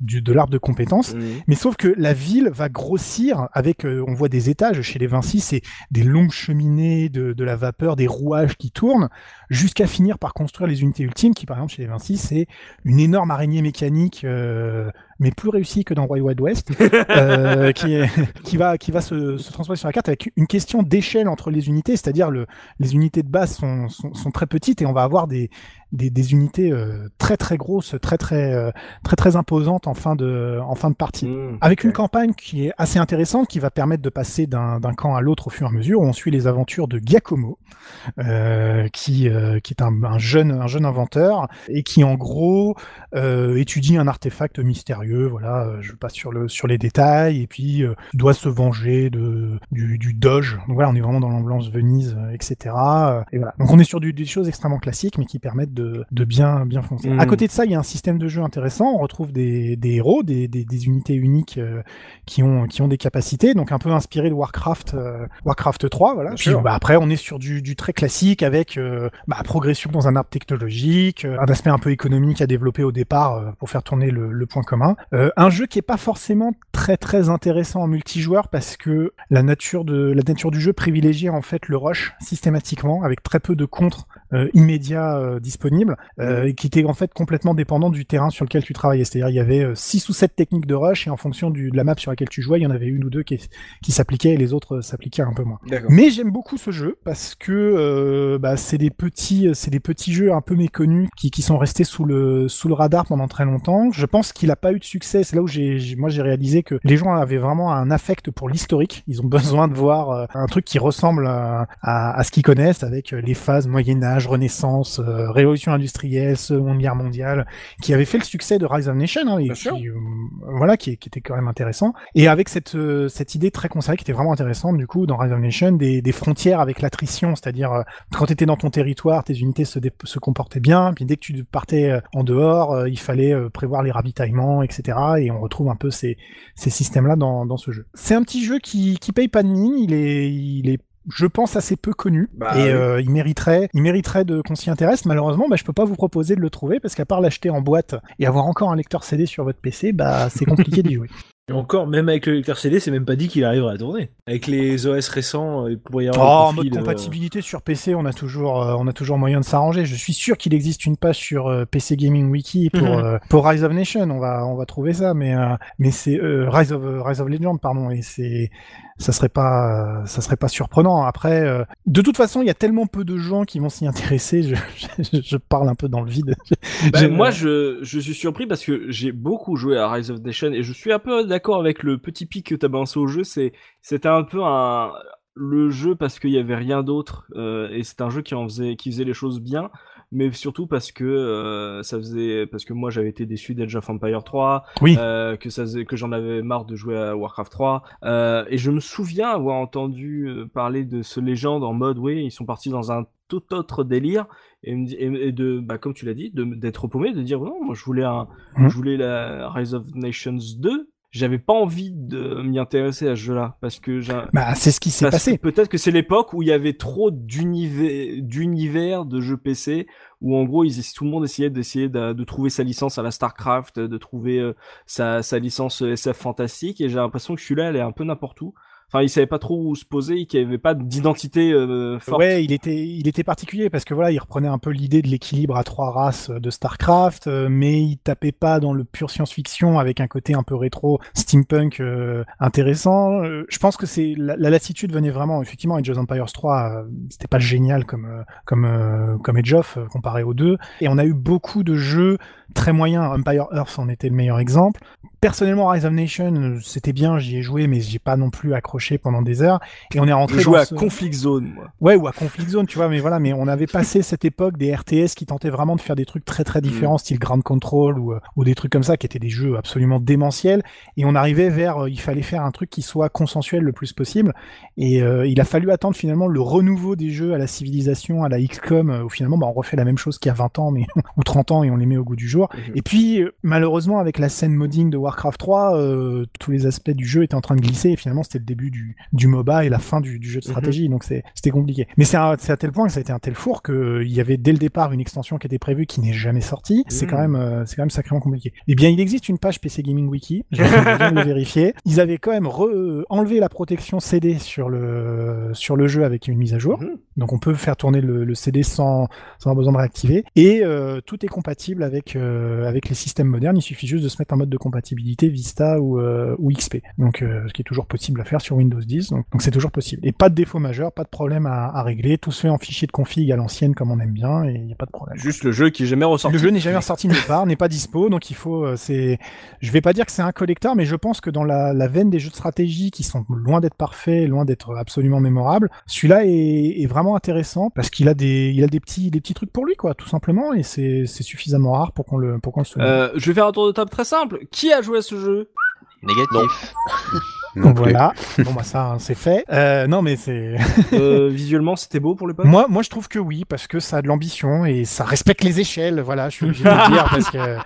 du, de l'arbre de compétences. Mais sauf que la ville va grossir avec, euh, on voit des étages chez les Vinci, c'est des longues cheminées de, de la vapeur, des rouages qui tournent, jusqu'à finir par construire les unités ultimes, qui par exemple chez les Vinci, c'est une énorme araignée mécanique, euh, mais plus réussie que dans Wild Wild West, euh, qui, est- qui va, qui va se, se transformer sur la carte avec une question d'échelle entre les unités, c'est-à-dire le, les unités de base sont, sont, sont très petites et on va avoir des, des, des unités euh, très très grosses, très très euh, très très imposantes en fin de en fin de partie. Mhm. Avec une campagne qui est assez intéressante, qui va permettre de passer d'un camp à l'autre au fur et à mesure. où On suit les aventures de Giacomo, qui, qui est un, un jeune, un jeune inventeur et qui en gros étudie un artefact mystérieux. Voilà, euh, je passe sur le sur les détails et puis euh, doit se venger de du, du Doge. Donc voilà, on est vraiment dans l'ambiance Venise, euh, etc. Et voilà. Donc on est sur du- des choses extrêmement classiques, mais qui permettent de, de bien bien foncer. À côté de ça, il y a un système de jeu intéressant. On retrouve des, des héros, des, des, des unités uniques euh, qui ont qui ont des capacités, donc un peu inspiré de Warcraft euh, Warcraft 3. Voilà. Puis bah, après, on est sur du, du très classique avec bah, progression dans un arbre technologique, un aspect un peu économique à développer au départ pour faire tourner le, le point commun. Euh, un jeu qui est pas forcément très très intéressant en multijoueur parce que la nature de la nature du jeu privilégie en fait le rush systématiquement avec très peu de contre euh, immédiats euh, disponibles euh, et qui était en fait complètement dépendant du terrain sur lequel tu travaillais. C'est-à-dire il y avait euh, six ou sept techniques de rush et en fonction du, de la map sur laquelle tu jouais, il y en avait une ou deux qui, qui s'appliquaient et les autres s'appliquaient un peu moins. Mais j'aime beaucoup ce jeu parce que bah, c'est des petits, c'est des petits jeux un peu méconnus qui, qui sont restés sous le sous le radar pendant très longtemps. Je pense qu'il a pas eu de succès. C'est là où j'ai, moi j'ai réalisé que les gens avaient vraiment un affect pour l'historique. Ils ont besoin de voir un truc qui ressemble à, à, à ce qu'ils connaissent avec les phases Moyen Âge, Renaissance, euh, Révolution industrielle, Seconde Guerre mondiale, qui avait fait le succès de Rise of Nation, hein, et Bien qui, sûr. euh, voilà, qui, qui était quand même intéressant. Et avec cette euh, cette idée très conservée qui était vraiment intéressante du coup dans Rise of Nation, des, des frontières avec l'attrition, c'est-à-dire quand tu étais dans ton territoire, tes unités se, comportaient bien, puis dès que tu partais en dehors, il fallait prévoir les ravitaillements, etc. Et on retrouve un peu ces, ces systèmes-là dans, dans ce jeu. C'est un petit jeu qui, qui paye pas de mine, il est, il est je pense assez peu connu. Bah, et oui. euh, il mériterait il mériterait de qu'on s'y intéresse. Malheureusement bah, je peux pas vous proposer de le trouver parce qu'à part l'acheter en boîte et avoir encore un lecteur CD sur votre PC bah c'est compliqué d'y jouer Et encore, même avec le lecteur CD, c'est même pas dit qu'il arrivera à tourner. Avec les OS récents, euh, il pourrait y Oh, avoir en des mode de- compatibilité sur PC, on a toujours, euh, on a toujours moyen de s'arranger. Je suis sûr qu'il existe une page sur euh, PC Gaming Wiki pour Mhm. euh, pour Rise of Nation. On va on va trouver ça, mais euh, mais c'est euh, Rise of euh, Rise of Legend, pardon, et c'est ça serait pas ça serait pas surprenant. Après, euh, de toute façon, il y a tellement peu de gens qui vont s'y intéresser. Je, je, je parle un peu dans le vide. J'ai- moi, je, je suis surpris parce que j'ai beaucoup joué à Rise of Nation et je suis un peu d'accord avec le petit pic que t'as balancé au jeu. C'est, c'était un peu un, le jeu parce qu'il y avait rien d'autre euh, et c'est un jeu qui en faisait, qui faisait les choses bien, mais surtout parce que euh, ça faisait, parce que moi j'avais été déçu d'Age of Empire 3, Oui. euh, que ça faisait, que j'en avais marre de jouer à Warcraft 3 euh, et je me souviens avoir entendu parler de ce légende en mode oui ils sont partis dans un tout autre délire et, de bah comme tu l'as dit d'être paumé de dire non moi je voulais un Mhm. je voulais la Rise of Nations 2 j'avais pas envie de m'y intéresser à ce jeu-là parce que j'ai Bah, c'est ce qui s'est parce passé. Peut-être que c'est l'époque où il y avait trop d'univers, d'univers de jeux PC, où en gros ils, tout le monde essayait d'essayer de, de trouver sa licence à la Starcraft, de trouver euh, sa, sa licence SF fantastique, et j'ai l'impression que celui-là elle est un peu n'importe où. Enfin, il savait pas trop où se poser, qu'il n'y avait pas d'identité euh, forte. Ouais, il était, il était particulier parce que voilà, il reprenait un peu l'idée de l'équilibre à trois races euh, de Starcraft, euh, mais il tapait pas dans le pur science-fiction avec un côté un peu rétro, steampunk euh, intéressant. Euh, je pense que c'est la, la venait vraiment effectivement Age of Empires 3, euh, c'était pas génial comme comme comme Age of comparé aux deux, et on a eu beaucoup de jeux très moyens. Empire Earth en était le meilleur exemple. Personnellement, Rise of Nation, c'était bien, j'y ai joué, mais j'ai pas non plus accroché pendant des heures. Et on est rentré dans à ce- Conflict Zone, moi. Ouais, ou à Conflict Zone, tu vois, mais voilà, mais on avait passé cette époque des RTS qui tentaient vraiment de faire des trucs très très différents, style Grand Control ou, euh, ou des trucs comme ça, qui étaient des jeux absolument démentiels. Et on arrivait vers, euh, il fallait faire un truc qui soit consensuel le plus possible. Et euh, il a fallu attendre finalement le renouveau des jeux à la civilisation, à la XCOM, où finalement bah, on refait la même chose qu'il y a 20 ans, mais ou 30 ans, et on les met au goût du jour. Mhm. Et puis, euh, malheureusement, avec la scène modding de Warcraft 3, euh, tous les aspects du jeu étaient en train de glisser. Et finalement, c'était le début du, du MOBA et la fin du, du jeu de Mhm. stratégie. Donc, c'était compliqué. Mais c'est à, tel point que ça a été un tel four qu'il y avait dès le départ une extension qui était prévue qui n'est jamais sortie. C'est Mhm. quand même, euh, c'est quand même sacrément compliqué. Eh bien, il existe une page PC Gaming Wiki. Je viens de le vérifier. Ils avaient quand même enlevé la protection CD sur le, sur le jeu avec une mise à jour. Mhm. Donc on peut faire tourner le, le CD sans, sans avoir besoin de réactiver. Et euh, tout est compatible avec, euh, avec les systèmes modernes. Il suffit juste de se mettre en mode de compatibilité Vista ou, euh, ou XP. Donc euh, ce qui est toujours possible à faire sur Windows 10. Donc c'est toujours possible. Et pas de défaut majeur, pas de problème à, à régler. Tout se fait en fichier de config à l'ancienne comme on aime bien et il n'y a pas de problème. Juste le jeu qui est jamais ressorti. Le jeu n'est jamais ressorti nulle part, n'est pas dispo, donc il faut. euh, c'est, je vais pas dire que c'est un collector, mais je pense que dans la, la veine des jeux de stratégie qui sont loin d'être parfaits, loin d'être absolument mémorables, celui-là est, est vraiment intéressant parce qu'il a des, il a des petits, des petits trucs pour lui, quoi, tout simplement, et c'est suffisamment rare pour qu'on le, pour qu'on le souligne. Euh, je vais faire un tour de table très simple. Qui a joué à ce jeu? Négatif. Non voilà. bon bah ça, hein, c'est fait. Euh, non mais c'est. Euh, Visuellement, c'était beau pour le pote Moi, moi, je trouve que oui, parce que ça a de l'ambition et ça respecte les échelles. Voilà, je suis obligé de le dire parce que,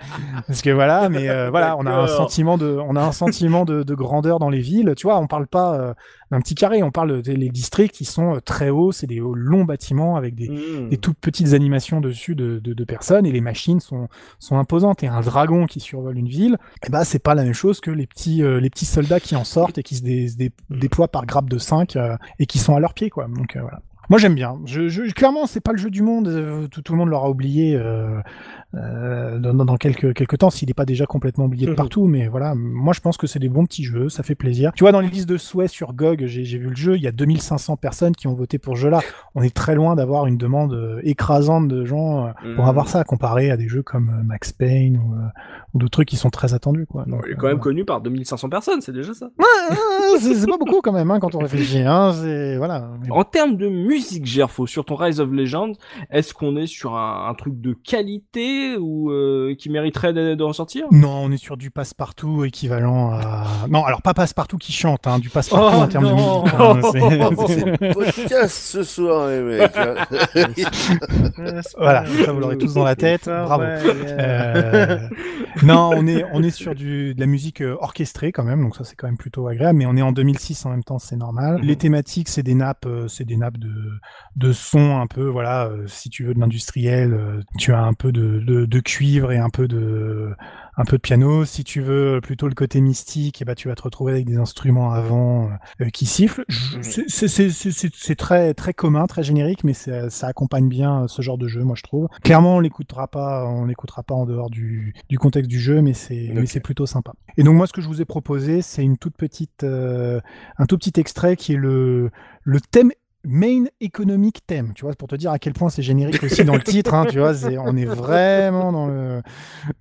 parce que voilà, mais euh, voilà, on a un sentiment de, on a un sentiment de, de grandeur dans les villes. Tu vois, on parle pas euh, d'un petit carré, on parle des les districts qui sont euh, très hauts, c'est des longs bâtiments avec des, Mmh. des toutes petites animations dessus de, de, de personnes et les machines sont, sont imposantes. Et un dragon qui survole une ville, eh ben, c'est pas la même chose que les petits, euh, les petits soldats qui en sortent et qui se dé- dé- déploient par grappe de 5 et qui sont à leurs pieds, quoi. Donc, euh, voilà. Moi j'aime bien. Je, je, clairement, c'est pas le jeu du monde. euh, Tout, tout le monde l'aura oublié euh, euh, dans, dans quelques, quelques temps, s'il n'est pas déjà complètement oublié de Mhm. partout. Mais voilà, moi je pense que c'est des bons petits jeux, ça fait plaisir. Tu vois, dans les listes de souhaits sur GOG, j'ai vu le jeu, il y a 2500 personnes qui ont voté pour ce jeu-là. On est très loin d'avoir une demande euh, écrasante de gens euh, pour Mhm. avoir ça, comparé à des jeux comme Max Payne ou, ou d'autres trucs qui sont très attendus. Quoi. Donc, Il est euh, quand même connu par 2500 personnes, c'est déjà ça. C'est pas beaucoup quand même hein, quand on réfléchit. Hein, voilà. En termes de musique, Gerfo, sur ton Rise of Legends, est-ce qu'on est sur un, un truc de qualité ou euh, qui mériterait de, de ressortir? Non, on est sur du passe-partout équivalent à. Non, alors pas passe-partout qui chante, hein, du passe-partout Oh, en termes non. de musique. hein, c'est- C'est podcast ce soir, les mecs. hein. Voilà, ça vous l'aurez tous dans la tête. Bravo. Euh, non, on est on est sur du de la musique euh, orchestrée quand même, donc ça c'est quand même plutôt agréable. Mais on est en 2006 en même temps, c'est normal. Les thématiques, c'est des nappes, c'est des nappes de de son un peu. Voilà, si tu veux de l'industriel, tu as un peu de, de de cuivre et un peu de un peu de piano. Si tu veux plutôt le côté mystique, eh ben, tu vas te retrouver avec des instruments avant euh, qui sifflent. C'est- très très commun, très générique, mais ça, accompagne bien euh, ce genre de jeu, moi je trouve. Clairement, on l'écoutera pas, on l'écoutera pas en dehors du, du contexte du jeu, mais c'est mais Ok. c'est plutôt sympa. Et donc moi, ce que je vous ai proposé, c'est une toute petite, euh, un tout petit extrait qui est le le thème Main Economic Theme, tu vois, pour te dire à quel point c'est générique aussi dans le titre, hein, tu vois, on est vraiment dans le,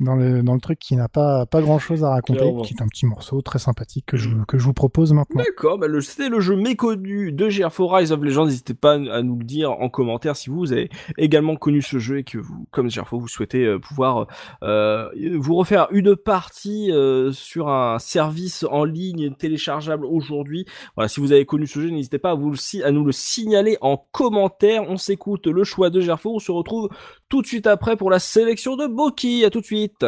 dans le, dans le truc qui n'a pas, pas grand chose à raconter, Clairement. qui est un petit morceau très sympathique que je, que je vous propose maintenant. D'accord, bah c'était le jeu méconnu de Gerfo Rise of Legends. N'hésitez pas à nous le dire en commentaire si vous avez également connu ce jeu et que vous, comme Gerfo, vous souhaitez euh, pouvoir euh, vous refaire une partie euh, sur un service en ligne téléchargeable aujourd'hui. Voilà, si vous avez connu ce jeu, n'hésitez pas à, vous à nous le signaler en commentaire. On s'écoute le choix de Gerfo. On se retrouve tout de suite après pour la sélection de Boki. À tout de suite.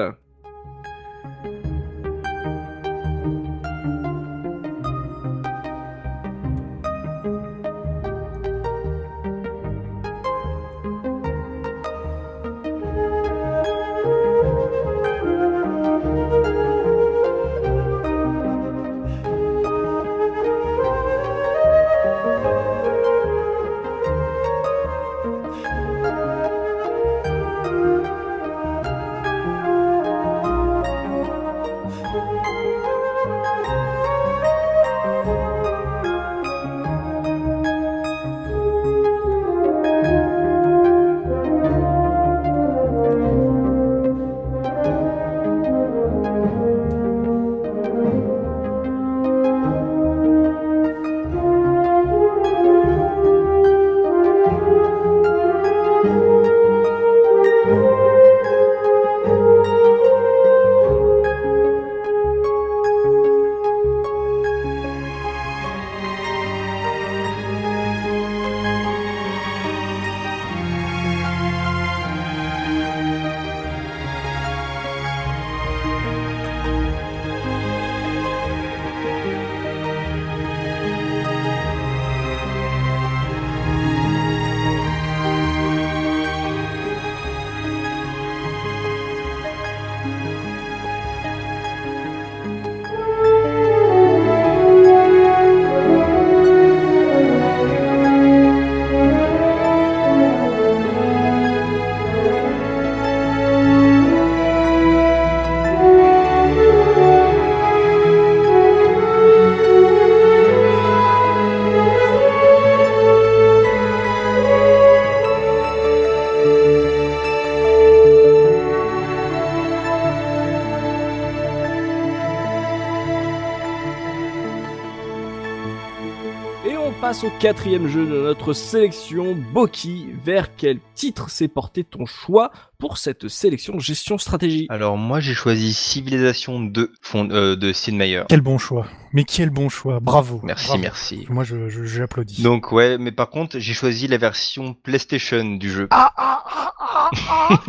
Passe au quatrième jeu de notre sélection, Boki. Vers quel titre s'est porté ton choix pour cette sélection gestion stratégie? Alors moi j'ai choisi Civilization 2 fond, euh, de Sid Meier. Quel bon choix. Mais quel bon choix. Bravo. Merci, Bravo. merci. Moi, je, je, j'applaudis. Donc ouais, mais par contre j'ai choisi la version PlayStation du jeu. Ah, ah, ah, ah, ah.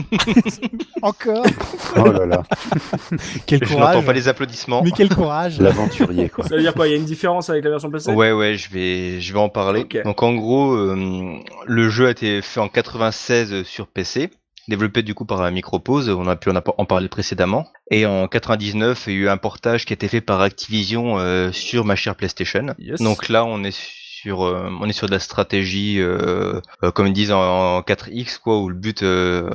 Encore. Oh là là, Quel je n'entends courage. pas les applaudissements. Mais quel courage. l'aventurier quoi. Ça veut dire quoi Il y a une différence avec la version PC Ouais ouais, je vais je vais en parler. Donc en gros, euh, le jeu a été fait en 96 sur PC, développé du coup par la Micropause, on a pu en, parler précédemment. Et en 99, il y a eu un portage qui a été fait par Activision euh, sur ma chère PlayStation. Yes. Donc là, on est sur euh, on est sur de la stratégie euh, euh, comme ils disent en, en 4X quoi où le but euh,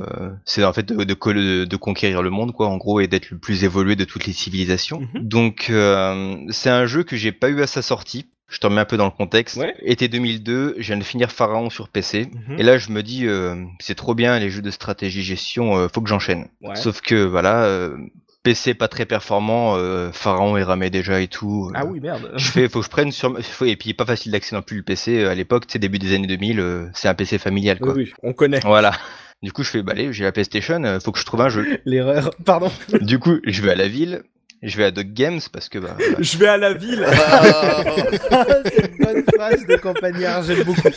c'est en fait de, de, de- conquérir le monde quoi en gros et d'être le plus évolué de toutes les civilisations. Mhm. Donc euh, c'est un jeu que j'ai pas eu à sa sortie. Je te remets un peu dans le contexte. Ouais. Été 2002, je viens de finir Pharaon sur PC. Mhm. Et là, je me dis, euh, c'est trop bien les jeux de stratégie gestion, euh, faut que j'enchaîne. Ouais. Sauf que voilà, euh, PC pas très performant, euh, Pharaon est ramé déjà et tout. euh, Ah oui, merde. Je fais, faut que je prenne sur, faut- et puis pas facile d'accès non plus le PC euh, à l'époque, tu sais début des années 2000, euh, c'est un PC familial Oui, quoi. oui, on connaît. Voilà. Du coup, je fais, bah allez, j'ai la PlayStation, euh, faut que je trouve un jeu. L'erreur. Pardon. du coup, je vais à la ville, je vais à Dog Games parce que bah, Je vais à la ville. Ah, C'est une bonne phrase de campagnard, j'aime beaucoup.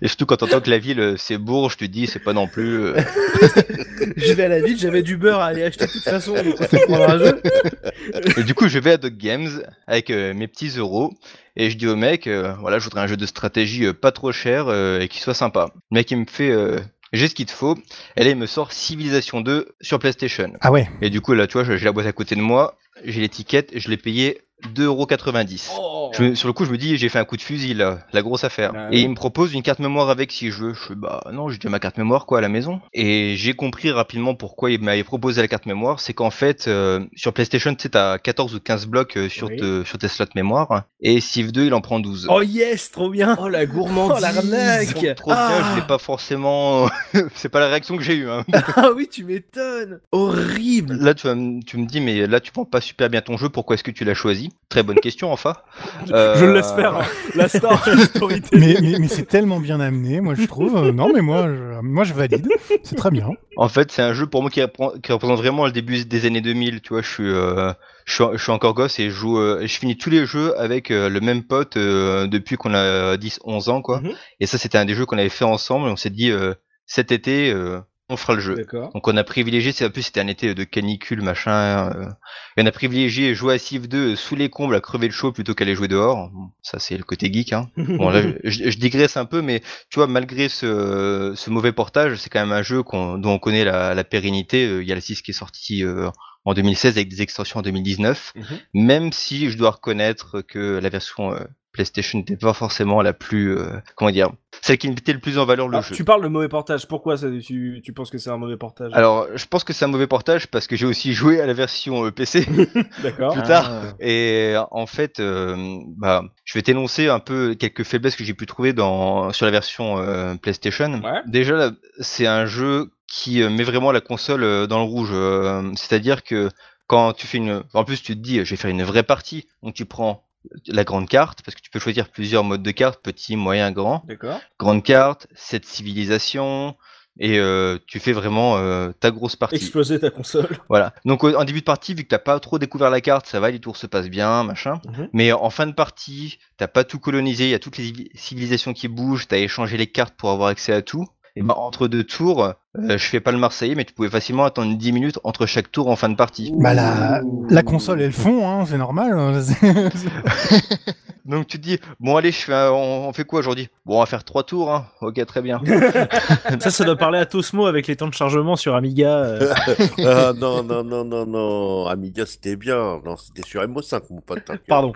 et surtout quand t'entends que la ville euh, c'est Bourges, tu te dis c'est pas non plus. euh, Je vais à la ville, j'avais du beurre à aller acheter de toute façon, donc prendre un jeu. Et du coup, je vais à Dog Games avec euh, mes petits euros et je dis au mec, euh, voilà, je voudrais un jeu de stratégie euh, pas trop cher euh, et qui soit sympa. Le mec, il me fait, euh, j'ai ce qu'il te faut. Et là, il me sort Civilization 2 sur PlayStation. Ah ouais. Et du coup, là, tu vois, j'ai la boîte à côté de moi, j'ai l'étiquette, je l'ai payé 2,90€. Oh. Je me- sur le coup, je me dis, j'ai fait un coup de fusil, là, la grosse affaire. Ah et oui. il me propose une carte mémoire avec si je veux. Je fais, bah non, j'ai déjà ma carte mémoire, quoi, à la maison. Et j'ai compris rapidement pourquoi il m'avait proposé la carte mémoire. C'est qu'en fait, euh, sur PlayStation, tu sais, t'as 14 ou 15 blocs euh, sur, Oui. te- sur tes slots mémoire. Et Civ 2, il en prend 12. Oh yes, trop bien. Oh la gourmandise. Oh, trop bien, Ah. je l'ai pas forcément. c'est pas la réaction que j'ai eue. Hein. Ah oui, tu m'étonnes. Horrible. Là, tu, vas me- tu me dis, mais là, tu vends pas super bien ton jeu. Pourquoi est-ce que tu l'as choisi? Très bonne question, enfin. Je le laisse faire. hein. La star. Mais, mais, mais c'est tellement bien amené, moi je trouve. Euh, non, mais moi je, moi je valide. C'est très bien. En fait, c'est un jeu pour moi qui, représente vraiment le début des années 2000. Tu vois, je suis, euh, je suis, je suis encore gosse et je joue, euh, je finis tous les jeux avec euh, le même pote euh, depuis qu'on a 10, 11 ans, quoi. Mhm. Et ça, c'était un des jeux qu'on avait fait ensemble. Et on s'est dit, euh, cet été, euh, on fera le jeu. Donc on a privilégié, c'est en plus c'était un été de canicule machin, euh, et on a privilégié jouer à Civ 2 sous les combles à crever le chaud plutôt qu'aller jouer dehors. Bon, Ça c'est le côté geek. Hein. Bon là je, je- digresse un peu, mais tu vois malgré ce, ce mauvais portage, c'est quand même un jeu qu'on- dont on connaît la, la pérennité. Euh, Il y a le 6 qui est sorti euh, en 2016 avec des extensions en 2019. Mhm. Même si je dois reconnaître que la version euh, PlayStation n'était pas forcément la plus, euh, comment dire, celle qui mettait le plus en valeur le Ah, jeu. tu parles de mauvais portage. Pourquoi ça, tu, tu penses que c'est un mauvais portage? Alors, je pense que c'est un mauvais portage parce que j'ai aussi joué à la version euh, PC D'accord. plus tard. Et euh, en fait, euh, bah, je vais t'énoncer un peu quelques faiblesses que j'ai pu trouver dans sur la version euh, PlayStation. Ouais. Déjà, c'est un jeu qui met vraiment la console euh, dans le rouge. euh, C'est-à-dire que quand tu fais une, en plus tu te dis, je vais faire une vraie partie, donc tu prends la grande carte parce que tu peux choisir plusieurs modes de carte, petit, moyen, grand D'accord. grande carte, cette civilisation, et euh, tu fais vraiment euh, ta grosse partie. Exploser ta console. Voilà. Donc en début de partie, vu que t'as pas trop découvert la carte, ça va, les tours se passent bien, machin. Mhm. Mais en fin de partie, t'as pas tout colonisé, il y a toutes les civi- civilisations qui bougent, t'as échangé les cartes pour avoir accès à tout. Et ben entre deux tours, euh, je fais pas le Marseillais, mais tu pouvais facilement attendre 10 minutes entre chaque tour en fin de partie. Bah la, la console elle fond, hein, c'est normal. hein. Donc tu te dis, bon allez, je fais un- on, on fait quoi aujourd'hui? Bon, on va faire trois tours, hein. Ok, très bien. Ça, ça doit parler à Tosmo avec les temps de chargement sur Amiga. euh. ah, non, non, non, non, non. Amiga, c'était bien. Non, c'était sur MO5, mon pote. Pardon.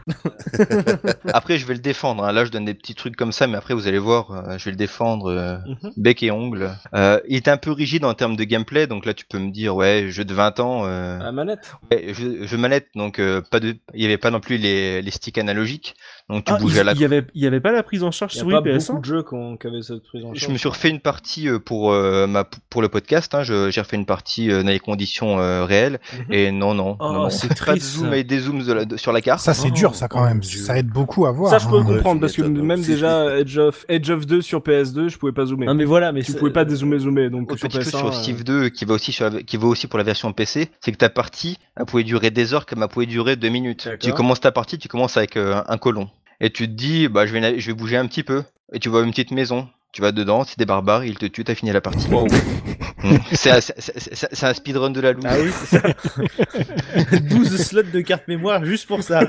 Après, je vais le défendre. hein. Là, je donne des petits trucs comme ça, mais après, vous allez voir, euh, je vais le défendre euh, Mhm. bec et ongle. Euh, il est un peu rigide en termes de gameplay, donc là, tu peux me dire, ouais, jeu de 20 ans, euh, La manette. ouais, jeu, jeu manette, donc euh, pas de, il y avait pas non plus les, les sticks analogiques. Donc tu Ah, il à la il y avait, il y avait pas la prise en charge Il y a souris pas PS1 beaucoup de jeux qui avaient cette prise en Je charge. me suis refait une partie euh, pour euh, ma pour le podcast. Hein, je- j'ai refait une partie euh, dans les conditions euh, réelles. Mhm. Et non, non, Oh, non, c'est pas de zoom et des zooms de la- de- sur la carte. Ça, c'est Oh, dur, ça, quand oh, même. Dieu. Ça aide beaucoup à voir. Ça, je peux hein. Comprendre parce que même déjà Edge of Edge of 2 sur PS2, je pouvais pas zoomer. Non mais voilà, mais tu pouvais pas dézoomer zoomer donc Autre sur petit PS1. truc sur euh, Civ 2 qui va aussi sur la- qui va aussi pour la version PC, c'est que ta partie elle pouvait durer des heures comme elle pouvait durer deux minutes. Tu commences ta partie, tu commences avec euh, un colon et tu te dis bah je vais na- je vais bouger un petit peu et tu vois une petite maison. Tu vas dedans, c'est des barbares, ils te tuent, t'as fini la partie. c'est un- c'est- un speedrun de la loose. Ah oui, c'est ça. 12 slots de carte mémoire juste pour ça.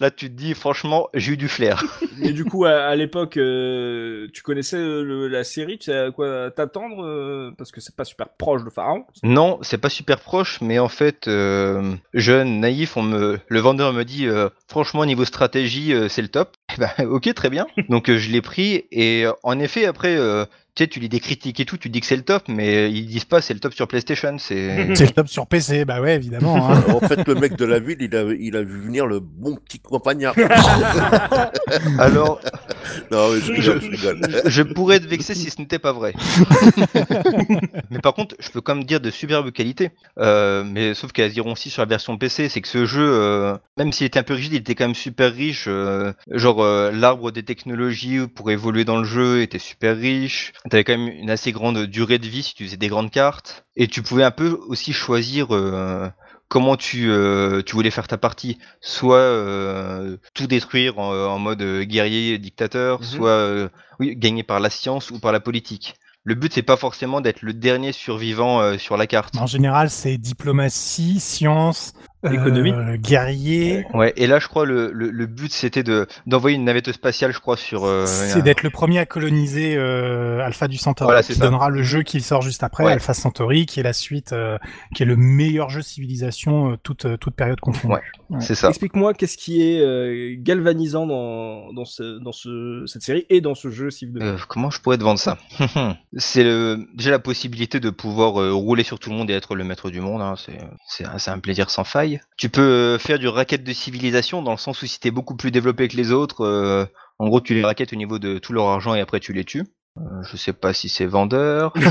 Là tu te dis franchement j'ai eu du flair. Et du coup, à, à l'époque, euh, tu connaissais euh, le- la série, tu sais à quoi t'attendre euh, parce que c'est pas super proche de Pharaon. Non, c'est pas super proche, mais en fait, euh, jeune, naïf, on me, le vendeur me dit, euh, franchement, niveau stratégie, euh, c'est le top. Eh ben, ok, très bien. Donc euh, je l'ai pris et euh, en effet, après, euh, tu sais, tu lis des critiques et tout, tu dis que c'est le top, mais ils disent pas c'est le top sur PlayStation. C'est C'est le top sur PC, bah ouais, évidemment. hein. en fait, le mec de la ville, il a, il a vu venir le bon petit campagnard. alors, non, mais je rigole, je rigole. je pourrais être vexé si ce n'était pas vrai. mais par contre, je peux quand même dire de superbes qualités. Euh, mais sauf qu'elles diront aussi sur la version PC, c'est que ce jeu, euh, même s'il était un peu rigide, il était quand même super riche. euh, genre euh, l'arbre des technologies pour évoluer dans le jeu était super riche. T'avais quand même une assez grande durée de vie si tu faisais des grandes cartes. Et tu pouvais un peu aussi choisir. Comment tu, euh, tu voulais faire ta partie Soit euh, tout détruire en, en mode euh, guerrier dictateur, Mhm. soit euh, oui, gagner par la science ou par la politique. Le but c'est pas forcément d'être le dernier survivant euh, sur la carte. En général, c'est diplomatie, science, euh, Économie. guerrier. Ouais, et là je crois le, le, le but c'était de d'envoyer une navette spatiale, je crois, sur. euh, c'est d'être le premier à coloniser euh, Alpha du Centaure, Voilà, qui ça. donnera le jeu qui sort juste après, Ouais. Alpha Centauri, qui est la suite, euh, qui est le meilleur jeu civilisation euh, toute euh, toute période confondue. Ouais. C'est ça. Explique-moi qu'est-ce qui est euh, galvanisant dans dans ce dans ce cette série et dans ce jeu Civ 2. Euh, comment je pourrais te vendre ça? C'est déjà la possibilité de pouvoir euh, rouler sur tout le monde et être le maître du monde. hein, c'est c'est un, c'est un plaisir sans faille. Tu peux euh, faire du racket de civilisation dans le sens où si t'es beaucoup plus développé que les autres, euh, en gros tu les raquettes au niveau de tout leur argent et après tu les tues. Euh, je sais pas si c'est vendeur.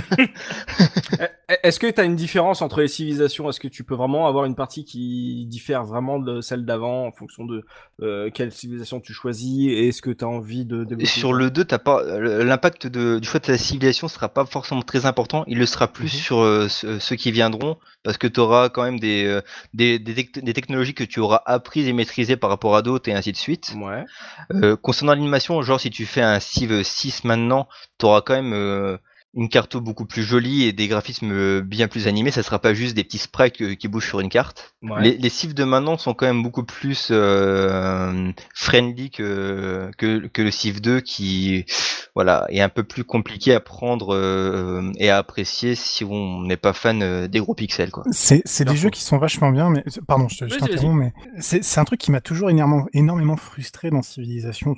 Eh, Est-ce que tu as une différence entre les civilisations? Est-ce que tu peux vraiment avoir une partie qui diffère vraiment de celle d'avant en fonction de euh, quelle civilisation tu choisis et est-ce que tu as envie de développer Sur le 2, t'as pas euh, l'impact de, du choix de ta civilisation sera pas forcément très important. Il le sera plus Mhm. sur euh, ce- ceux qui viendront parce que tu auras quand même des, euh, des, des, tec- des technologies que tu auras apprises et maîtrisées par rapport à d'autres et ainsi de suite. Ouais. Concernant l'animation, genre si tu fais un Civ 6 maintenant, tu auras quand même une carte beaucoup plus jolie et des graphismes euh, bien plus animés. Ça sera pas juste des petits sprites euh, qui bougent sur une carte. ouais. Les, les de maintenant sont quand même beaucoup plus euh, friendly que, que, que le Civ 2 qui voilà est un peu plus compliqué à prendre euh, et à apprécier si on n'est pas fan euh, des gros pixels quoi. C'est c'est des jeux qui sont vachement bien, mais pardon, je te- je Vas-y, t'interromps, mais c'est c'est un truc qui m'a toujours énormément, énormément frustré dans Civilization,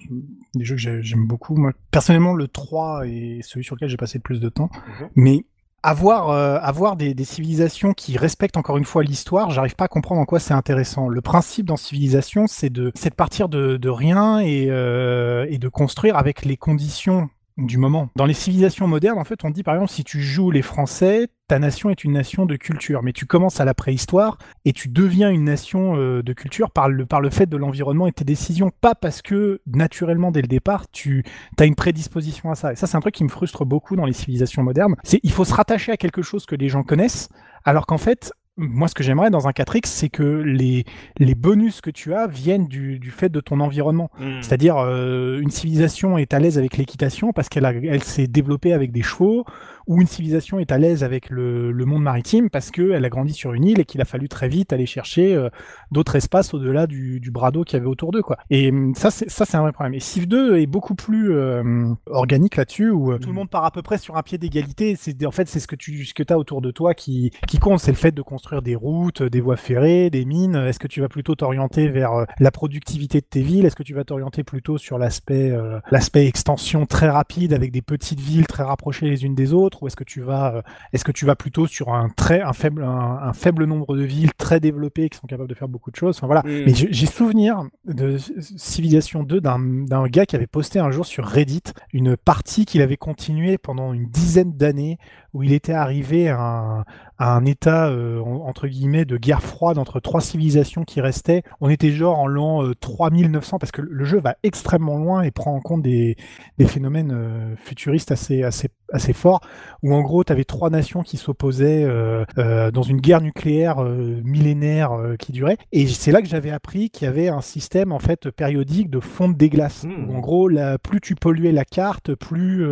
des jeux que j'ai- j'aime beaucoup. Moi, personnellement, le 3 est celui sur lequel j'ai passé le plus de temps, Mhm. mais avoir euh, avoir des, des civilisations qui respectent encore une fois l'histoire, j'arrive pas à comprendre en quoi c'est intéressant. Le principe dans Civilisation, c'est de de partir de, de rien et euh, et de construire avec les conditions du moment. Dans les civilisations modernes, en fait, on dit par exemple si tu joues les Français, ta nation est une nation de culture, mais tu commences à la préhistoire et tu deviens une nation euh, de culture par le, par le fait de l'environnement et tes décisions, pas parce que naturellement dès le départ tu as une prédisposition à ça. Et ça, c'est un truc qui me frustre beaucoup dans les civilisations modernes. C'est il faut se rattacher à quelque chose que les gens connaissent, alors qu'en fait, moi, ce que j'aimerais dans un 4X, c'est que les, les bonus que tu as viennent du, du fait de ton environnement. Mm. C'est-à-dire, euh, une civilisation est à l'aise avec l'équitation parce qu'elle elle s'est développée avec des chevaux, ou une civilisation est à l'aise avec le, monde maritime parce qu'elle a grandi sur une île et qu'il a fallu très vite aller chercher euh, d'autres espaces au-delà du, du bras d'eau qu'il y avait autour d'eux. Quoi. Et hum, ça, c'est un vrai problème. Et Civ 2 est beaucoup plus euh, organique là-dessus, où euh, tout le monde part à peu près sur un pied d'égalité. En fait c'est ce que tu ce que as autour de toi qui compte, c'est le fait de construire des routes, des voies ferrées, des mines. Est-ce que tu vas plutôt t'orienter vers la productivité de tes villes? Est-ce que tu vas t'orienter plutôt sur l'aspect l'aspect extension très rapide avec des petites villes très rapprochées les unes des autres? Ou est-ce que tu vas, euh, est-ce que tu vas plutôt sur un très, un faible, un, faible nombre de villes très développées qui sont capables de faire beaucoup de choses? Enfin voilà. Mm. Mais j'ai souvenir de Civilization 2 d'un gars qui avait posté un jour sur Reddit une partie qu'il avait continuée pendant une dizaine d'années où il était arrivé à un, à un état euh, entre guillemets de guerre froide entre trois civilisations qui restaient. On était genre en l'an euh, 3900 parce que le jeu va extrêmement loin et prend en compte des, des phénomènes euh, futuristes assez assez assez forts où en gros tu avais trois nations qui s'opposaient euh, euh, dans une guerre nucléaire euh, millénaire euh, qui durait et c'est là que j'avais appris qu'il y avait un système en fait périodique de fonte des glaces Hmm. où en gros la, plus tu polluais la carte plus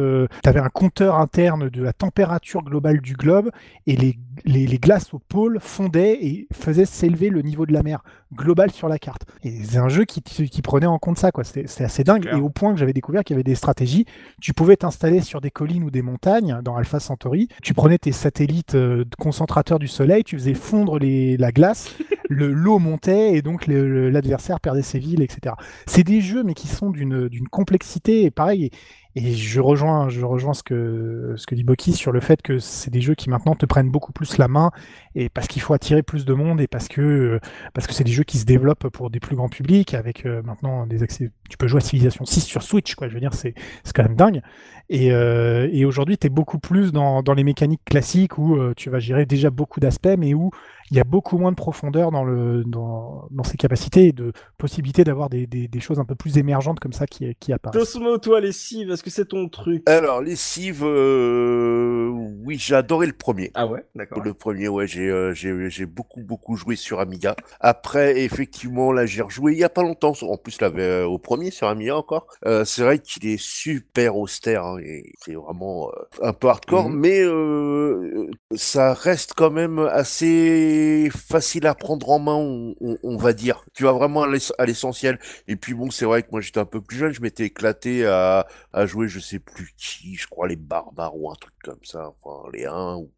tu avais un compteur interne de la température globale du globe et les, les, les glaces au pôle fondaient et faisaient s'élever le niveau de la mer global sur la carte. Et c'est un jeu qui, qui prenait en compte ça, quoi. C'était assez dingue. Clair. Et au point que j'avais découvert qu'il y avait des stratégies. Tu pouvais t'installer sur des collines ou des montagnes dans Alpha Centauri. Tu prenais tes satellites euh, concentrateurs du soleil, tu faisais fondre les, la glace, le l'eau montait et donc l'adversaire perdait ses villes, etc. C'est des jeux, mais qui sont d'une d'une complexité, et pareil, et, je rejoins, je rejoins ce que, dit Boki sur le fait que c'est des jeux qui maintenant te prennent beaucoup plus la main, et parce qu'il faut attirer plus de monde, et parce que euh, parce que c'est des jeux qui se développent pour des plus grands publics, avec euh, maintenant des accès. Tu peux jouer à Civilization 6 sur Switch, quoi. Je veux dire, c'est quand même dingue. Et, euh, et aujourd'hui, tu es beaucoup plus dans, dans les mécaniques classiques où tu vas gérer déjà beaucoup d'aspects, mais où il y a beaucoup moins de profondeur dans, le, dans, dans ses capacités et de possibilité d'avoir des, des, des choses un peu plus émergentes comme ça qui, qui apparaissent. Tosmo, toi, les cives, est-ce que c'est ton truc? Alors, les cives, euh, oui, j'ai adoré le premier. Ah ouais, d'accord. Le premier, ouais, j'ai euh, j'ai j'ai beaucoup beaucoup joué sur Amiga. Après, effectivement, là, j'ai rejoué il y a pas longtemps. En plus, là, euh, au premier sur Amiga encore. Euh, c'est vrai qu'il est super austère. hein, et c'est vraiment euh, un peu hardcore, Mhm. mais euh, ça reste quand même assez facile à prendre en main, on, on- on va dire. Tu vas vraiment à l'essentiel. Et puis bon, c'est vrai que moi, j'étais un peu plus jeune. Je m'étais éclaté à à jouer, je sais plus qui, je crois les barbares ou un truc comme ça, enfin les 1 ou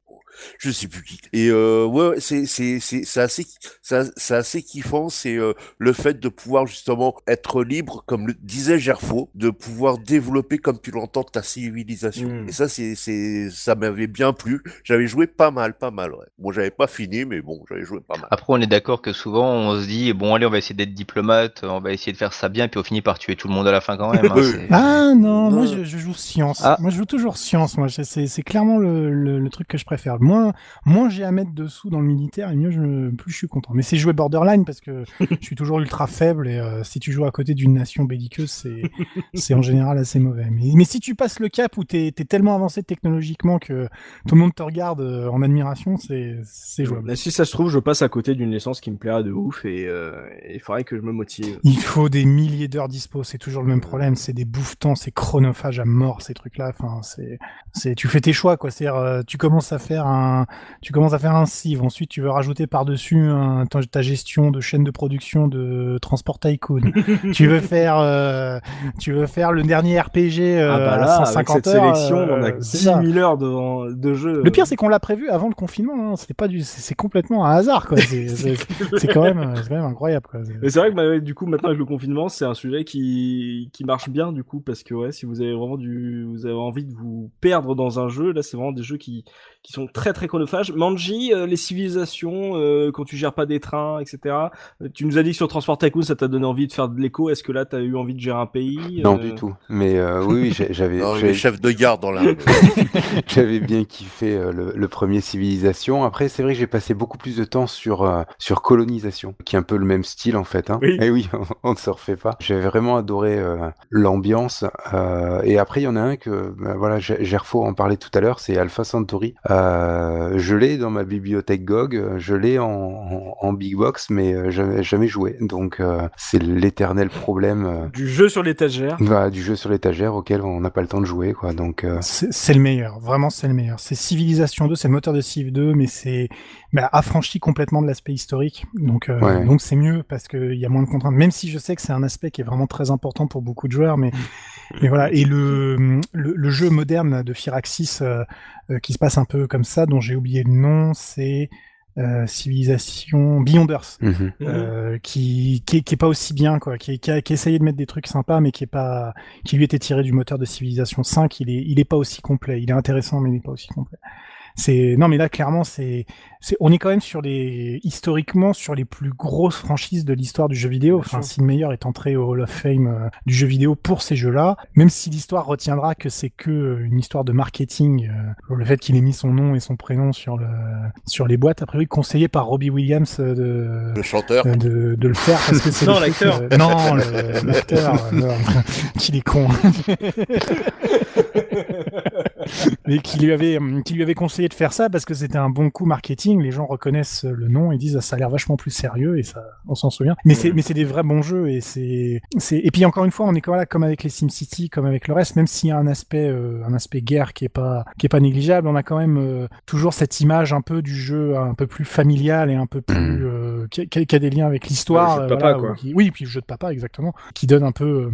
je sais plus qui. Et euh, ouais, c'est c'est c'est c'est assez c'est c'est assez kiffant, c'est euh, le fait de pouvoir justement être libre, comme le disait Gerfo, de pouvoir développer comme tu l'entends ta civilisation. Mm. Et ça c'est c'est ça m'avait bien plu. J'avais joué pas mal, pas mal. Ouais. Bon, j'avais pas fini, mais bon, j'avais joué pas mal. Après, on est d'accord que souvent, on se dit, bon, allez, on va essayer d'être diplomate, on va essayer de faire ça bien, puis on finit par tuer tout le monde à la fin quand même. hein, Ah non, moi je, je joue science. Ah. Moi je joue toujours science. Moi c'est c'est clairement le, le, le truc que je préfère. Moins moins j'ai à mettre dessous dans le militaire et mieux je plus je suis content. Mais c'est jouer borderline parce que je suis toujours ultra faible et euh, si tu joues à côté d'une nation belliqueuse c'est c'est en général assez mauvais. Mais, mais si tu passes le cap où t'es es tellement avancé technologiquement que tout le monde te regarde euh, en admiration, c'est c'est jouable. Mais si ça se trouve, je passe à côté d'une licence qui me plairait de ouf et euh, il faudrait que je me motive. Il faut des milliers d'heures dispo, c'est toujours le même problème, c'est des bouffes-temps, c'est chronophage à mort ces trucs-là. Enfin, c'est, c'est, tu fais tes choix quoi. C'est, euh, tu commences à faire un, tu commences à faire un sieve, ensuite tu veux rajouter par-dessus un, ta, gestion de chaîne de production de Transport Tycoon. tu veux faire, euh, tu veux faire le dernier RPG euh, ah bah à là, avec 150 cette heures. sélection, euh, on a c'est 10 ça. 000 heures de, de jeu. Le pire, c'est qu'on l'a prévu avant le confinement. Hein. C'était pas du, c'est, complètement un hasard quoi. C'est, c'est quand même, c'est quand même incroyable quoi. Mais c'est vrai que bah, du coup maintenant avec le confinement c'est un sujet qui qui marche bien du coup parce que ouais si vous avez vraiment du vous avez envie de vous perdre dans un jeu là c'est vraiment des jeux qui qui sont très très chronophages. Manji euh, les civilisations euh, quand tu gères pas des trains etc. Euh, Tu nous as dit que sur Transport Tycoon ça t'a donné envie de faire de l'écho. Est-ce que là t'as eu envie de gérer un pays Non, du tout. Mais euh, oui, j'avais chefs de gare dans la. j'avais bien kiffé euh, le, le premier Civilisation. Après, c'est vrai que j'ai passé beaucoup plus de temps sur euh, sur Colonisation, qui est un peu le même style en fait. Hein. Oui. Et oui, on, ne se refait pas. J'avais vraiment adoré euh, l'ambiance. euh, et après, il y en a un que, ben, voilà, Gerfo en parlait tout à l'heure, c'est Alpha Centauri. Euh, je l'ai dans ma bibliothèque GOG, euh, je l'ai en, en, en big box, mais euh, jamais, jamais joué. Donc, euh, c'est l'éternel problème. euh, du jeu sur l'étagère. bah, du jeu sur l'étagère auquel on n'a pas le temps de jouer, quoi. Donc, euh, C'est c'est le meilleur, vraiment c'est le meilleur. C'est Civilization 2, c'est le moteur de Civ 2, mais c'est bah, affranchi complètement de l'aspect historique. Donc euh, Ouais. donc c'est mieux parce qu'il y a moins de contraintes. Même si je sais que c'est un aspect qui est vraiment très important pour beaucoup de joueurs, mais mais voilà. Et le le, le jeu moderne de Firaxis euh, euh, qui se passe un peu comme ça, dont j'ai oublié le nom, c'est euh, Civilisation Beyonders. Mhm. Euh, qui, qui, est, qui est pas aussi bien quoi, qui, qui, a, qui a essayé de mettre des trucs sympas, mais qui est pas, qui lui était tiré du moteur de Civilisation 5. Il est, il est pas aussi complet. Il est intéressant, mais il est pas aussi complet. C'est non, mais là clairement, c'est, c'est, on est quand même sur les historiquement sur les plus grosses franchises de l'histoire du jeu vidéo. Bien Enfin. Sid Meier est entré au Hall of Fame euh, du jeu vidéo pour ces jeux-là, même si l'histoire retiendra que c'est que euh, une histoire de marketing, euh, le fait qu'il ait mis son nom et son prénom sur le sur les boîtes. A priori conseillé par Robbie Williams euh, de Le chanteur. de, de le faire parce que c'est Non, l'acteur. euh, non, l'acteur. qu'il est con. Mais qui lui avait hum, qui lui avait conseillé de faire ça parce que c'était un bon coup marketing. Les gens reconnaissent le nom et disent ah, ça a l'air vachement plus sérieux et ça on s'en souvient. Mais c'est mais c'est des vrais bons jeux et c'est c'est et puis encore une fois on est comme là comme avec les SimCity comme avec le reste même s'il y a un aspect euh, un aspect guerre qui est pas qui est pas négligeable on a quand même euh, toujours cette image un peu du jeu un peu plus familial et un peu plus Mhm. euh, qui, a- qui des liens avec l'histoire Le jeu de papa, voilà, oui puis le jeu de papa exactement qui donne un peu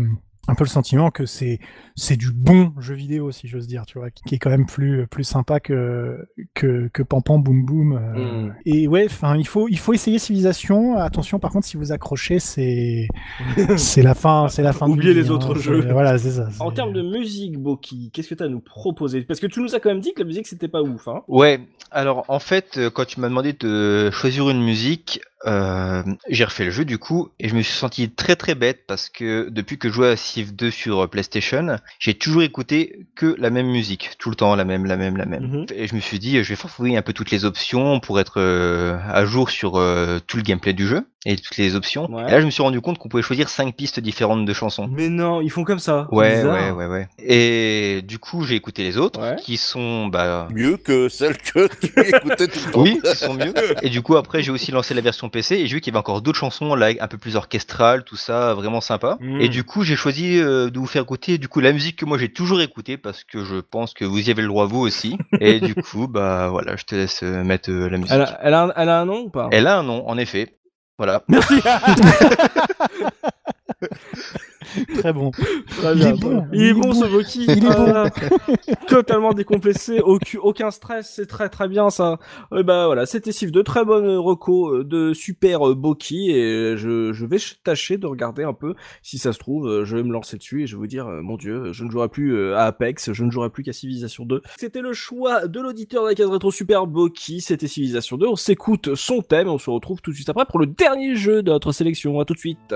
un peu le sentiment que c'est c'est du bon jeu vidéo si j'ose dire tu vois qui, qui est quand même plus plus sympa que que que Pam Pam Boom Boom euh. Mm. et ouais enfin il faut il faut essayer Civilisation attention par contre si vous accrochez c'est c'est la fin c'est la fin Oubliez les vie, autres hein, jeux. voilà c'est ça En termes de musique, Boki, qu'est-ce que tu as à nous proposer? Parce que tu nous as quand même dit que la musique c'était pas ouf, hein Ouais, alors en fait, euh, quand tu m'as demandé de choisir une musique, euh, j'ai refait le jeu du coup, et je me suis senti très très bête parce que depuis que je jouais à Civ 2 sur euh, PlayStation, j'ai toujours écouté que la même musique, tout le temps la même, la même, la même. Mhm. Et je me suis dit, je vais farfouiller un peu toutes les options pour être euh, à jour sur euh, tout le gameplay du jeu et toutes les options. Ouais. Et là, je me suis rendu compte qu'on pouvait choisir cinq pistes différentes de chansons. Mais non, ils font comme ça. Ouais, ouais, Bizarre. ouais, ouais. Et du coup, j'ai écouté les autres, Ouais. qui sont bah, Mieux que celle que tu écoutais tout le temps. oui, qui sont mieux. Et du coup, après, j'ai aussi lancé la version PC et j'ai vu qu'il y avait encore d'autres chansons là, un peu plus orchestrales, tout ça, vraiment sympa. Mm. Et du coup, j'ai choisi euh, de vous faire écouter du coup la musique que moi j'ai toujours écoutée parce que je pense que vous y avez le droit vous aussi. Et du coup, bah voilà, je te laisse euh, mettre euh, la musique. Elle a, elle, a un, elle a un nom ou pas? Elle a un nom, en effet. Voilà. Merci très bon. Très Il bien. est bon, Il est bon ce Boki. Il est Ah bon. Totalement décomplexé, aucun, stress, c'est très très bien ça. Et bah voilà, c'était Civ de très bonnes recos euh, de super euh, Boki. Et je, je vais ch- tâcher de regarder un peu. Si ça se trouve, euh, je vais me lancer dessus et je vais vous dire, mon dieu, je ne jouerai plus à Apex, je ne jouerai plus qu'à Civilization 2. C'était le choix de l'auditeur de la case rétro super Boki, c'était Civilization 2, on s'écoute son thème, on se retrouve tout de suite après pour le dernier jeu de notre sélection, à tout de suite.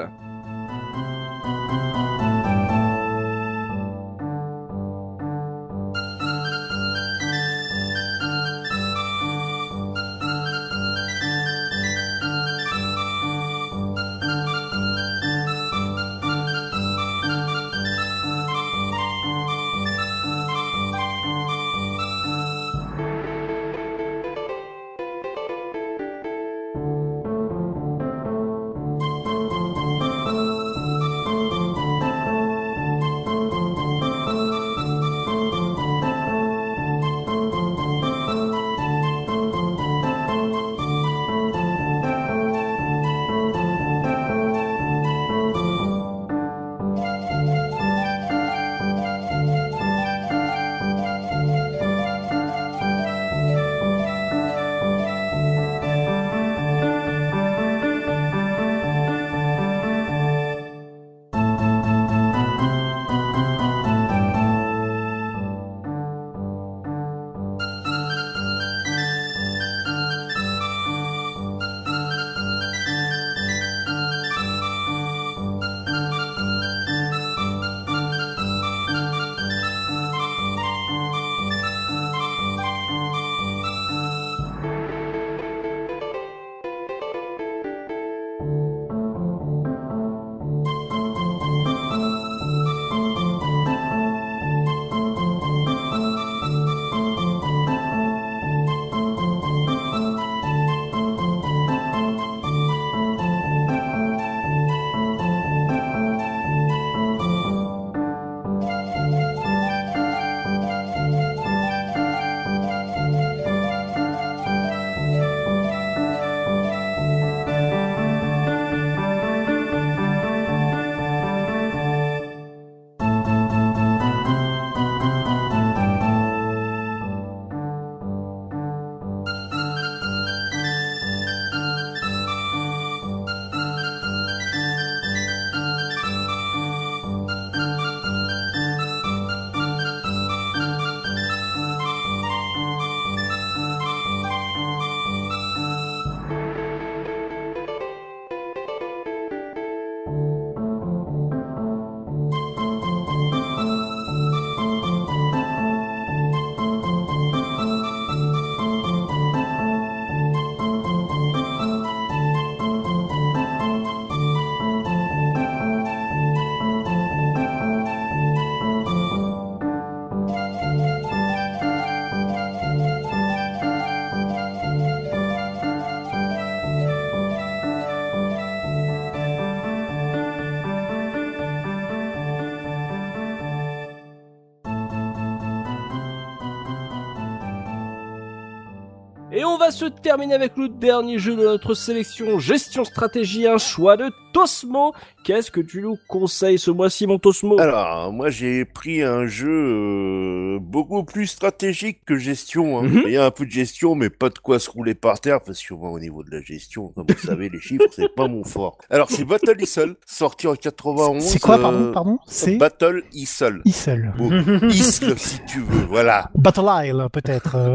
Va se terminer avec le dernier jeu de notre sélection, gestion stratégie, un choix de Tosmo. Qu'est-ce que tu nous conseilles ce mois-ci, mon Tosmo? Alors, moi j'ai pris un jeu euh, beaucoup plus stratégique que gestion. Hein. Mhm. Il y a un peu de gestion, mais pas de quoi se rouler par terre, parce que moi, au niveau de la gestion, comme vous savez, les chiffres, c'est pas mon fort. Alors, c'est Battle Isle, sorti en 91. C'est quoi, euh, pardon, pardon C'est Battle Isle. Isle. Bon, Isle, si tu veux, voilà. Battle Isle, peut-être.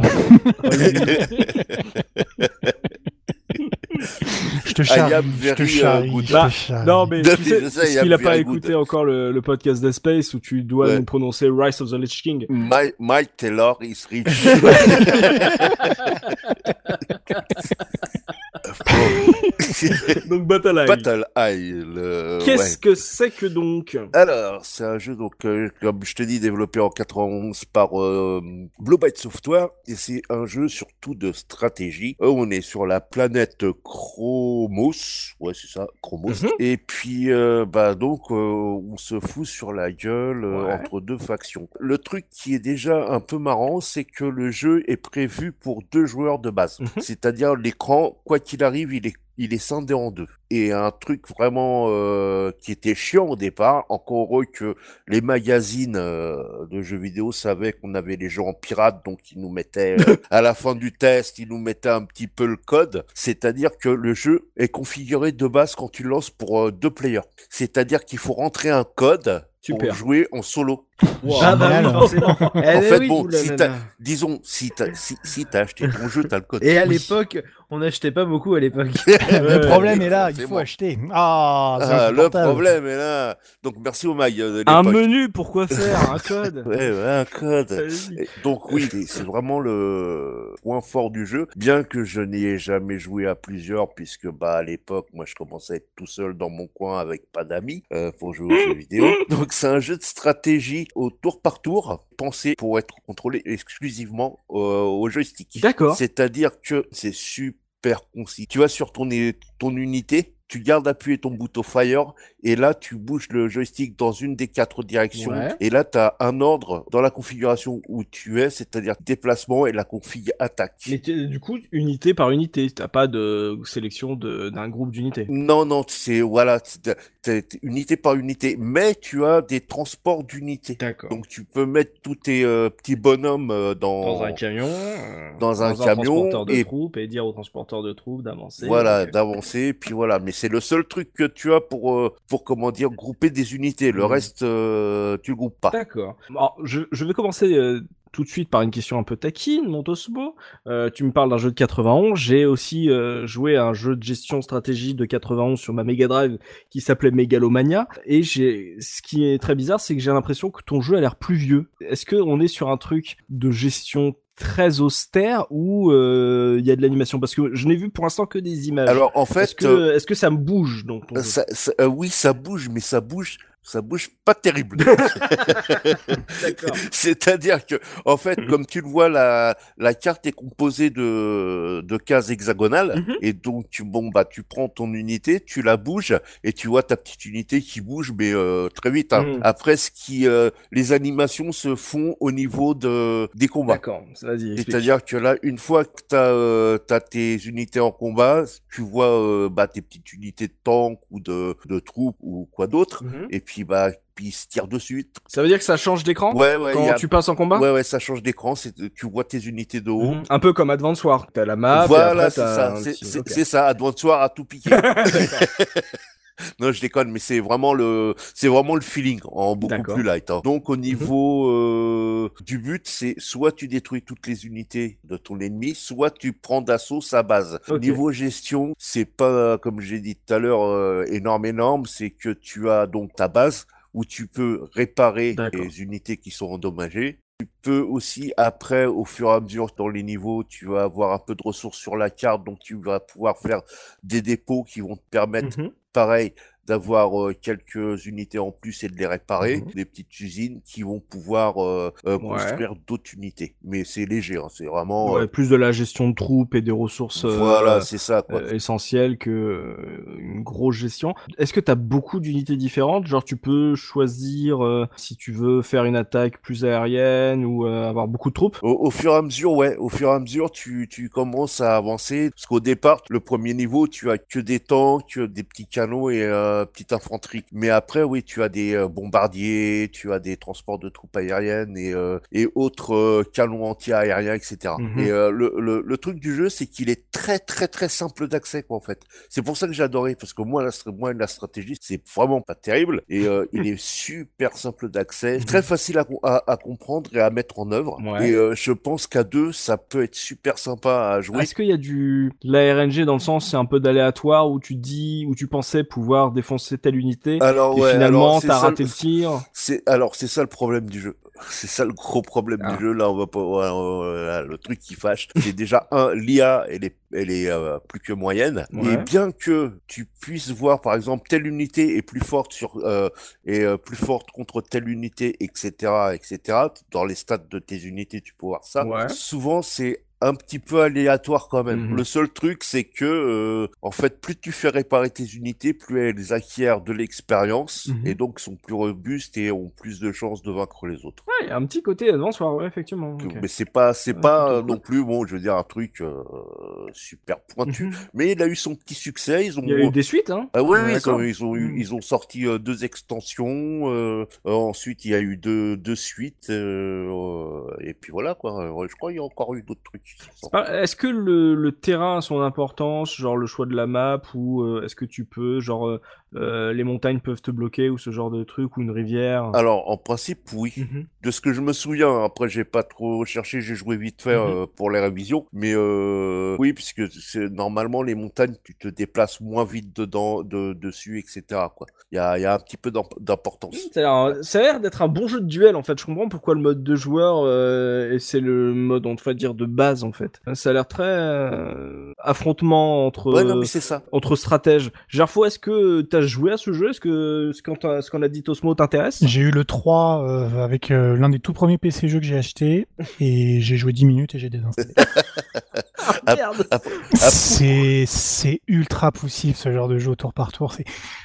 euh. je te charrie, je te very, uh, charrie, Bah. Non, mais tu sais, a qu'il a bien pas écouté encore le, le podcast Dead Space où tu dois Ouais. nous prononcer Rise of the Lich King My, Mike Taylor is rich. Donc Battle Eye. Battle Isle. euh, Qu'est-ce ouais. que c'est que donc? Alors, c'est un jeu, donc, euh, comme je te dis, développé en 91 par euh, Blue Byte Software, et c'est un jeu surtout de stratégie. Euh, on est sur la planète Chromos, ouais, c'est ça, Chromos. Mhm. Et puis, euh, bah, donc, euh, on se fout sur la gueule euh, Ouais. entre deux factions. Le truc qui est déjà un peu marrant, c'est que le jeu est prévu pour deux joueurs de base. Mhm. C'est-à-dire, l'écran, quoi qu'il arrive, il est il est scindé en deux. Et un truc vraiment euh, qui était chiant au départ, encore heureux que les magazines euh, de jeux vidéo savaient qu'on avait les jeux en pirate, donc ils nous mettaient euh, à la fin du test, ils nous mettaient un petit peu le code. C'est-à-dire que le jeu est configuré de base quand tu le lances pour deux players. C'est-à-dire qu'il faut rentrer un code Super. pour jouer en solo. Ah bah oui, Génial. forcément. Eh En fait, oui, bon, si Disons, si t'as si, acheté ton jeu, t'as le code. Et à Oui. l'époque, on n'achetait pas beaucoup à l'époque. le problème est là, il faut acheter. Ah, Ah, le problème est là. Donc merci au mail euh, Un menu, pourquoi faire Un code Ouais, ouais, un code. Et Donc oui, c'est- c'est vraiment le point fort du jeu, bien que je n'y ai jamais joué à plusieurs, puisque bah à l'époque, moi je commençais à être tout seul dans mon coin avec pas d'amis euh, pour jouer aux jeux vidéo. Donc c'est un jeu de stratégie au tour par tour, pensé pour être contrôlé exclusivement euh, au joystick. D'accord. C'est-à-dire que c'est super concis. Tu vas sur ton, ton unité, tu gardes appuyé ton bouton fire et là tu bouges le joystick dans une des quatre directions Ouais. et là tu as un ordre dans la configuration où tu es, c'est-à-dire déplacement et la config attaque. Mais du coup, unité par unité, t'as pas de sélection de- d'un groupe d'unités. Non, non, c'est voilà, c'est- unité par unité, mais tu as des transports d'unités. D'accord. Donc tu peux mettre tous tes euh, petits bonhommes euh, dans, Dans un camion, euh, Dans un camion transporteur de et- troupes et dire au transporteur de troupes d'avancer. Voilà, d'avancer, puis voilà. Mais c'est le seul truc que tu as pour, euh, pour comment dire, grouper des unités. Le Mhm. reste, euh, tu le groupes pas. D'accord. Je, je vais commencer euh, tout de suite par une question un peu taquine, mon Tosmo. Euh, tu me parles d'un jeu de 91. J'ai aussi euh, joué à un jeu de gestion stratégie de 91 sur ma Mega Drive qui s'appelait Megalomania. Et j'ai, ce qui est très bizarre, c'est que j'ai l'impression que ton jeu a l'air plus vieux. Est-ce que on est sur un truc de gestion très austère ou euh, il y a de l'animation? Parce que je n'ai vu pour l'instant que des images. Alors, en est-ce fait, que, euh, est-ce que ça me bouge donc ça, ça- euh, oui, ça bouge, mais ça bouge, ça bouge pas terrible. C'est-à-dire que, en fait, Mhm. comme tu le vois, la, la carte est composée de, de cases hexagonales. Mhm. Et donc, tu, bon, bah, tu prends ton unité, tu la bouges, et tu vois ta petite unité qui bouge, mais euh, très vite. hein. Mhm. Après, ce qui, euh, les animations se font au niveau de, des combats. D'accord. C'est-à-dire que là, une fois que tu as, tes unités en combat, tu vois euh, bah, tes petites unités de tank ou de, de troupes ou quoi d'autre, et puis bah puis se tirent dessus. Ça veut dire que ça change d'écran Ouais, ouais, quand a- tu passes en combat? Ouais, ouais, ça change d'écran, c'est tu vois tes unités de haut. Mhm. Un peu comme Advance War. T'as la map. voilà, c'est ça, petit- c'est ça, Advance War a tout piqué. non, je déconne, mais c'est vraiment le, c'est vraiment le feeling en beaucoup plus light. hein. Donc au niveau euh, du but, c'est soit tu détruis toutes les unités de ton ennemi, soit tu prends d'assaut sa base. Ok. Niveau gestion, c'est pas comme j'ai dit tout à l'heure euh, énorme énorme, c'est que tu as donc ta base où tu peux réparer les unités qui sont endommagées. Tu peux aussi, après, au fur et à mesure dans les niveaux, tu vas avoir un peu de ressources sur la carte, donc tu vas pouvoir faire des dépôts qui vont te permettre Mhm. Pareil, d'avoir euh, quelques unités en plus et de les réparer, Mhm. des petites usines qui vont pouvoir euh, euh, construire d'autres unités. Mais c'est léger, hein, c'est vraiment Ouais, euh, plus de la gestion de troupes et des ressources euh, voilà, c'est ça quoi. essentielles que une grosse gestion. Est-ce que tu as beaucoup d'unités différentes? Genre tu peux choisir euh, si tu veux faire une attaque plus aérienne ou euh, avoir beaucoup de troupes? Au, au fur et à mesure, ouais, au fur et à mesure, tu, tu commences à avancer. Parce qu'au départ, le premier niveau, tu as que des tanks, des petits canons et euh, petite infanterie. Mais après, oui, tu as des euh, bombardiers, tu as des transports de troupes aériennes et, euh, et autres euh, canons anti-aériens, etc. Et euh, le, le, le truc du jeu, c'est qu'il est très, très, très simple d'accès, quoi, en fait. C'est pour ça que j'ai adoré, parce que moi, la, moi, la stratégie, c'est vraiment pas terrible. Et euh, il est super simple d'accès, très facile à, à, à comprendre et à mettre en œuvre. Ouais. Et euh, je pense qu'à deux, ça peut être super sympa à jouer. Est-ce qu'il y a du de la RNG dans le sens c'est un peu d'aléatoire où tu dis où tu pensais pouvoir défoncer telle unité Alors et ouais, finalement alors, c'est t'as ça raté le- le tir C'est alors c'est ça le problème du jeu. C'est ça le gros problème Ah. du jeu. Là, on va pas ouais, le truc qui fâche. C'est déjà un l'IA, elle est elle est euh, plus que moyenne. Ouais. Et bien que tu puisses voir par exemple telle unité est plus forte sur euh, est euh, plus forte contre telle unité, etc., etc. Dans les stats de tes unités, tu peux voir ça. Ouais. Souvent, c'est un petit peu aléatoire quand même. Mhm. Le seul truc, c'est que, euh, en fait, plus tu fais réparer tes unités, plus elles acquièrent de l'expérience Mhm. et donc sont plus robustes et ont plus de chances de vaincre les autres. Ouais, il y a un petit côté advance ouais, effectivement. Mais c'est pas, c'est Ouais, pas euh, cool. non plus, bon, je veux dire un truc euh, super pointu. Mhm. Mais il a eu son petit succès. Ils ont. Il y a eu des suites hein. Ah oui, ils ont, ils ont, eu- ils ont sorti euh, deux extensions. euh, ensuite, il y a eu deux, deux suites. euh, euh, et puis voilà quoi. Je crois qu'il y a encore eu d'autres trucs. Est-ce que le, le terrain a son importance, genre le choix de la map, ou euh, est-ce que tu peux, genre euh, euh, les montagnes peuvent te bloquer ou ce genre de truc, ou une rivière? Alors, en principe, oui. Mhm. De ce que je me souviens, après j'ai pas trop cherché, j'ai joué vite fait Mhm. euh, pour les révisions, mais oui, puisque c'est normalement les montagnes, tu te déplaces moins vite dedans, de, dessus, etc. Il y a, il y a un petit peu d'imp- d'importance. Ça a l'air- ça a l'air d'être un bon jeu de duel en fait. Je comprends pourquoi le mode de joueur et c'est le mode on va dire de base en fait. Ça a l'air très euh, affrontement entre Ouais, non, mais c'est ça. entre stratèges. Gerfo, est-ce que t'as joué à ce jeu? Est-ce que ce qu'on t'a- ce qu'on a dit Tosmo t'intéresse? J'ai eu le 3 euh, avec euh, l'un des tout premiers PC jeux que j'ai acheté et j'ai joué 10 minutes et j'ai désinstallé. Ah, merde. c'est c'est ultra poussif ce genre de jeu au tour par tour. C'est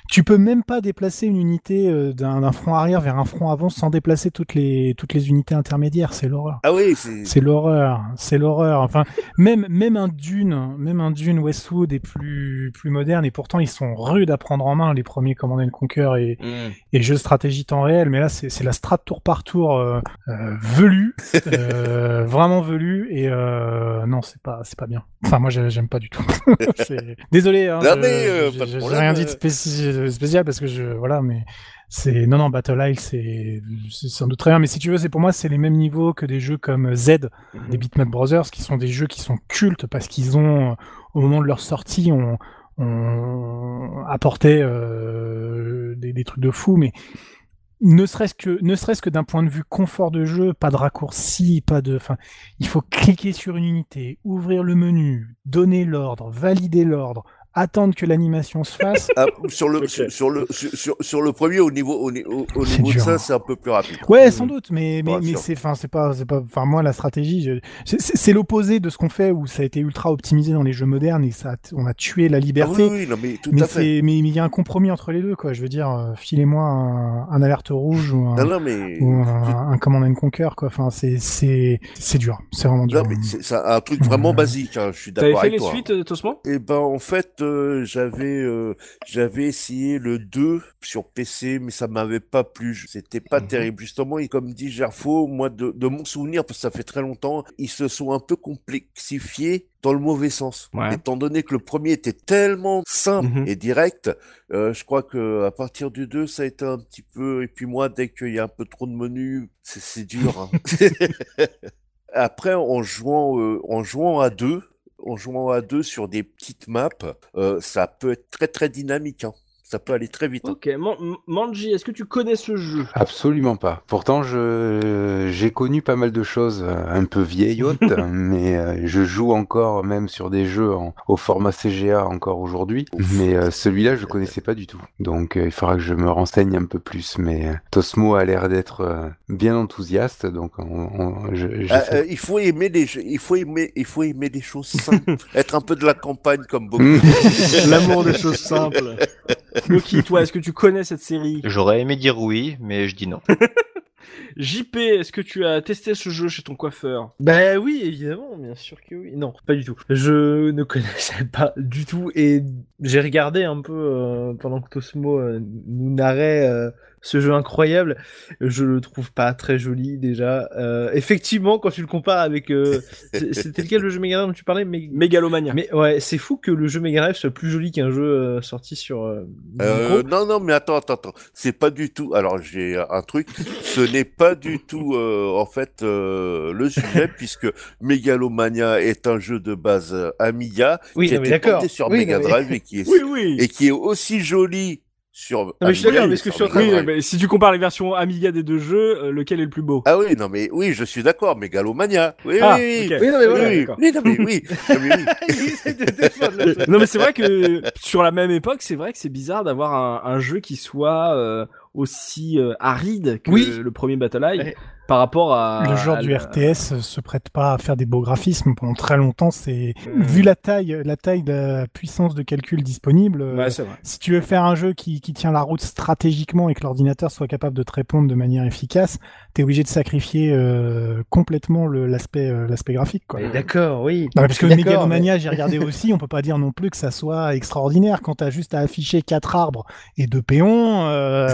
tu peux même pas déplacer une unité d'un d'un front arrière vers un front avant sans déplacer toutes les toutes les unités intermédiaires. C'est l'horreur. Ah oui, c'est. C'est l'horreur, c'est l'horreur. Enfin, même même un Dune, même un Dune Westwood est plus plus moderne et pourtant ils sont rudes à prendre en main les premiers Command and Conquer et Mm. et jeux de stratégie temps réel. Mais là c'est la strat tour par tour euh, euh, velue, euh, vraiment velue et euh, non c'est pas c'est pas bien. Enfin moi j'ai- j'aime pas du tout. Désolé. Hein, j'ai- rien dit de spéci- spécial parce que je voilà mais c'est non non Battle Isle c'est sans doute très bien mais si tu veux c'est pour moi c'est les mêmes niveaux que des jeux comme Z des Bitmap Brothers qui sont des jeux qui sont cultes parce qu'ils ont au moment de leur sortie on, on apporté euh, des, des trucs de fou mais ne serait-ce que ne serait-ce que d'un point de vue confort de jeu pas de raccourci pas de enfin il faut cliquer sur une unité ouvrir le menu donner l'ordre valider l'ordre attendre que l'animation se fasse Ah, sur le sur, sur le sur, sur, sur le premier au niveau au, niveau de ça hein. c'est un peu plus rapide. Ouais, sans doute, mais mais, mais c'est enfin c'est pas c'est pas enfin moi la stratégie c'est- l'opposé de ce qu'on fait où ça a été ultra optimisé dans les jeux modernes et ça a- on a tué la Ah liberté. oui, oui, non mais tout mais à fait. mais il y a un compromis entre les deux quoi. Je veux dire euh, filez-moi un, un alerte rouge ou un Non non mais ou un, un Command and Conquer quoi. Enfin c'est c'est c'est dur, c'est vraiment dur. non, mais c'est un truc vraiment Ouais. basique. hein, je suis T'avais d'accord fait avec les toi. suites euh, Tosmo? Eh ben en fait euh, j'avais euh, j'avais essayé le 2 sur PC mais ça m'avait pas plu, c'était pas Mhm. terrible justement et comme dit Gerfo, moi de, de mon souvenir parce que ça fait très longtemps, ils se sont un peu complexifiés dans le mauvais sens. Ouais. Étant donné que le premier était tellement simple Mhm. et direct, euh, je crois que à partir du 2 ça a été un petit peu et puis moi dès qu'il y a un peu trop de menus, c'est dur. hein. Après, en jouant, en jouant à deux, en jouant à deux sur des petites maps, euh, ça peut être très très dynamique. Hein. Ça peut aller très vite. hein. Ok, Man- Manji, est-ce que tu connais ce jeu? Absolument pas. Pourtant, je j'ai connu pas mal de choses euh, un peu vieillottes, mais euh, je joue encore même sur des jeux en- au format CGA encore aujourd'hui. Mais euh, celui-là, je connaissais pas du tout. Donc, euh, il faudra que je me renseigne un peu plus. Mais Tosmo a l'air d'être euh, bien enthousiaste, donc on, on- je- j'ai Euh, fait- euh, il faut aimer les jeux- il faut aimer, il faut aimer des choses simples, être un peu de la campagne comme beaucoup. L'amour des choses simples. Loki, toi, est-ce que tu connais cette série? J'aurais aimé dire oui, mais je dis non. JP, est-ce que tu as testé ce jeu chez ton coiffeur? Bah oui, évidemment, bien sûr que oui. Non, pas du tout. Je ne connaissais pas du tout et j'ai regardé un peu euh, pendant que Tosmo euh, nous narrait euh, ce jeu incroyable. Je le trouve pas très joli déjà. Euh, effectivement, quand tu le compares avec, euh, c'était lequel le jeu Mega Drive dont tu parlais? Mais... Mégalomania. mais ouais, c'est fou que le jeu Mega Drive soit plus joli qu'un jeu euh, sorti sur. Euh, Euh, non, non, mais attends, attends, attends. C'est pas du tout. Alors, j'ai un truc. Ce n'est pas du tout, euh, en fait, euh, le sujet, puisque Megalomania est un jeu de base Amiga oui, qui a mais été d'accord. porté sur Oui, Mega mais- Drive et qui est Oui, oui. et qui est aussi joli sur. Non, mais je suis mais ce que sur je suis en train de- si tu compares les versions Amiga des deux jeux, euh, lequel est le plus beau? Ah oui, non, mais oui, je suis d'accord. Megalomania. Oui, Ah, oui, oui. non, mais voilà, oui, oui, non, mais oui. Non, mais oui. Non c'est vrai que sur la même époque, c'est vrai que c'est bizarre d'avoir un, un jeu qui soit euh, aussi euh, aride que Oui. le premier Battle Eye Ouais. Par rapport à le genre à du RTS se prête pas à faire des beaux graphismes pendant très longtemps. C'est vu la taille, la taille de la puissance de calcul disponible. Ouais, si tu veux faire un jeu qui, qui tient la route stratégiquement et que l'ordinateur soit capable de te répondre de manière efficace, t'es obligé de sacrifier euh, complètement l'aspect euh, l'aspect graphique. Quoi. Mais D'accord, oui. Non, mais parce que Megalomania, j'ai regardé aussi, on peut pas dire non plus que ça soit extraordinaire quand t'as juste à afficher quatre arbres et deux péons. euh,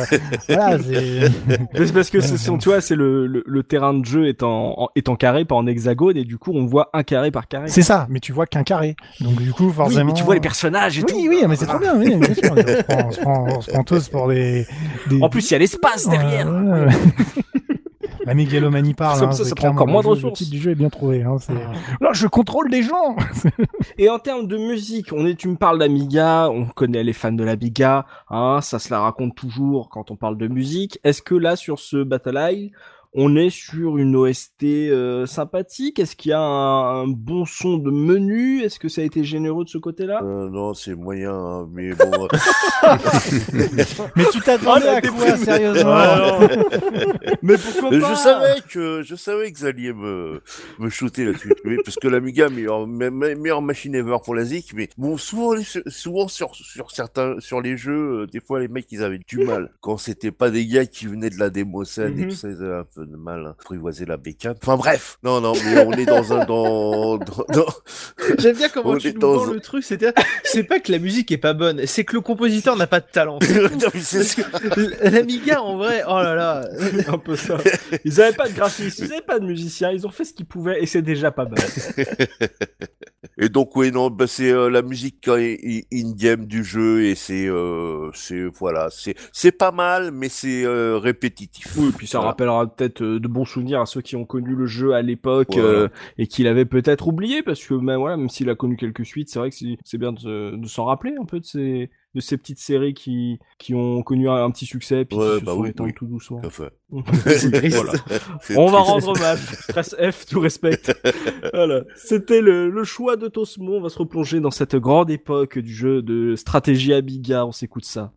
voilà, c'est. Mais parce que c'est, c'est- tu vois, c'est le, le, le terrain de jeu est en, en- est en carré, pas en hexagone, et du coup on voit un carré par carré. C'est ça, mais tu vois qu'un carré. Donc du coup, Oui, forcément. mais tu vois les personnages et tout. Oui, oui, mais c'est trop bien, oui, bien sûr. On se prend, on se prend, on se prend tous pour des. des- En plus, il y a l'espace derrière. Ouais. La mégalomanie parle. Comme hein, ça, prend encore moins de ressources. Le titre du jeu est bien trouvé. Hein, c'est- Là, je contrôle des gens. Et en termes de musique, on est, tu me parles d'Amiga, on connaît les fans de l'Amiga, hein, ça se la raconte toujours quand on parle de musique. Est-ce que là, sur ce Battle Eye, on est sur une OST euh, sympathique. Est-ce qu'il y a un, un bon son de menu? Est-ce que ça a été généreux de ce côté-là? Euh, non, c'est moyen, hein, mais bon. euh, Mais tu t'attendais Oh, à quoi, sérieusement? Ah. Mais pourquoi pas je savais que je savais que vous alliez me me shooter là-dessus, oui, parce que l'Amiga meilleure me- me- meilleure machine ever pour la ZIC, mais bon souvent souvent sur sur certains sur les jeux, euh, des fois les mecs ils avaient du mal. Quand c'était pas des gars qui venaient de la démo scène et Mhm. tout ça ils avaient un peu de mal à apprivoiser la bécane. Enfin bref, non non mais on est dans un dans dans, dans- J'aime bien comment On tu nous dans le truc. C'est c'est pas que la musique est pas bonne, c'est que le compositeur n'a pas de talent. L'Amiga, en vrai, oh là là. un peu ça. Ils avaient pas de graphiste, ils avaient pas de musicien, ils ont fait ce qu'ils pouvaient et c'est déjà pas mal. Et donc oui non bah c'est euh, la musique euh, in-game du jeu et c'est euh, c'est voilà c'est c'est pas mal mais c'est euh, répétitif. Oui, puis ça Voilà. rappellera peut-être euh, de bons souvenirs à ceux qui ont connu le jeu à l'époque Voilà. euh, et qui l'avaient peut-être oublié parce que même voilà, même s'il a connu quelques suites, c'est vrai que c'est c'est bien de, de s'en rappeler un peu de ces de ces petites séries qui qui ont connu un, un petit succès puis Ouais, qui se bah sont oui, tout doucement. Triste. Voilà. On va rendre hommage. Presse F, tout respect. voilà. C'était le, le choix de Tosmo. On va se replonger dans cette grande époque du jeu de stratégie Amiga. On s'écoute ça.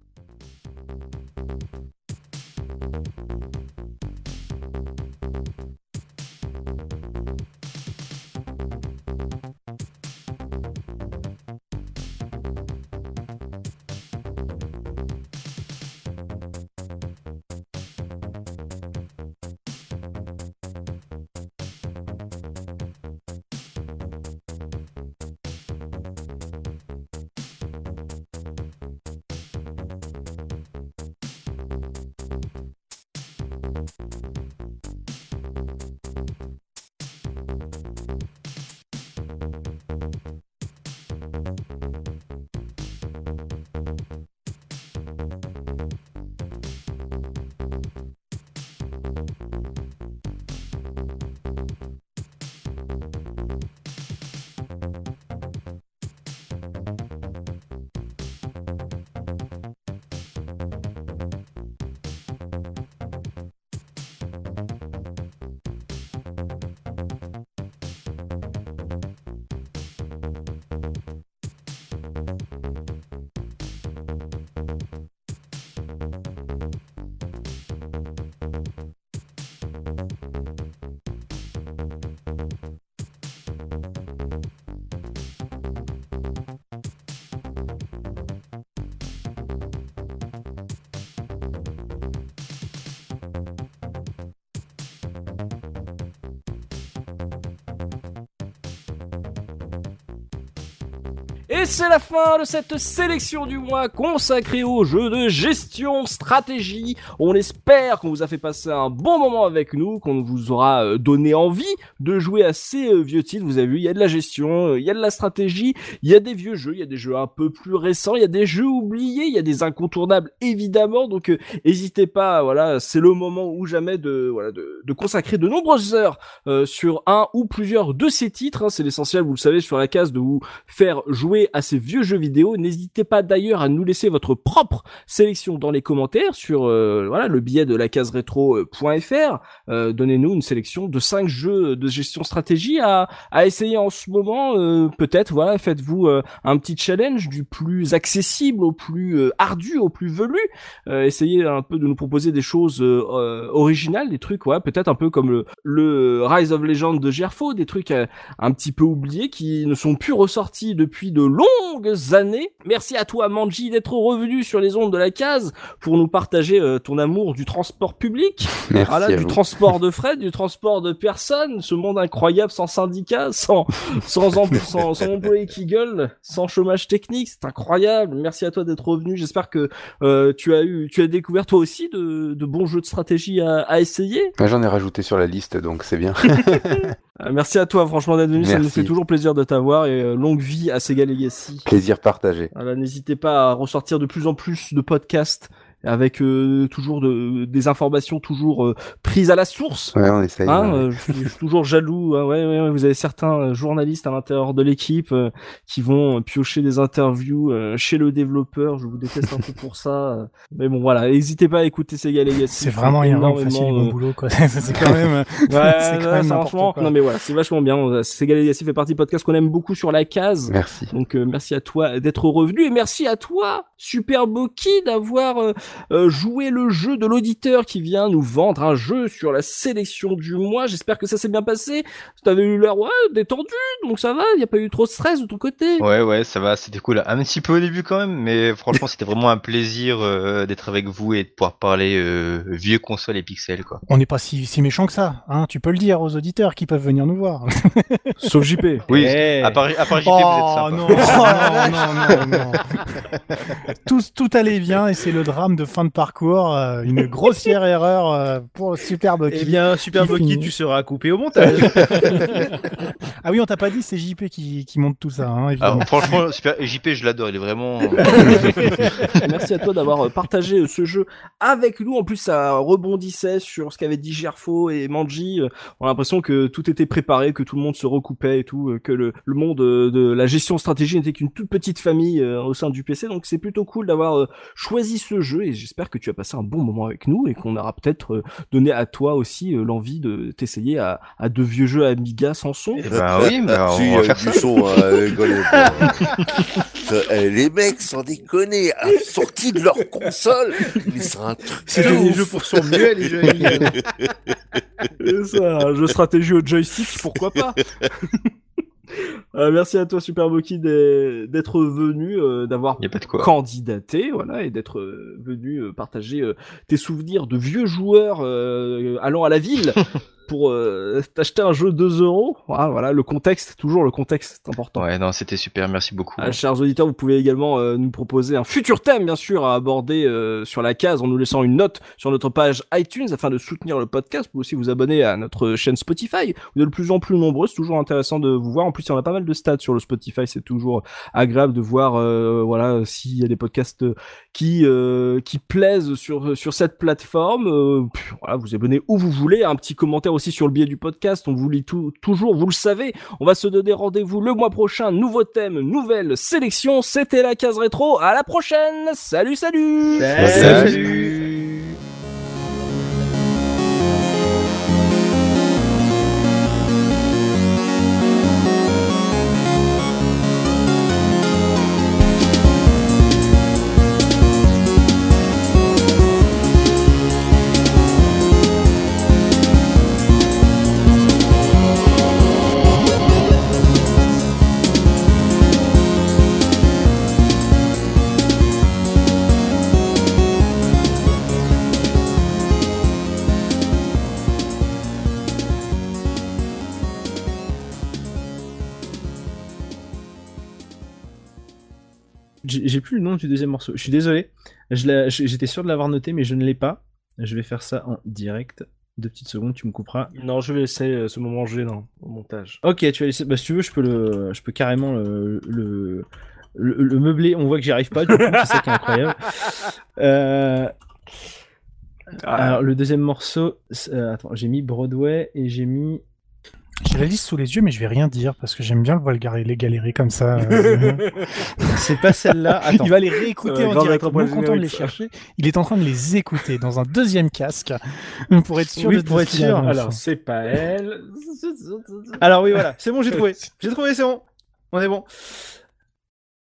Et c'est la fin de cette sélection du mois consacrée aux jeux de gestion stratégie. On espère qu'on vous a fait passer un bon moment avec nous, qu'on vous aura euh, donné envie de jouer à ces euh, vieux titres. Vous avez vu, il y a de la gestion, euh, il y a de la stratégie, il y a des vieux jeux, il y a des jeux un peu plus récents, il y a des jeux oubliés, il y a des incontournables évidemment. Donc n'hésitez pas, voilà, c'est le moment ou jamais de voilà de, de consacrer de nombreuses heures sur un ou plusieurs de ces titres. Hein. C'est l'essentiel, vous le savez, sur la case de vous faire jouer à ces vieux jeux vidéo. N'hésitez pas d'ailleurs à nous laisser votre propre sélection dans les commentaires sur euh, voilà le billet de la case rétro.fr. Euh, Donnez-nous une sélection de 5 jeux de gestion stratégie à, à essayer en ce moment. Euh, peut-être voilà, faites-vous euh, un petit challenge du plus accessible au plus ardu, au plus velu. essayez un peu de nous proposer des choses originales, des trucs ouais, peut-être un peu comme le, le Rise of Legend de Gerfo, des trucs un petit peu oubliés qui ne sont plus ressortis depuis de longues années. Merci à toi Manji d'être revenu sur les ondes de la case pour nous partager euh, ton amour du transport public, Merci voilà, du transport de frais, du transport de personnes, ce monde incroyable sans syndicat, sans sans sans, sans employé qui gueule, sans chômage technique, c'est incroyable. Merci à toi d'être revenu. J'espère que euh, tu as eu tu as découvert toi aussi de, de bons jeux de stratégie à, à essayer. J'en ai rajouté sur la liste donc c'est bien. Euh, merci à toi franchement d'être venu, ça nous fait toujours plaisir de t'avoir et longue vie à Sega Legacy. Plaisir partagé. Voilà, n'hésitez pas à ressortir de plus en plus de podcasts avec euh, toujours de, des informations toujours euh, prises à la source. Ouais, on essaye. Hein, euh, je, suis, toujours jaloux. Hein, ouais, ouais, vous avez certains journalistes à l'intérieur de l'équipe qui vont piocher des interviews chez le développeur. Je vous déteste un peu pour ça. Mais bon, voilà, n'hésitez pas à écouter ces gars C'est vraiment énormément bon boulot, quoi. c'est quand même. ouais, quand même franchement. Non, mais voilà, c'est vachement bien. Sega Legacy fait partie du podcast qu'on aime beaucoup sur la case. Merci. Donc merci à toi d'être revenu et merci à toi, Super Boki, d'avoir euh, jouer le jeu de l'auditeur qui vient nous vendre un jeu sur la sélection du mois. J'espère que ça s'est bien passé. T'avais eu l'air ouais, détendu, donc ça va. Il n'y a pas eu trop de stress de ton côté. Ouais, ouais, ça va. C'était cool. Un petit peu au début quand même, mais franchement, c'était vraiment un plaisir euh, d'être avec vous et de pouvoir parler euh, vieux console et pixels, quoi. On n'est pas si, si méchant que ça, hein. Tu peux le dire aux auditeurs qui peuvent venir nous voir. Sauf JP. Oui. À, part, à part JP, vous êtes oh, sympa. Non, non, non, non, non. tout, tout allait bien et c'est le drame de fin de parcours, euh, une grossière erreur euh, pour Super Bucky. Eh bien, Super Bucky, tu seras coupé au montage. ah oui, on t'a pas dit, c'est JP qui, qui monte tout ça. Hein, Alors, franchement, Super... JP, je l'adore, il est vraiment. Merci à toi d'avoir euh, partagé ce jeu avec nous. En plus, ça rebondissait sur ce qu'avait dit Gerfo et Manji. On a l'impression que tout était préparé, que tout le monde se recoupait et tout, que le, le monde de la gestion stratégie n'était qu'une toute petite famille au sein du PC. Donc, c'est plutôt cool d'avoir choisi ce jeu et j'espère que tu as passé un bon moment avec nous et qu'on aura peut-être euh, donné à toi aussi euh, l'envie de t'essayer à, à, de vieux jeux Amiga sans son. Ben oui, mais on si, va faire du son, euh, eh, les mecs, sans déconner, sortis de leur console, mais c'est un truc. C'était des jeux pour son mieux, les jeux Amiga. C'est ça, un jeu stratégie au joystick, pourquoi pas? Euh, merci à toi Super Boki d'être venu, euh, d'avoir candidaté, voilà, et d'être euh, venu partager tes souvenirs de vieux joueurs allant à la ville pour t'acheter un jeu 2 euros. Voilà, voilà, le contexte, toujours le contexte, c'est important. Ouais, non, c'était super, merci beaucoup. Ah, chers auditeurs, vous pouvez également nous proposer un futur thème, bien sûr, à aborder sur la case en nous laissant une note sur notre page iTunes afin de soutenir le podcast. Vous pouvez aussi vous abonner à notre chaîne Spotify. Vous êtes de plus en plus nombreux, c'est toujours intéressant de vous voir. En plus, il y en a pas mal de stats sur le Spotify, c'est toujours agréable de voir, euh, voilà, s'il y a des podcasts qui euh, qui plaisent sur sur cette plateforme. Euh, voilà, vous abonnez où vous voulez. Un petit commentaire aussi sur le biais du podcast. On vous lit tout, toujours, vous le savez. On va se donner rendez-vous le mois prochain. Nouveau thème, nouvelle sélection. C'était la case rétro. À la prochaine. Salut, salut. salut. Salut. J'ai plus le nom du deuxième morceau. Je suis désolé. J'étais sûr de l'avoir noté, mais je ne l'ai pas. Je vais faire ça en direct. Deux petites secondes, tu me couperas. Non, je vais laisser euh, ce moment gênant au montage. Ok, tu vas laisser. Bah, si tu veux, je peux le, je peux carrément le, le, le, le meubler. On voit que j'y arrive pas. Du coup, c'est ça qui est incroyable. Euh, Ah, alors le deuxième morceau, euh, attends, j'ai mis Broadway et j'ai mis. J'ai la liste sous les yeux, mais je vais rien dire parce que j'aime bien le voir les galérer comme ça. euh, C'est pas celle-là. Attends. il va les réécouter en direct. content de les chercher, il est en train de les écouter dans un deuxième casque pour être sûr. Oui, de pour être sûr. Alors, c'est pas elle. Alors oui, voilà. C'est bon, j'ai trouvé. J'ai trouvé, c'est bon. On est bon.